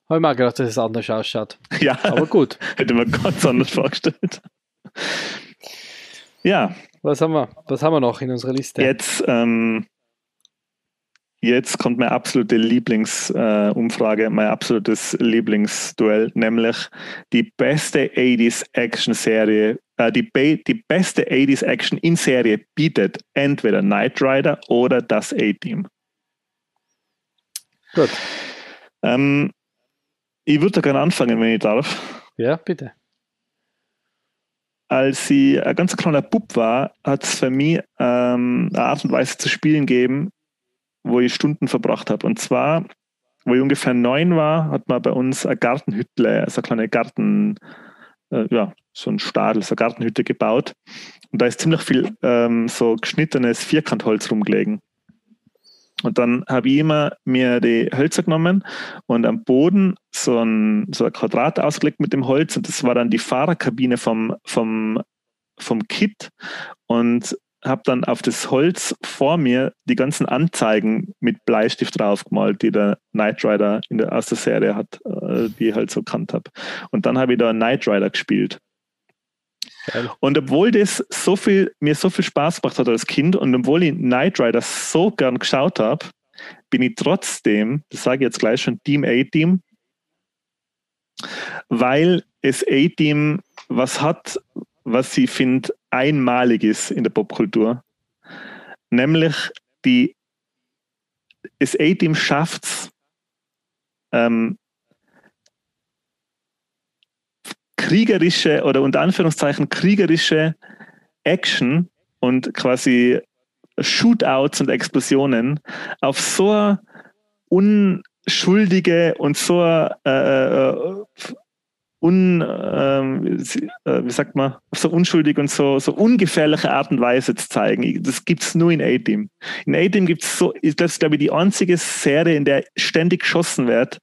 Habe ich mal gedacht, dass es anders ausschaut. (laughs) Ja, Aber gut. (laughs) hätte man ganz anders vorgestellt. Ja, Was haben wir? Was haben wir noch in unserer Liste? jetzt, ähm, jetzt kommt meine absolute Lieblingsumfrage, äh, mein absolutes Lieblingsduell, nämlich die beste 80s Action-Serie, äh, die, die beste 80s Action in Serie bietet entweder Knight Rider oder das A-Team. Gut. Ähm, ich würde da gerne anfangen, wenn ich darf. Ja, bitte. als ich ein ganz kleiner Bub war, hat es für mich ähm, eine Art und Weise zu spielen gegeben, wo ich Stunden verbracht habe. Und zwar, wo ich ungefähr neun war, hat man bei uns eine Gartenhütte, also eine kleine Garten, äh, ja, so ein Stadel, so eine Gartenhütte gebaut. Und da ist ziemlich viel ähm, so geschnittenes Vierkantholz rumgelegen. Und dann habe ich immer mir die Hölzer genommen und am Boden so ein, so ein Quadrat ausgelegt mit dem Holz und das war dann die Fahrerkabine vom, vom, vom Kit und habe dann auf das Holz vor mir die ganzen Anzeigen mit Bleistift draufgemalt, die der Knight Rider der, aus der Serie hat, äh, die ich halt so kannt habe. Und dann habe ich da Knight Rider gespielt. Und obwohl das so viel, mir so viel Spaß gemacht hat als Kind und obwohl ich Knight Rider so gern geschaut habe, bin ich trotzdem, das sage ich jetzt gleich schon, Team A-Team, weil es A-Team was hat, was ich finde einmalig ist in der Popkultur. Nämlich die, das A-Team schafft es, ähm, kriegerische oder unter Anführungszeichen kriegerische Action und quasi Shootouts und Explosionen auf so unschuldige und so eine, äh, äh, un, ähm, äh, wie sagt man, so unschuldig und so, so ungefährliche Art und Weise zu zeigen. Das gibt es nur in A-Team. In A-Team gibt es so, das ist glaube ich die einzige Serie, in der ständig geschossen wird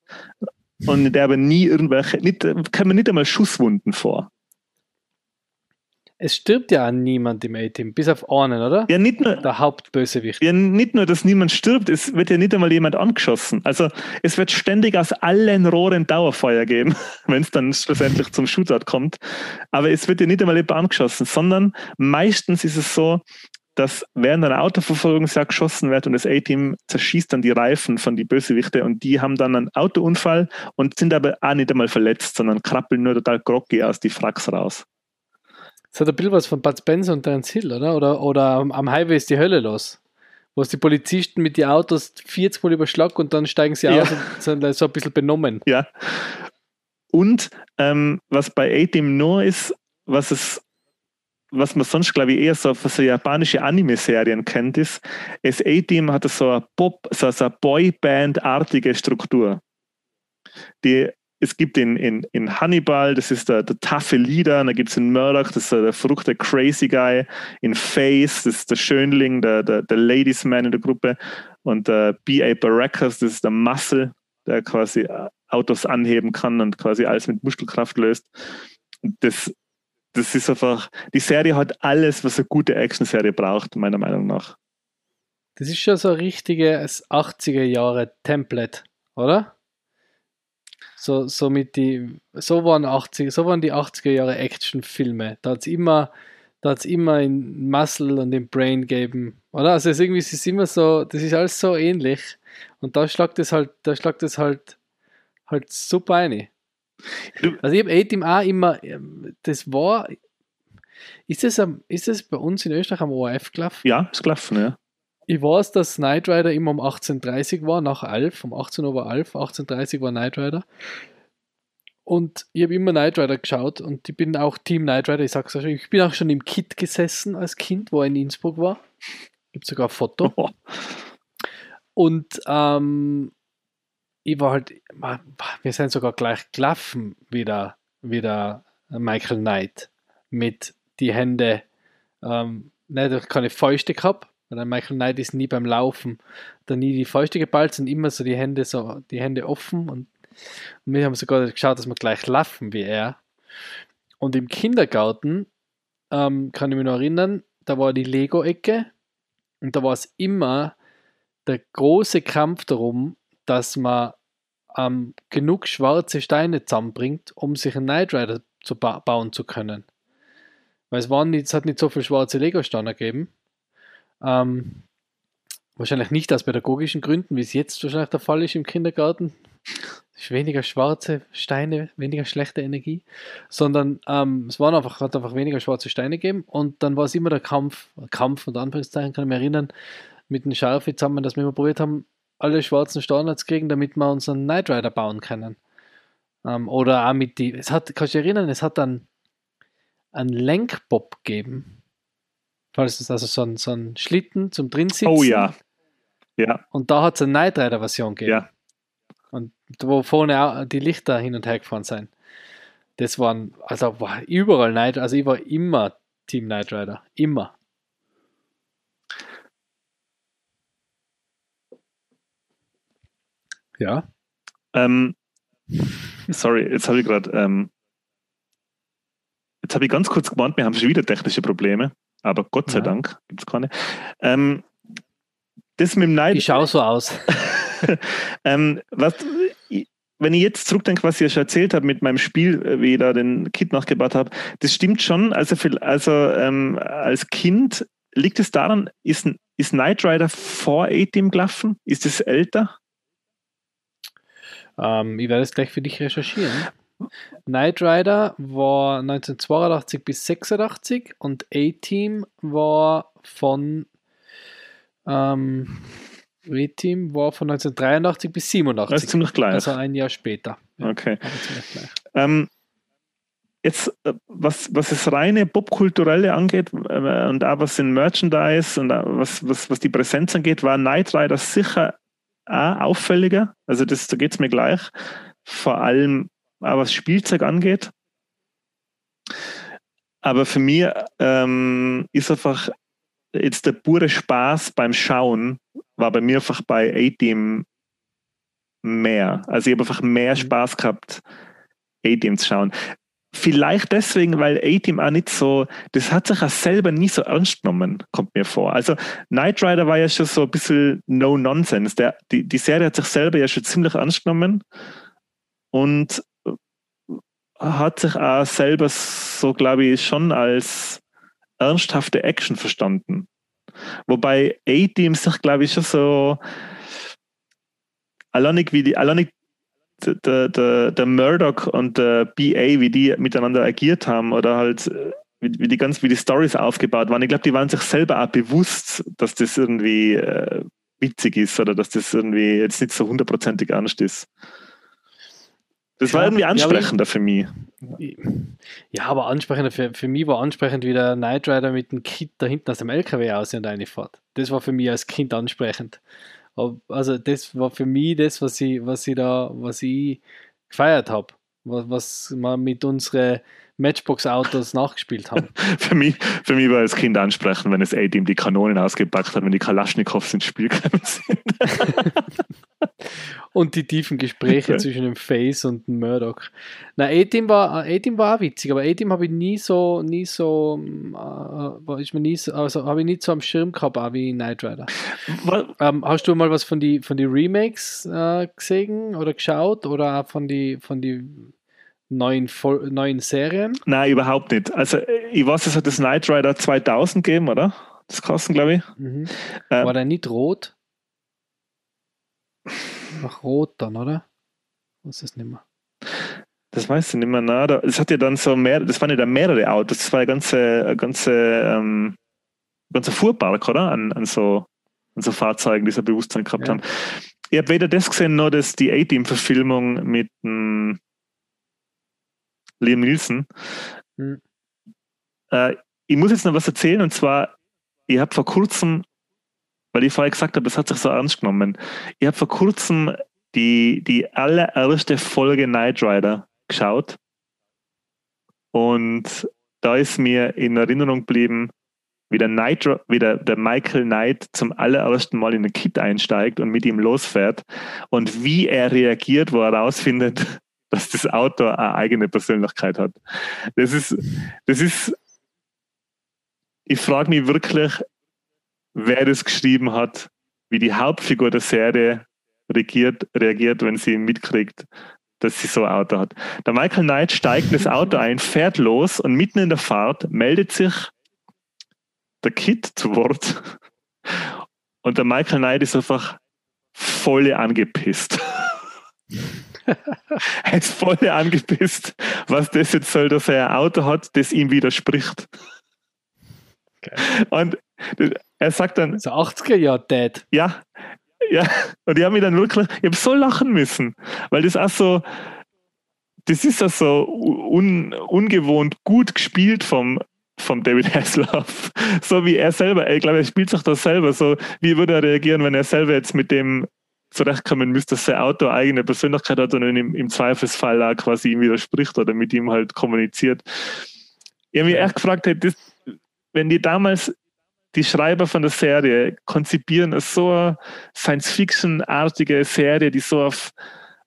und der aber nie irgendwelche, nicht, kann man nicht einmal Schusswunden vor. Es stirbt ja an niemand im A-Team, bis auf einen, oder? Ja, nicht nur, Der Hauptbösewicht. ja, nicht nur, dass niemand stirbt, es wird ja nicht einmal jemand angeschossen. Also es wird ständig aus allen Rohren Dauerfeuer geben, (laughs) wenn es dann schlussendlich zum Shootout kommt. Aber es wird ja nicht einmal jemand angeschossen, sondern meistens ist es so, dass während einer Autoverfolgungsjagd geschossen wird und das A-Team zerschießt dann die Reifen von die Bösewichte und die haben dann einen Autounfall und sind aber auch nicht einmal verletzt, sondern krabbeln nur total groggy aus die Fracks raus. Das hat ein bisschen was von Bud Spencer und Terence Hill, oder? Oder, oder am Highway ist die Hölle los. Wo es die Polizisten mit den Autos 40 Mal überschlagen und dann steigen sie Ja. aus und sind so ein bisschen benommen. Ja. Und ähm, was bei A-Team nur ist, was es, was man sonst, glaube ich, eher so für so japanische Anime-Serien kennt, ist, das A-Team hat so eine Pop, so, so eine Boyband-artige Struktur. Die, es gibt in, in, in Hannibal, das ist der, der taffe Leader, und da gibt es in Murdoch, das ist der verrückte Crazy Guy, in Face, das ist der Schönling, der, der, der Ladies Man in der Gruppe, und äh, B.A. Baracus, das ist der Muscle, der quasi äh, Autos anheben kann und quasi alles mit Muskelkraft löst. Das, das ist einfach, die Serie hat alles, was eine gute Action-Serie braucht, meiner Meinung nach. Das ist schon so ein richtiges 80er Jahre Template, oder? So, so mit die, so waren 80, so waren die 80er Jahre Actionfilme. Da hat es immer, da immer in Muscle und im Brain gegeben, oder? Also es irgendwie, es ist immer so, das ist alles so ähnlich. Und da schlagt es halt, da schlagt es halt, halt super ein. Also ich habe A-Team auch immer, ähm, das war, ist das, am, ist das bei uns in Österreich am ORF gelaufen? Ja, ist gelaufen, ja. Ich weiß, dass Knight Rider immer um 18.30 war, nach Alf. Um 18 Uhr war Alf, 18.30 war Knight Rider. Und ich habe immer Knight Rider geschaut und ich bin auch Team Knight Rider. Ich sag's euch, ich bin auch schon im Kit gesessen als Kind, wo er in Innsbruck war. Gibt sogar ein Foto. Oh, (laughs) Und ähm, ich war halt, wir sind sogar gleich gelaufen wie der, wie der Michael Knight mit die Hände, ähm, nicht keine Fäuste gehabt, Weil Michael Knight ist nie beim Laufen, da nie die Fäuste geballt, sind immer so die Hände so, die Hände offen und, und wir haben sogar geschaut, dass wir gleich laufen wie er. Und im Kindergarten ähm, kann ich mich noch erinnern, da war die Lego-Ecke und da war es immer der große Kampf darum, dass man ähm, genug schwarze Steine zusammenbringt, um sich einen Knight Rider zu ba bauen zu können. Weil es, waren nicht, es hat nicht so viele schwarze Lego-Steine gegeben. Ähm, wahrscheinlich nicht aus pädagogischen Gründen, wie es jetzt wahrscheinlich der Fall ist im Kindergarten. Weniger schwarze Steine, weniger schlechte Energie, sondern ähm, es waren einfach, hat einfach weniger schwarze Steine gegeben und dann war es immer der Kampf, Kampf unter Anführungszeichen, kann ich mich erinnern, mit dem Scharfi zusammen, dass wir immer probiert haben, alle schwarzen zu kriegen, damit wir unseren Knight Rider bauen können. Ähm, oder auch mit die, es hat, kannst du dich erinnern, es hat dann einen Lenkbob gegeben. Falls es also so ein, so ein Schlitten zum Drinsitzen. Oh ja. Ja. Und da hat es eine Knight Rider Version gegeben. Ja. Und wo vorne auch die Lichter hin und her gefahren sind. Das waren, also war überall Knight, also ich war immer Team Knight Rider. Immer. Ja. Ähm, sorry, jetzt habe ich gerade, ähm, jetzt habe ich ganz kurz gemeint, wir haben schon wieder technische Probleme, aber Gott sei Ja. Dank gibt es keine. Ähm, das mit dem Neid, Ich schaue so aus. (laughs) ähm, was, wenn ich jetzt zurückdenke, was ich ja schon erzählt habe mit meinem Spiel, äh, wie ich da den Kit nachgebaut habe, das stimmt schon. Also, also ähm, als Kind liegt es daran, ist, ist Knight Rider vor A-Team gelaufen? Ist es älter? Ähm, ich werde es gleich für dich recherchieren. Knight Rider war 1982 bis 86 und A-Team war von ähm, A-Team war von 1983 bis Das ist 87. ziemlich gleich. Also ein Jahr später. Ja, okay. Ähm, jetzt, äh, was, was das reine Popkulturelle angeht äh, und auch was in Merchandise und was, was, was die Präsenz angeht, war Knight Rider sicher auch auffälliger. Also das, da geht es mir gleich. Vor allem auch was Spielzeug angeht. Aber für mich ähm, ist einfach jetzt der pure Spaß beim Schauen war bei mir einfach bei A-Team mehr. Also ich habe einfach mehr Mhm. Spaß gehabt, A-Team zu schauen. Vielleicht deswegen, weil A-Team auch nicht so, das hat sich auch selber nie so ernst genommen, kommt mir vor. Also Knight Rider war ja schon so ein bisschen No-Nonsense. Der- Die, die Serie hat sich selber ja schon ziemlich ernst genommen und hat sich auch selber so, glaube ich, schon als ernsthafte Action verstanden. Wobei A-Team sich, glaube ich, schon so alleinig wie die, alleinig der, der, der Murdoch und der BA, wie die miteinander agiert haben oder halt äh, wie, wie die ganz, wie die Stories aufgebaut waren. Ich glaube, die waren sich selber auch bewusst, dass das irgendwie äh, witzig ist oder dass das irgendwie jetzt nicht so hundertprozentig ernst ist. Das war Ja, irgendwie ja, aber ich- ansprechender für mich. Ja, aber ansprechend, für, für mich war ansprechend, wie der Knight Rider mit dem Kit da hinten aus dem LKW aus und reinfährt. Das war für mich als Kind ansprechend. Also das war für mich das, was ich, was ich da, was ich gefeiert habe. Was, was wir mit unseren Matchbox-Autos nachgespielt haben. (laughs) Für mich, für mich war als Kind ansprechend, wenn das A-Team die Kanonen ausgepackt hat, wenn die Kalaschnikows ins Spiel gekommen sind. (laughs) Und die tiefen Gespräche Okay. zwischen dem Face und dem Murdoch. Na, A-Team war, A-Team war auch witzig, aber A-Team habe ich nie so, nie so, äh, war- ist mir nie so, also habe ich nicht so am Schirm gehabt, auch wie Knight Rider. Ähm, hast du mal was von die, von die Remakes äh, gesehen oder geschaut oder auch von die, von die neuen, neuen Serien? Nein, überhaupt nicht. Also, äh, ich weiß, es hat das Knight Rider 2000 gegeben, oder? Das kosten, glaube ich. Mhm. Ähm. War der nicht rot? Ach, rot dann, oder? Was ist das nicht mehr? Das weiß ich nicht mehr. Na, da, es hat ja dann so mehr, das waren ja dann mehrere Autos. Das war ja ganze, ganze, ähm, ganzer Fuhrpark, oder? An, an, so, an so Fahrzeugen, die so Bewusstsein gehabt Ja. haben. Ich habe weder das gesehen, noch das, die A-Team-Verfilmung mit dem Liam Nielsen. Hm. Äh, ich muss jetzt noch was erzählen, und zwar, ich habe vor kurzem, weil ich vorher gesagt habe, das hat sich so ernst genommen, ich habe vor kurzem die, die allererste Folge Knight Rider geschaut. Und da ist mir in Erinnerung geblieben, wie der, Nitro, wie der, der Michael Knight zum allerersten Mal in ein Kit einsteigt und mit ihm losfährt und wie er reagiert, wo er herausfindet, dass das Auto eine eigene Persönlichkeit hat. Das ist, das ist, ich frage mich wirklich, wer das geschrieben hat, wie die Hauptfigur der Serie reagiert, reagiert wenn sie mitkriegt, dass sie so ein Auto hat. Der Michael Knight steigt in das Auto ein, fährt los und mitten in der Fahrt meldet sich der Kid zu Wort. Und der Michael Knight ist einfach voll angepisst. (laughs) er ist voll angepisst, was das jetzt soll, dass er ein Auto hat, das ihm widerspricht. Okay. Und er sagt dann. So 80er Jahre Dad. Ja, ja. Und ich habe mich dann wirklich, ich habe so lachen müssen, weil das auch so, das ist auch so un, ungewohnt gut gespielt vom, vom David Hasselhoff. So wie er selber, ich glaube, er spielt sich das selber. So, wie würde er reagieren, wenn er selber jetzt mit dem zurechtkommen müsste, dass sein Auto eigene Persönlichkeit hat und im, im Zweifelsfall auch quasi ihm widerspricht oder mit ihm halt kommuniziert. Ich habe mich echt gefragt, hey, das, wenn die damals die Schreiber von der Serie konzipieren so eine Science-Fiction-artige Serie, die so auf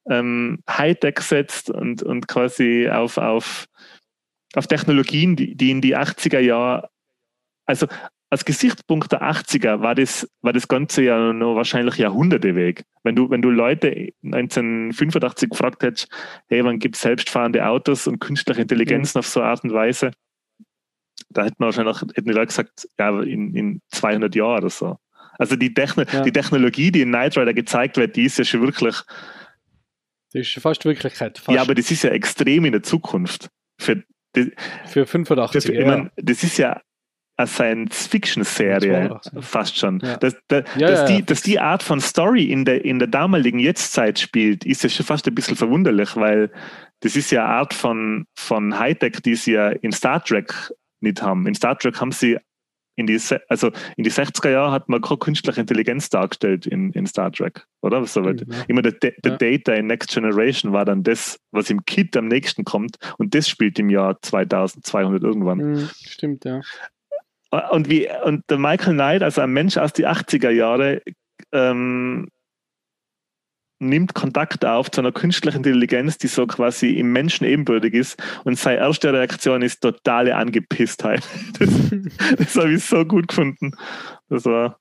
ähm, Hightech setzt und, und quasi auf, auf, auf Technologien, die, die in die 80er Jahre, also als Gesichtspunkt der 80er war das, war das Ganze ja noch wahrscheinlich Jahrhunderte weg. Wenn du, wenn du Leute 1985 gefragt hättest, hey, wann gibt es selbstfahrende Autos und künstliche Intelligenzen mhm. auf so eine Art und Weise, da hätten wir wahrscheinlich hätten die Leute gesagt, ja, in, in 200 Jahren oder so. Also die, Techno ja. die Technologie, die in Knight Rider gezeigt wird, die ist ja schon wirklich. Das ist schon fast Wirklichkeit. Fast. Ja, aber das ist ja extrem in der Zukunft. Für, die, für 85 das, ja. Meine, das ist ja Science-Fiction-Serie fast schon. Ja. Dass, dass, ja, dass, die, dass die Art von Story in der, in der damaligen Jetztzeit spielt, ist ja schon fast ein bisschen verwunderlich, weil das ist ja eine Art von, von Hightech, die sie ja in Star Trek nicht haben. In Star Trek haben sie in die, also in die 60er Jahre hat man keine künstliche Intelligenz dargestellt in, in Star Trek, oder? So, mhm. Immer der, der ja. Data in Next Generation war dann das, was im Kit am nächsten kommt und das spielt im Jahr 2200 irgendwann. Mhm, stimmt, ja. Und, wie, und der Michael Knight, also ein Mensch aus den 80er Jahren, ähm, nimmt Kontakt auf zu einer künstlichen Intelligenz, die so quasi im Menschen ebenbürtig ist. Und seine erste Reaktion ist totale Angepisstheit. (laughs) Das, das habe ich so gut gefunden. Das war,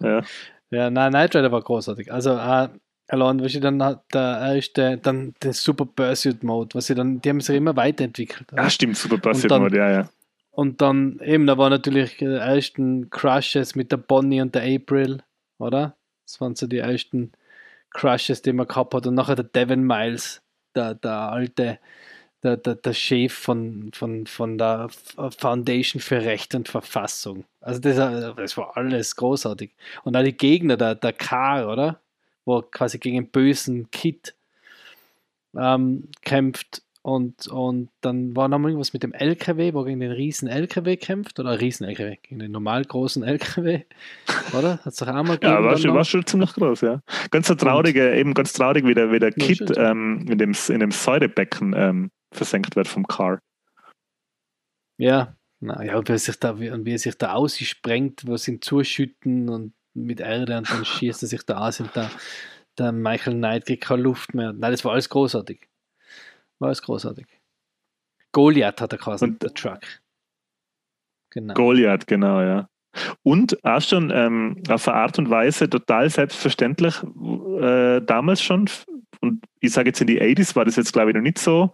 ja. Ja, nein, Night Rider war großartig. Also, äh, allein, was ich dann hat der erste, dann den Super Pursuit Mode, was sie dann, die haben sich immer weiterentwickelt. Ja, stimmt, Super Pursuit Mode, ja, ja. Und dann eben, da war natürlich die ersten Crushes mit der Bonnie und der April, oder? Das waren so die ersten Crushes, die man gehabt hat. Und nachher der Devin Miles, der, der alte, der, der, der Chef von, von, von der Foundation für Recht und Verfassung. Also das, das war alles großartig. Und auch die Gegner, der, der K, oder? Wo quasi gegen einen bösen Kid ähm, kämpft und, und dann war noch irgendwas mit dem LKW, wo gegen den riesen LKW kämpft, oder riesen LKW, gegen den normal großen LKW, (laughs) oder? Hat es doch einmal gegeben. Ja, war schon, war schon ziemlich groß, ja. Ganz so traurige, eben ganz traurig, wie der, wie der Kid ähm, in, dem, in dem Säurebecken ähm, versenkt wird vom Car. Ja, naja, und wie er sich da, wie, wie er sich da aussprengt, sie ihn zuschütten und mit Erde und dann schießt er sich da aus und da, der Michael Knight kriegt keine Luft mehr. Nein, das war alles großartig. War es großartig. Goliath hat er quasi, der Truck. Genau. Goliath, genau, ja. Und auch schon ähm, auf eine Art und Weise total selbstverständlich äh, damals schon. Und ich sage jetzt in die 80s war das jetzt, glaube ich, noch nicht so,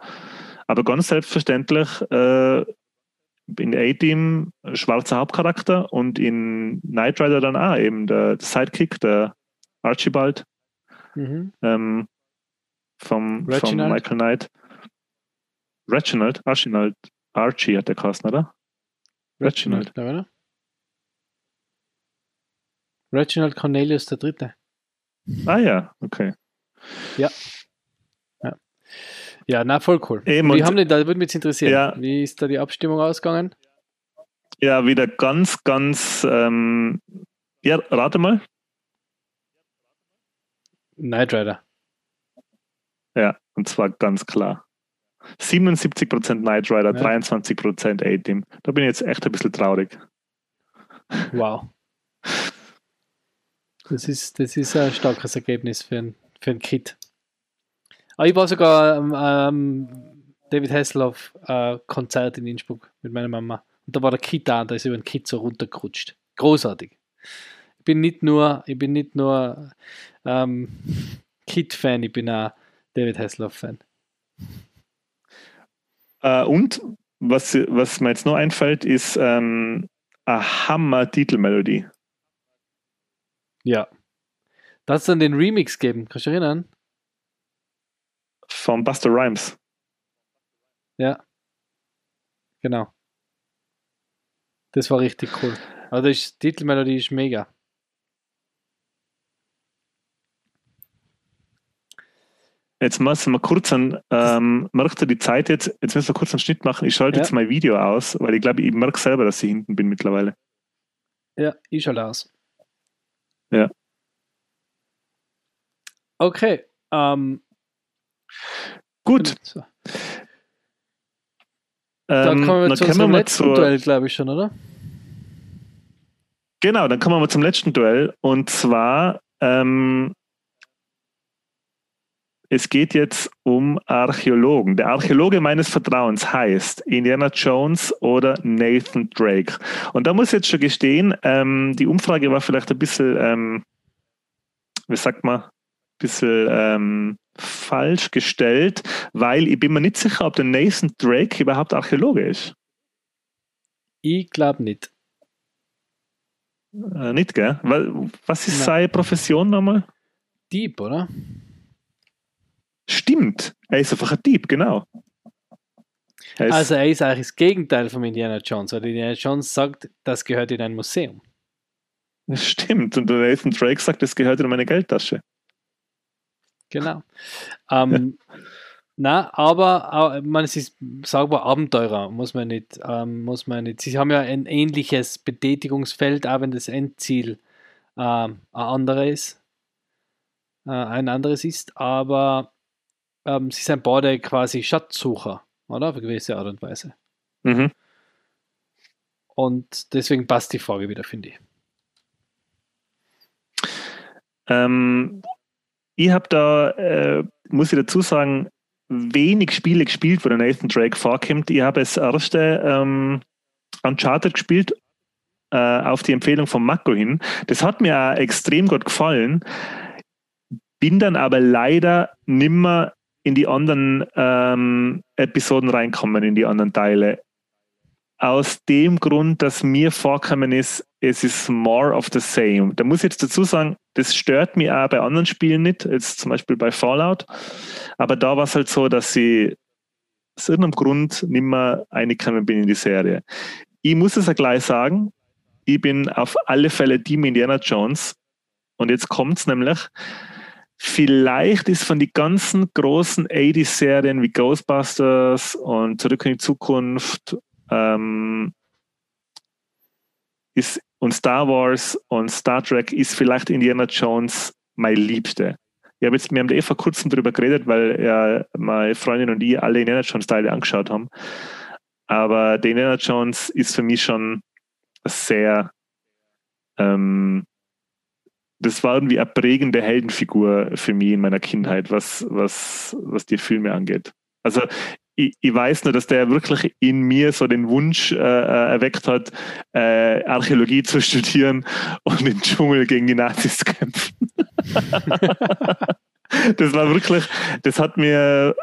aber ganz selbstverständlich äh, in A-Team schwarzer Hauptcharakter und in Knight Rider dann auch eben der, der Sidekick, der Archibald mhm. ähm, vom, vom Michael Knight. Reginald, Archibald, Archie hat der Carsten, oder? Reginald. Reginald? Reginald Cornelius der Dritte. Ah ja, okay. Ja. Ja, ja na voll cool. Eben, Wie haben die, da würde mich interessieren. Ja, Wie ist da die Abstimmung ausgegangen? Ja, wieder ganz, ganz, ähm, ja, rate mal. Knight Rider. Ja, und zwar ganz klar. 77% Knight Rider, ja. 23% A-Team. Da bin ich jetzt echt ein bisschen traurig. Wow. Das ist, das ist ein starkes Ergebnis für ein, für ein Kit. Aber ich war sogar ähm, ähm, David Hasselhoff äh, Konzert in Innsbruck mit meiner Mama. Und da war der Kit da und da ist über den Kit so runtergerutscht. Großartig. Ich bin nicht nur, ich bin nicht nur ähm, Kit-Fan, ich bin auch David Hasselhoff-Fan. Äh, und was, was mir jetzt noch einfällt, ist ähm, eine Hammer-Titelmelodie. Ja. Da hat es dann den Remix gegeben, kannst du dich erinnern? Von Buster Rhymes. Ja. Genau. Das war richtig cool. Also die Titelmelodie ist mega. Jetzt müssen wir kurz einen, ähm, merkt ihr die Zeit jetzt, jetzt müssen wir kurz einen Schnitt machen. Ich schalte Ja. jetzt mein Video aus, weil ich glaube, ich merke selber, dass ich hinten bin mittlerweile. Ja, ich schalte aus. Ja. Okay. Ähm, Gut, so. Dann ähm, kommen wir dann zu unserem letzten zur, Duell, glaube ich schon, oder? Genau, dann kommen wir zum letzten Duell. Und zwar, ähm, es geht jetzt um Archäologen. Der Archäologe meines Vertrauens heißt Indiana Jones oder Nathan Drake. Und da muss ich jetzt schon gestehen, ähm, die Umfrage war vielleicht ein bisschen, ähm, wie sagt man, ein bisschen ähm, falsch gestellt, weil ich bin mir nicht sicher, ob der Nathan Drake überhaupt Archäologe ist. Ich glaube nicht. Äh, nicht, gell? Was ist Nein. seine Profession nochmal? Dieb, oder? Stimmt, er ist einfach ein Dieb, genau. Er Also er ist eigentlich das Gegenteil von Indiana Jones, weil Indiana Jones sagt, das gehört in ein Museum. das stimmt. Und der Nathan Drake sagt, das gehört in meine Geldtasche. Genau. Ähm, na, aber äh, man, es ist sagbar Abenteurer, muss man nicht, ähm, muss man nicht. Sie haben ja ein ähnliches Betätigungsfeld, auch wenn das Endziel ähm, ein anderes, äh, ein anderes ist, aber ähm, sie sind beide quasi Schatzsucher, oder? Auf eine gewisse Art und Weise. Mhm. Und deswegen passt die Frage wieder, finde ich. Ähm, ich habe da, äh, muss ich dazu sagen, wenig Spiele gespielt, wo der Nathan Drake vorkommt. Ich habe das erste ähm, Uncharted gespielt, äh, auf die Empfehlung von Mako hin. Das hat mir auch extrem gut gefallen. Bin dann aber leider nimmer in die anderen ähm, Episoden reinkommen, in die anderen Teile. Aus dem Grund, dass mir vorkommen ist, es ist more of the same. Da muss ich jetzt dazu sagen, das stört mich auch bei anderen Spielen nicht, jetzt zum Beispiel bei Fallout. Aber da war es halt so, dass ich aus irgendeinem Grund nicht mehr reingekommen bin in die Serie. Ich muss es ja gleich sagen, ich bin auf alle Fälle Team Indiana Jones. Und jetzt kommt es nämlich, vielleicht ist von den ganzen großen 80s-Serien wie Ghostbusters und Zurück in die Zukunft ähm, ist, und Star Wars und Star Trek ist vielleicht Indiana Jones mein Liebste. Ich hab jetzt, wir haben eh vor kurzem darüber geredet, weil ja meine Freundin und ich alle Indiana Jones Teile angeschaut haben. Aber der Indiana Jones ist für mich schon sehr, ähm, das war irgendwie eine prägende Heldenfigur für mich in meiner Kindheit, was, was, was die Filme angeht. Also ich, ich weiß nur, dass der wirklich in mir so den Wunsch äh, äh, erweckt hat, äh, Archäologie zu studieren und im Dschungel gegen die Nazis zu kämpfen. (laughs) das war wirklich, das hat mir,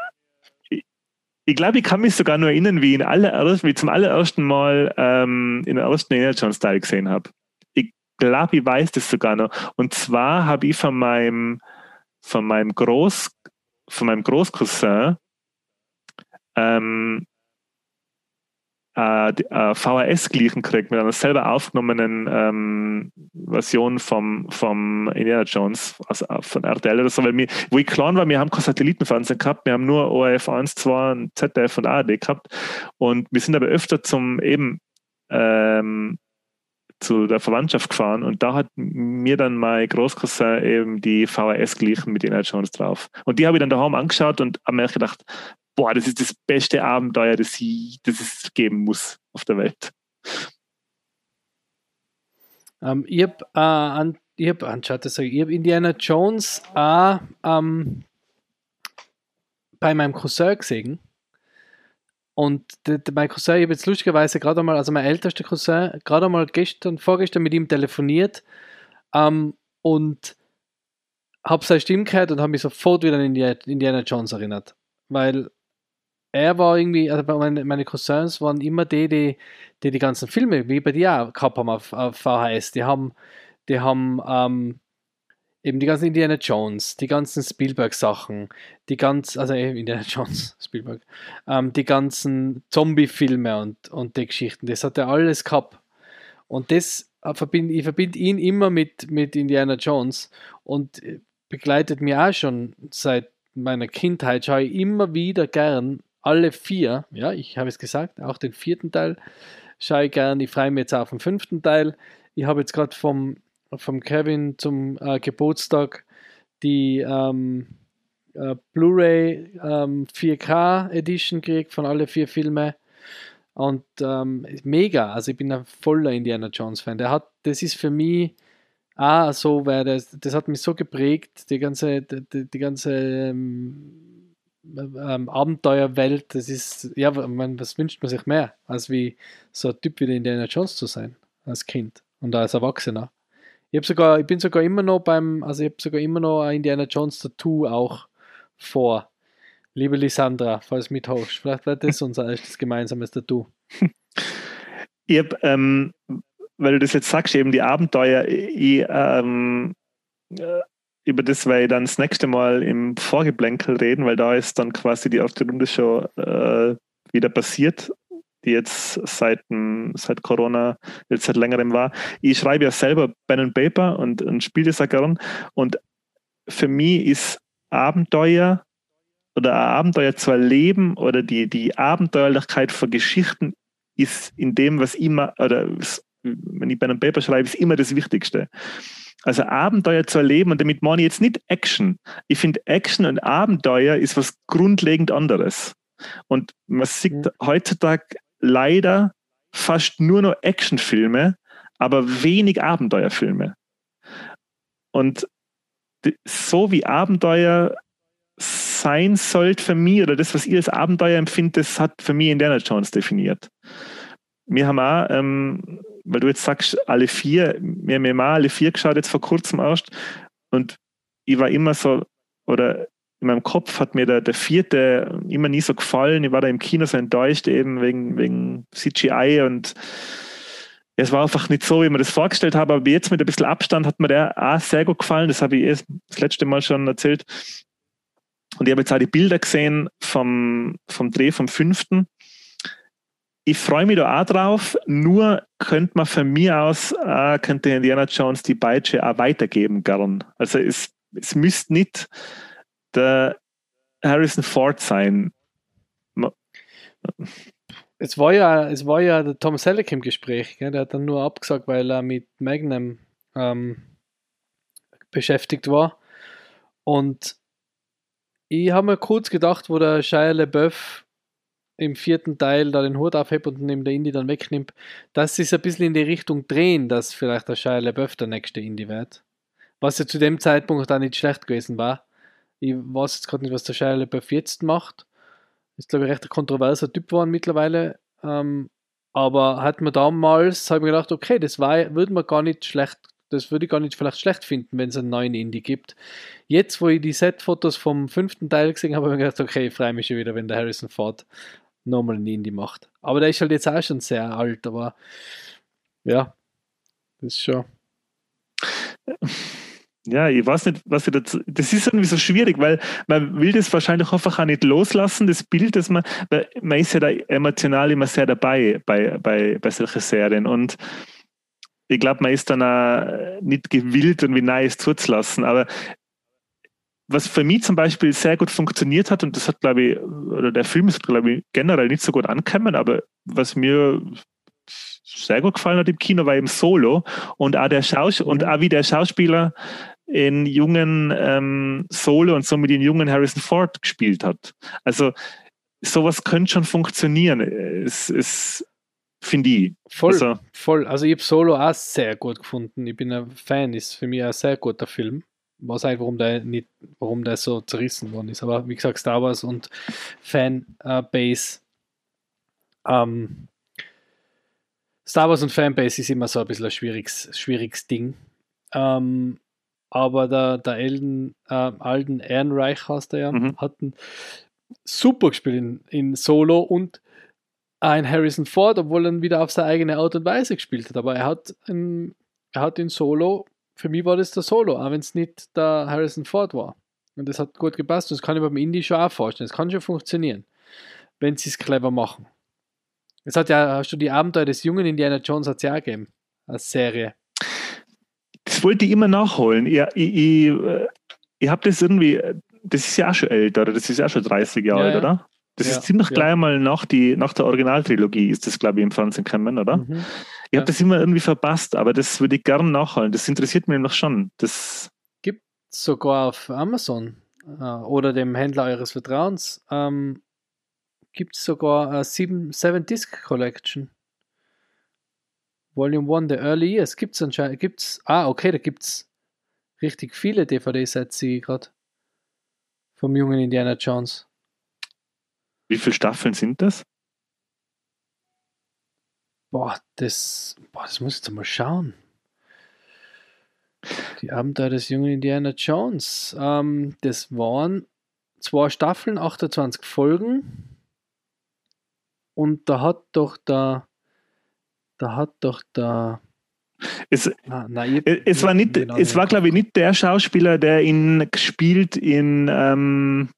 ich, glaube, ich kann mich sogar nur erinnern, wie, in allererst, wie zum allerersten Mal ähm, in der ersten Jones Teil gesehen habe. Glaube, ich weiß das sogar noch. Und zwar habe ich von meinem, von meinem Groß, von meinem Großcousin ähm, äh, äh, VHS-Gleichen gekriegt mit einer selber aufgenommenen ähm, Version vom, vom Indiana Jones also von RTL oder so, weil wir, wo ich klein war, wir haben kein Satellitenfernsehen gehabt, wir haben nur ORF 1, 2 und ZDF und ARD gehabt. Und wir sind aber öfter zum eben ähm, zu der Verwandtschaft gefahren und da hat mir dann mein Großcousin eben die VHS glichen mit Indiana Jones drauf. Und die habe ich dann daheim angeschaut und habe mir gedacht, boah, das ist das beste Abenteuer, das, ich, das es geben muss auf der Welt. Ähm, ich habe äh, an, ich hab, anschaut, ich habe Indiana Jones auch ähm, bei meinem Cousin gesehen. Und der, der, mein Cousin, ich habe jetzt lustigerweise gerade einmal, also mein ältester Cousin, gerade einmal gestern, vorgestern mit ihm telefoniert ähm, und habe seine Stimme gehört und habe mich sofort wieder an Indiana Jones erinnert. Weil er war irgendwie, also meine, meine Cousins waren immer die, die, die die ganzen Filme, wie bei dir auch, gehabt haben auf, auf VHS. Die haben, die haben ähm, eben die ganzen Indiana Jones, die ganzen Spielberg-Sachen, die ganz, also Indiana (laughs) Jones, Spielberg, ähm, die ganzen Zombie-Filme und, und die Geschichten, das hat er alles gehabt. Und das äh, verbinde ich verbinde ihn immer mit, mit Indiana Jones und äh, begleitet mich auch schon seit meiner Kindheit, schaue ich immer wieder gern alle vier, ja, ich habe es gesagt, auch den vierten Teil schaue ich gern. Ich freue mich jetzt auf den fünften Teil. Ich habe jetzt gerade vom, vom Kevin zum äh, Geburtstag die ähm, äh, Blu-ray ähm, 4K Edition gekriegt von alle vier Filme. Und ähm, mega, also ich bin ein voller Indiana Jones Fan. Der hat, das ist für mich auch so, weil das, das hat mich so geprägt, die ganze, die, die ganze ähm, ähm, Abenteuerwelt, das ist, ja, man, was wünscht man sich mehr, als wie so ein Typ wie der Indiana Jones zu sein, als Kind und als Erwachsener. Ich, hab sogar, ich bin sogar immer noch beim, also ich habe sogar immer noch ein Indiana Jones Tattoo auch vor. Liebe Lisandra, falls du mithofst, vielleicht wird das unser erstes gemeinsames Tattoo. (laughs) Ich habe, ähm, weil du das jetzt sagst, eben die Abenteuer, ich, ähm, äh, über das werde ich dann das nächste Mal im Vorgeblänkel reden, weil da ist dann quasi die erste Runde schon äh, wieder passiert, die jetzt seit, seit Corona jetzt seit längerem war. Ich schreibe ja selber Pen and Paper und, und spiele das auch gern. Und für mich ist Abenteuer oder Abenteuer zu erleben oder die, die Abenteuerlichkeit von Geschichten ist in dem, was immer, oder wenn ich Pen and Paper schreibe, ist immer das Wichtigste. Also Abenteuer zu erleben und damit meine ich jetzt nicht Action. Ich finde Action und Abenteuer ist was grundlegend anderes. Und man sieht mhm. heutzutage leider fast nur noch Actionfilme, aber wenig Abenteuerfilme. Und so wie Abenteuer sein sollte für mich, oder das, was ihr als Abenteuer empfindet, das hat für mich Indiana Jones definiert. Wir haben auch ähm, weil du jetzt sagst, alle vier, wir haben mal alle vier geschaut, jetzt vor kurzem erst. Und ich war immer so, oder in meinem Kopf hat mir der, der vierte immer nie so gefallen. Ich war da im Kino so enttäuscht, eben wegen, wegen CGI und es war einfach nicht so, wie man das vorgestellt habe, aber jetzt mit ein bisschen Abstand hat mir der auch sehr gut gefallen. Das habe ich erst das letzte Mal schon erzählt. Und ich habe jetzt auch die Bilder gesehen vom, vom Dreh vom fünften ich freue mich da auch drauf, nur könnte man von mir aus, äh, könnte Indiana Jones die Beitsche auch weitergeben gern. Also es, es müsste nicht der Harrison Ford sein. Es war ja, es war ja der Tom Selleck im Gespräch, gell? der hat dann nur abgesagt, weil er mit Magnum ähm, beschäftigt war. Und ich habe mir kurz gedacht, wo der Shia LeBeouf im vierten Teil da den Hut aufhebt und neben der Indie dann wegnimmt, dass sie es ein bisschen in die Richtung drehen, dass vielleicht der Shia LaBeouf der nächste Indie wird. Was ja zu dem Zeitpunkt da nicht schlecht gewesen war. Ich weiß jetzt gerade nicht, was der Shia LaBeouf jetzt macht. Ist, glaube ich, recht ein kontroverser Typ geworden mittlerweile. Ähm, aber hat man damals, habe ich gedacht, okay, das würde man gar nicht schlecht, das würde ich gar nicht vielleicht schlecht finden, wenn es einen neuen Indie gibt. Jetzt, wo ich die Set-Fotos vom fünften Teil gesehen habe, habe ich gedacht, okay, ich freue mich schon wieder, wenn der Harrison Ford nochmal ein Indie macht. Aber der ist halt jetzt auch schon sehr alt, aber ja, das ist schon. Ja, ich weiß nicht, was ich dazu. Das ist irgendwie so schwierig, weil man will das wahrscheinlich einfach auch nicht loslassen, das Bild, das man, weil man ist ja da emotional immer sehr dabei bei, bei, bei solchen Serien. Und ich glaube, man ist dann auch nicht gewillt, irgendwie Neues zuzulassen. Aber was für mich zum Beispiel sehr gut funktioniert hat, und das hat, glaube ich, oder der Film ist, glaube ich, generell nicht so gut angekommen, aber was mir sehr gut gefallen hat im Kino, war eben Solo und auch der Schaus und auch wie der Schauspieler in jungen ähm, Solo und somit den jungen Harrison Ford gespielt hat. Also sowas könnte schon funktionieren. Es, es finde ich. Voll, Also- voll. Also ich habe Solo auch sehr gut gefunden. Ich bin ein Fan, ist für mich ein sehr guter Film. Weiß nicht, warum der nicht, warum der so zerrissen worden ist. Aber wie gesagt, Star Wars und Fanbase. Ähm, Star Wars und Fanbase ist immer so ein bisschen ein schwieriges, schwieriges Ding. Ähm, aber der, der Elden, äh, Alden Ehrenreich heißt er ja, Mhm. hat ein super gespielt in, in Solo und ein Harrison Ford, obwohl er wieder auf seine eigene Art und Weise gespielt hat. Aber er hat, in, er hat in Solo, für mich war das der Solo, auch wenn es nicht der Harrison Ford war. Und das hat gut gepasst. Und das kann ich beim Indie schon auch vorstellen. Das kann schon funktionieren, wenn sie es clever machen. Es hat ja, hast du die Abenteuer des jungen Indiana Jones hat ja auch gegeben, als Serie. Wollte ich immer nachholen. Ich, ich, ich, äh, ich habe das irgendwie, das ist ja auch schon älter, oder? Das ist ja auch schon 30 Jahre Ja, alt, ja. oder? Das Ja, ist ziemlich ja. gleich mal nach, die, nach der Originaltrilogie, ist das, glaube ich, im Fernsehen gekommen, oder? Mhm. Ich habe das immer irgendwie verpasst, aber das würde ich gern nachholen. Das interessiert mich nämlich schon. Das, sogar auf Amazon äh, oder dem Händler eures Vertrauens ähm, gibt es sogar eine 7 Disc Collection. Volume 1, The Early Years. Gibt es anscheinend. Gibt's, ah, okay, da gibt es richtig viele DVD-Sets, sehe ich gerade. Vom jungen Indiana Jones. wie viele Staffeln sind das? Boah, das, boah, das muss ich jetzt mal schauen. Die Abenteuer des jungen Indiana Jones. Ähm, das waren zwei Staffeln, 28 Folgen. Und da hat doch der, da hat doch der, Es, ah, nein, ich, es, war nicht, genau es war, glaube ich, nicht der Schauspieler, der ihn gespielt in ähm,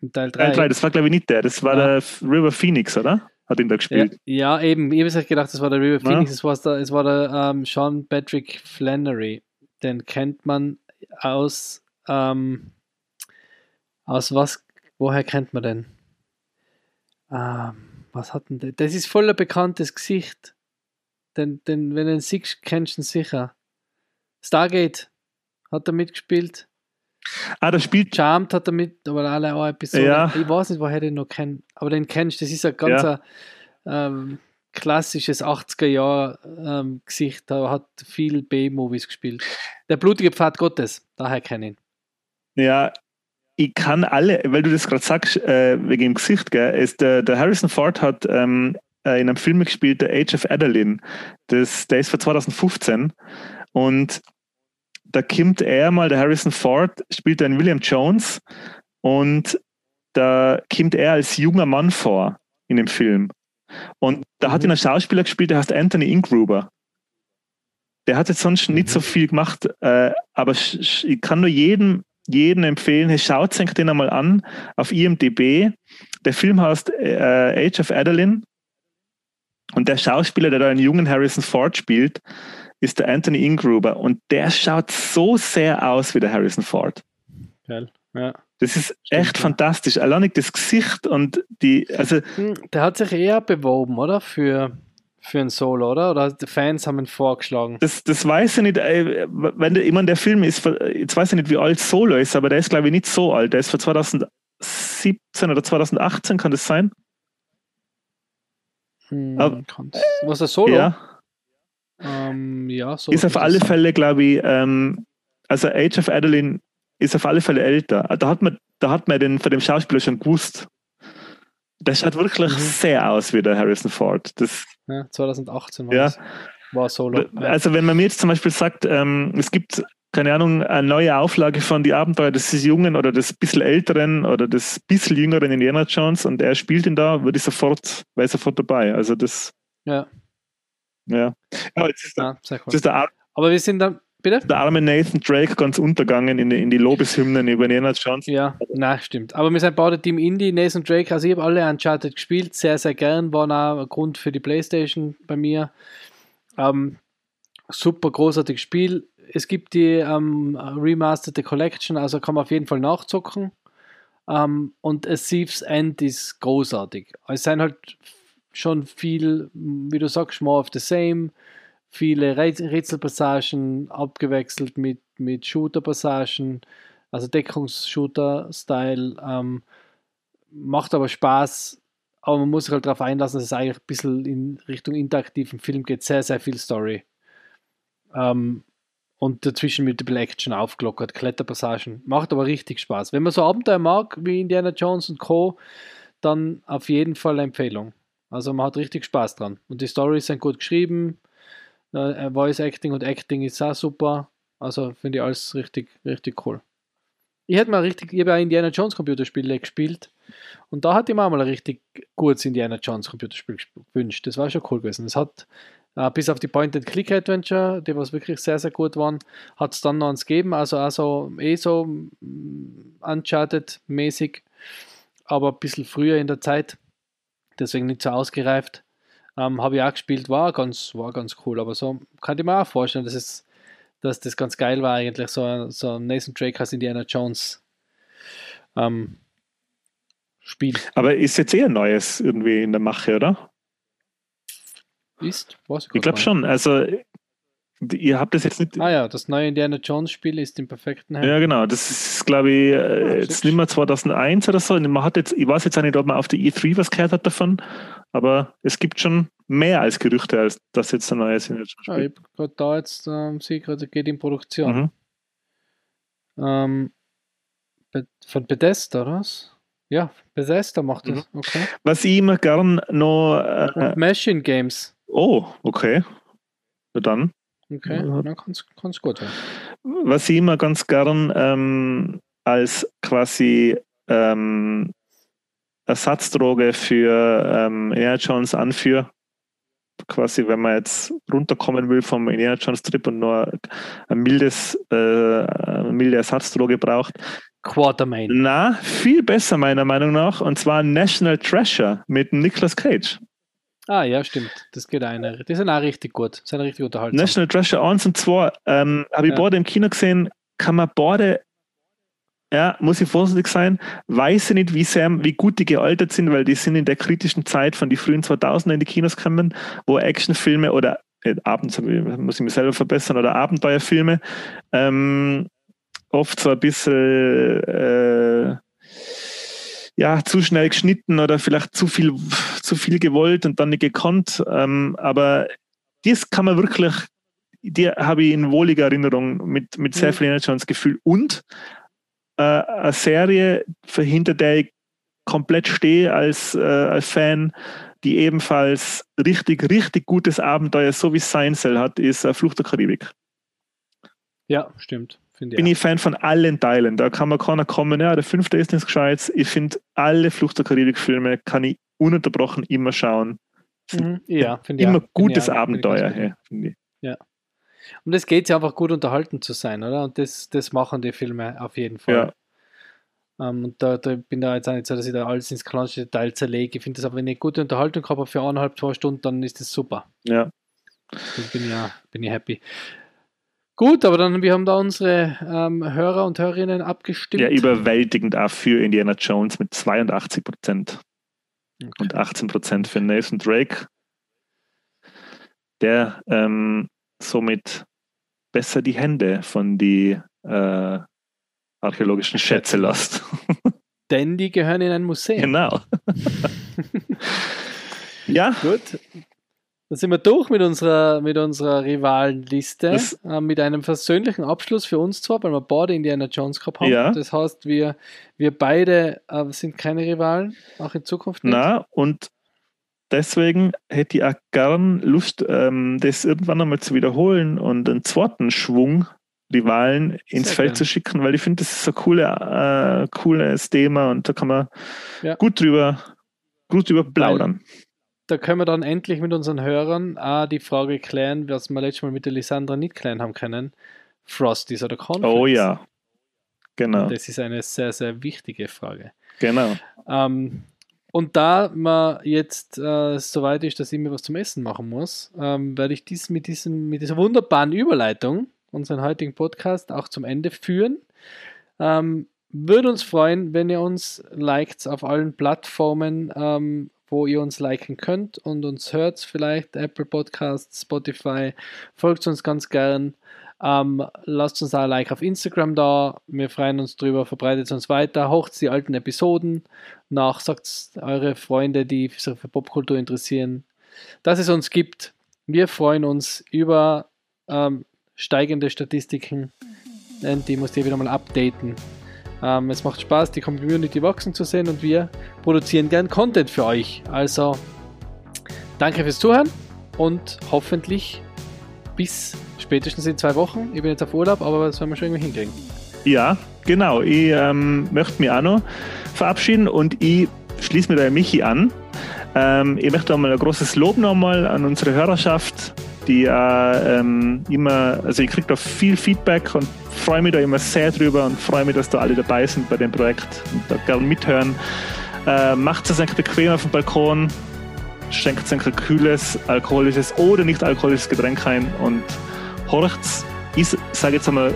In Teil Teil 3. 3. Das war, glaube ich, nicht der. Das war Ja. der River Phoenix, oder? Hat ihn da Ja, gespielt. ja, eben. Ich habe gedacht, das war der River Ja. Phoenix. Es war der, es war der ähm, Sean Patrick Flannery. Den kennt man aus, ähm, aus was, woher kennt man den? Ähm, was hat denn der? Das ist voll ein bekanntes Gesicht. Den, den, wenn du ihn siehst, kennst du ihn sicher. Stargate hat er mitgespielt. Ah, da spielt Charmed hat er mit, aber alle auch Episoden. Ja. Ich weiß nicht, woher den noch kennt, aber den kennst du. Das ist ein ganz Ja. ähm, klassisches 80er-Jahr-Gesicht. da hat viel B-Movies gespielt. Der blutige Pfad Gottes, daher kenne ich ihn. Ja, ich kann alle, weil du das gerade sagst, äh, wegen dem Gesicht, gell, ist der, der Harrison Ford hat ähm, äh, in einem Film gespielt, der Age of Adeline. Das, der ist von 2015 und da kommt er mal, der Harrison Ford, spielt einen William Jones und da kommt er als junger Mann vor in dem Film. Und da hat Mhm. ihn ein Schauspieler gespielt, der heißt Anthony Ingruber. Der hat jetzt sonst nicht Mhm. so viel gemacht, äh, aber ich kann nur jedem, jedem empfehlen, schaut sich den einmal an auf IMDb. Der Film heißt äh, Age of Adeline und der Schauspieler, der da einen jungen Harrison Ford spielt, ist der Anthony Ingruber und der schaut so sehr aus wie der Harrison Ford. Geil. Ja. Das ist Stimmt, echt ja. fantastisch. Allein das Gesicht und die, also Hm, Der hat sich eher beworben, oder? Für, für ein Solo, oder? Oder die Fans haben ihn vorgeschlagen. das, das weiß ich nicht, äh, wenn der, ich meine, der Film ist, jetzt weiß ich nicht, wie alt Solo ist, aber der ist, glaube ich, nicht so alt. Der ist von 2017 oder 2018, kann das sein? Hm, Aber- was der Solo? Ja. Ähm, ja, Solo Ist auf alle. Fälle, glaube ich, ähm, also Age of Adeline ist auf alle Fälle älter. Da hat man, da hat man den, von dem Schauspieler schon gewusst. Der schaut wirklich Mhm. sehr aus wie der Harrison Ford. Das, Ja, 2018 war Ja. das. War Solo. Ja. Also wenn man mir jetzt zum Beispiel sagt, ähm, es gibt, keine Ahnung, eine neue Auflage von Die Abenteuer des Jungen oder des bisschen älteren oder des bisschen jüngeren Indiana Jones und er spielt ihn da, würde ich sofort, wäre ich sofort dabei. Also das, ja. ja. ja jetzt ist der, ja, cool. ist der, Aber wir sind dann, bitte? der arme Nathan Drake ganz untergegangen in die, in die Lobeshymnen über Indiana Jones. Ja, na stimmt. Aber wir sind beide Team Indie, Nathan Drake. Also ich habe alle Uncharted gespielt, sehr, sehr gern. War auch ein Grund für die Playstation bei mir. Ähm, super großartiges Spiel. Es gibt die ähm, Remastered Collection, also kann man auf jeden Fall nachzocken. Ähm, und A Thieves End ist großartig. Es sind halt schon viel, wie du sagst, more of the same. Viele Räts- Rätselpassagen abgewechselt mit, mit Shooter-Passagen, also Deckungsshooter-Style. Ähm, macht aber Spaß, aber man muss sich halt darauf einlassen, dass es eigentlich ein bisschen in Richtung interaktiven Film geht. Sehr, sehr viel Story. Ähm, und dazwischen Multiple Action aufgelockert, Kletterpassagen. Macht aber richtig Spaß. Wenn man so Abenteuer mag, wie Indiana Jones und Co., dann auf jeden Fall Empfehlung. Also man hat richtig Spaß dran. Und die Storys sind gut geschrieben. Äh, Voice Acting und Acting ist auch super. Also finde ich alles richtig, richtig cool. Ich hätte mal richtig, ich habe ja Indiana Jones Computerspiele gespielt und da hatte ich mir auch mal ein richtig gutes Indiana Jones Computerspiel gewünscht. Das war schon cool gewesen. Es hat äh, bis auf die Point-and-Click-Adventure, die was wirklich sehr, sehr gut waren, hat es dann noch eins gegeben, also also eh so mm, Uncharted-mäßig, aber ein bisschen früher in der Zeit, deswegen nicht so ausgereift. Ähm, Habe ich auch gespielt, war ganz, war ganz cool, aber so kann ich mir auch vorstellen, dass es dass das ganz geil war eigentlich, so, so Nathan Drake als Indiana Jones ähm, Spiel. Aber ist jetzt eher Neues irgendwie in der Mache, oder? Ist? Was ich glaube schon. Also ihr habt das jetzt nicht. Ah ja, das neue Indiana Jones Spiel ist im perfekten Hand. Ja, genau. Das ist, glaube ich, äh, jetzt nicht mehr 2001 oder so. Man hat jetzt, ich weiß jetzt auch nicht, ob man auf der E3 was gehört hat davon, aber es gibt schon mehr als Gerüchte, als das jetzt ein neues Indiana Jones Spiel. Ja, ich gerade da jetzt, ähm, sehe gerade, geht in Produktion. Mhm. Ähm, von Bethesda, oder was? Ja, Bethesda macht das. Mhm. Okay. Was ich immer gern noch. Äh, Machine Games. Oh, okay. Na dann. Okay, dann kann es gut werden. Was ich immer ganz gern ähm, als quasi ähm, Ersatzdroge für ähm, Indiana Jones anführe, quasi, wenn man jetzt runterkommen will vom Indiana Jones Trip und nur ein mildes, äh, eine milde Ersatzdroge braucht. Quartermain. Na, viel besser meiner Meinung nach, und zwar National Treasure mit Nicolas Cage. Ah, ja, stimmt. Das geht eine. Die sind auch richtig gut. Das sind richtig unterhaltsam. National Treasure 1 und 2 ähm, habe ich ja. beide im Kino gesehen. Kann man beide, ja, muss ich vorsichtig sein, weiß ich nicht, wie, sehr, wie gut die gealtert sind, weil die sind in der kritischen Zeit von die frühen 2000er in die Kinos gekommen, wo Actionfilme oder äh, abends muss ich mich selber verbessern oder Abenteuerfilme ähm, oft so ein bisschen äh, ja, zu schnell geschnitten oder vielleicht zu viel, zu viel gewollt und dann nicht gekonnt. Ähm, aber das kann man wirklich, die habe ich in wohliger Erinnerung mit, mit sehr mhm. viel Jones Gefühl und äh, eine Serie, hinter der ich komplett stehe als, äh, als Fan, die ebenfalls richtig, richtig gutes Abenteuer, so wie es sein soll, hat, ist äh, Flucht der Karibik. Ja, stimmt. Finde bin ich Fan von allen Teilen. Da kann man keiner kommen, ja, der fünfte ist nicht gescheit. Ich finde, alle Flucht der Karibik-Filme kann ich ununterbrochen immer schauen. Mhm, ja, finde ich. Immer auch. gutes ja, Abenteuer, hey, finde ich. Ja. Und es geht ja einfach gut unterhalten zu sein, oder? Und das, das machen die Filme auf jeden Fall. Ja. Um, ähm, und da, da, bin da jetzt auch nicht so, dass ich da alles ins kleinste Detail zerlege. Ich finde das aber, wenn ich gute Unterhaltung habe für eineinhalb, zwei Stunden, dann ist das super. Ja. Dann bin ich, ja, bin ich happy. Gut, aber dann wir haben da unsere ähm, Hörer und Hörerinnen abgestimmt. Ja, überwältigend auch für Indiana Jones mit 82 Prozent. Okay. Und 18 Prozent für Nathan Drake, der ähm, somit besser die Hände von die äh, archäologischen Schätze lässt. (laughs) Denn die gehören in ein Museum. Genau. (laughs) ja. Gut. Da sind wir durch mit unserer, mit unserer Rivalenliste, äh, mit einem versöhnlichen Abschluss für uns zwar, weil wir beide Indiana Jones gehabt haben. Ja. Das heißt, wir, wir beide äh, sind keine Rivalen, auch in Zukunft nicht. Na, und deswegen hätte ich auch gern Lust, ähm, das irgendwann einmal zu wiederholen und einen zweiten Schwung Rivalen ins Sehr Feld gern. zu schicken, weil ich finde, das ist ein coole, äh, cooles Thema und da kann man ja. gut drüber, gut drüber plaudern. Da können wir dann endlich mit unseren Hörern auch die Frage klären, was wir letztes Mal mit der Lisandra nicht klären haben können. Frosties oder Cornflakes? Oh ja, genau. Und das ist eine sehr, sehr wichtige Frage. Genau. Ähm, und da man jetzt äh, so weit ist, dass ich mir was zum Essen machen muss, ähm, werde ich dies mit, diesem, mit dieser wunderbaren Überleitung unseren heutigen Podcast auch zum Ende führen. Ähm, würde uns freuen, wenn ihr uns liked auf allen Plattformen, ähm, wo ihr uns liken könnt und uns hört, vielleicht Apple Podcasts, Spotify. Folgt uns ganz gern. Ähm, lasst uns ein Like auf Instagram da. Wir freuen uns drüber. Verbreitet uns weiter. Hocht die alten Episoden nach. Sagt eure Freunde, die sich für Popkultur interessieren, dass es uns gibt. Wir freuen uns über ähm, steigende Statistiken. Und die muss ich wieder mal updaten. Ähm, es macht Spaß, die Community wachsen zu sehen und wir produzieren gern Content für euch. Also danke fürs Zuhören und hoffentlich bis spätestens in zwei Wochen. Ich bin jetzt auf Urlaub, aber das werden wir schon irgendwie hinkriegen. Ja, genau. Ich ähm, möchte mich auch noch verabschieden und ich schließe mir da Michi an. Ähm, ich möchte auch mal ein großes Lob nochmal an unsere Hörerschaft, die äh, ähm, immer, also ich kriege da viel Feedback und freue mich da immer sehr drüber und freue mich, dass da alle dabei sind bei dem Projekt und da gerne mithören. Äh, macht es einfach bequem auf dem Balkon, schenkt ein kühles, alkoholisches oder nicht alkoholisches Getränk ein und horcht's. Ich sage jetzt einmal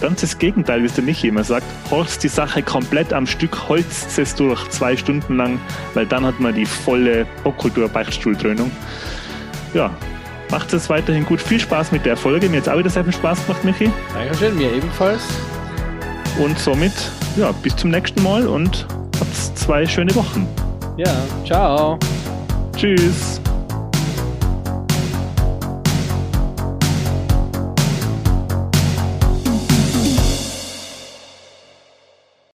ganz das Gegenteil, wie es der Michi immer sagt. Horcht's die Sache komplett am Stück, holzt es durch zwei Stunden lang, weil dann hat man die volle Popkultur-Beichtstuhldröhnung. Ja, macht es weiterhin gut. Viel Spaß mit der Folge. Mir hat es auch wieder sehr viel Spaß gemacht, Michi. Dankeschön, mir ebenfalls. Und somit, ja, bis zum nächsten Mal und habt zwei schöne Wochen. Ja, ciao. Tschüss.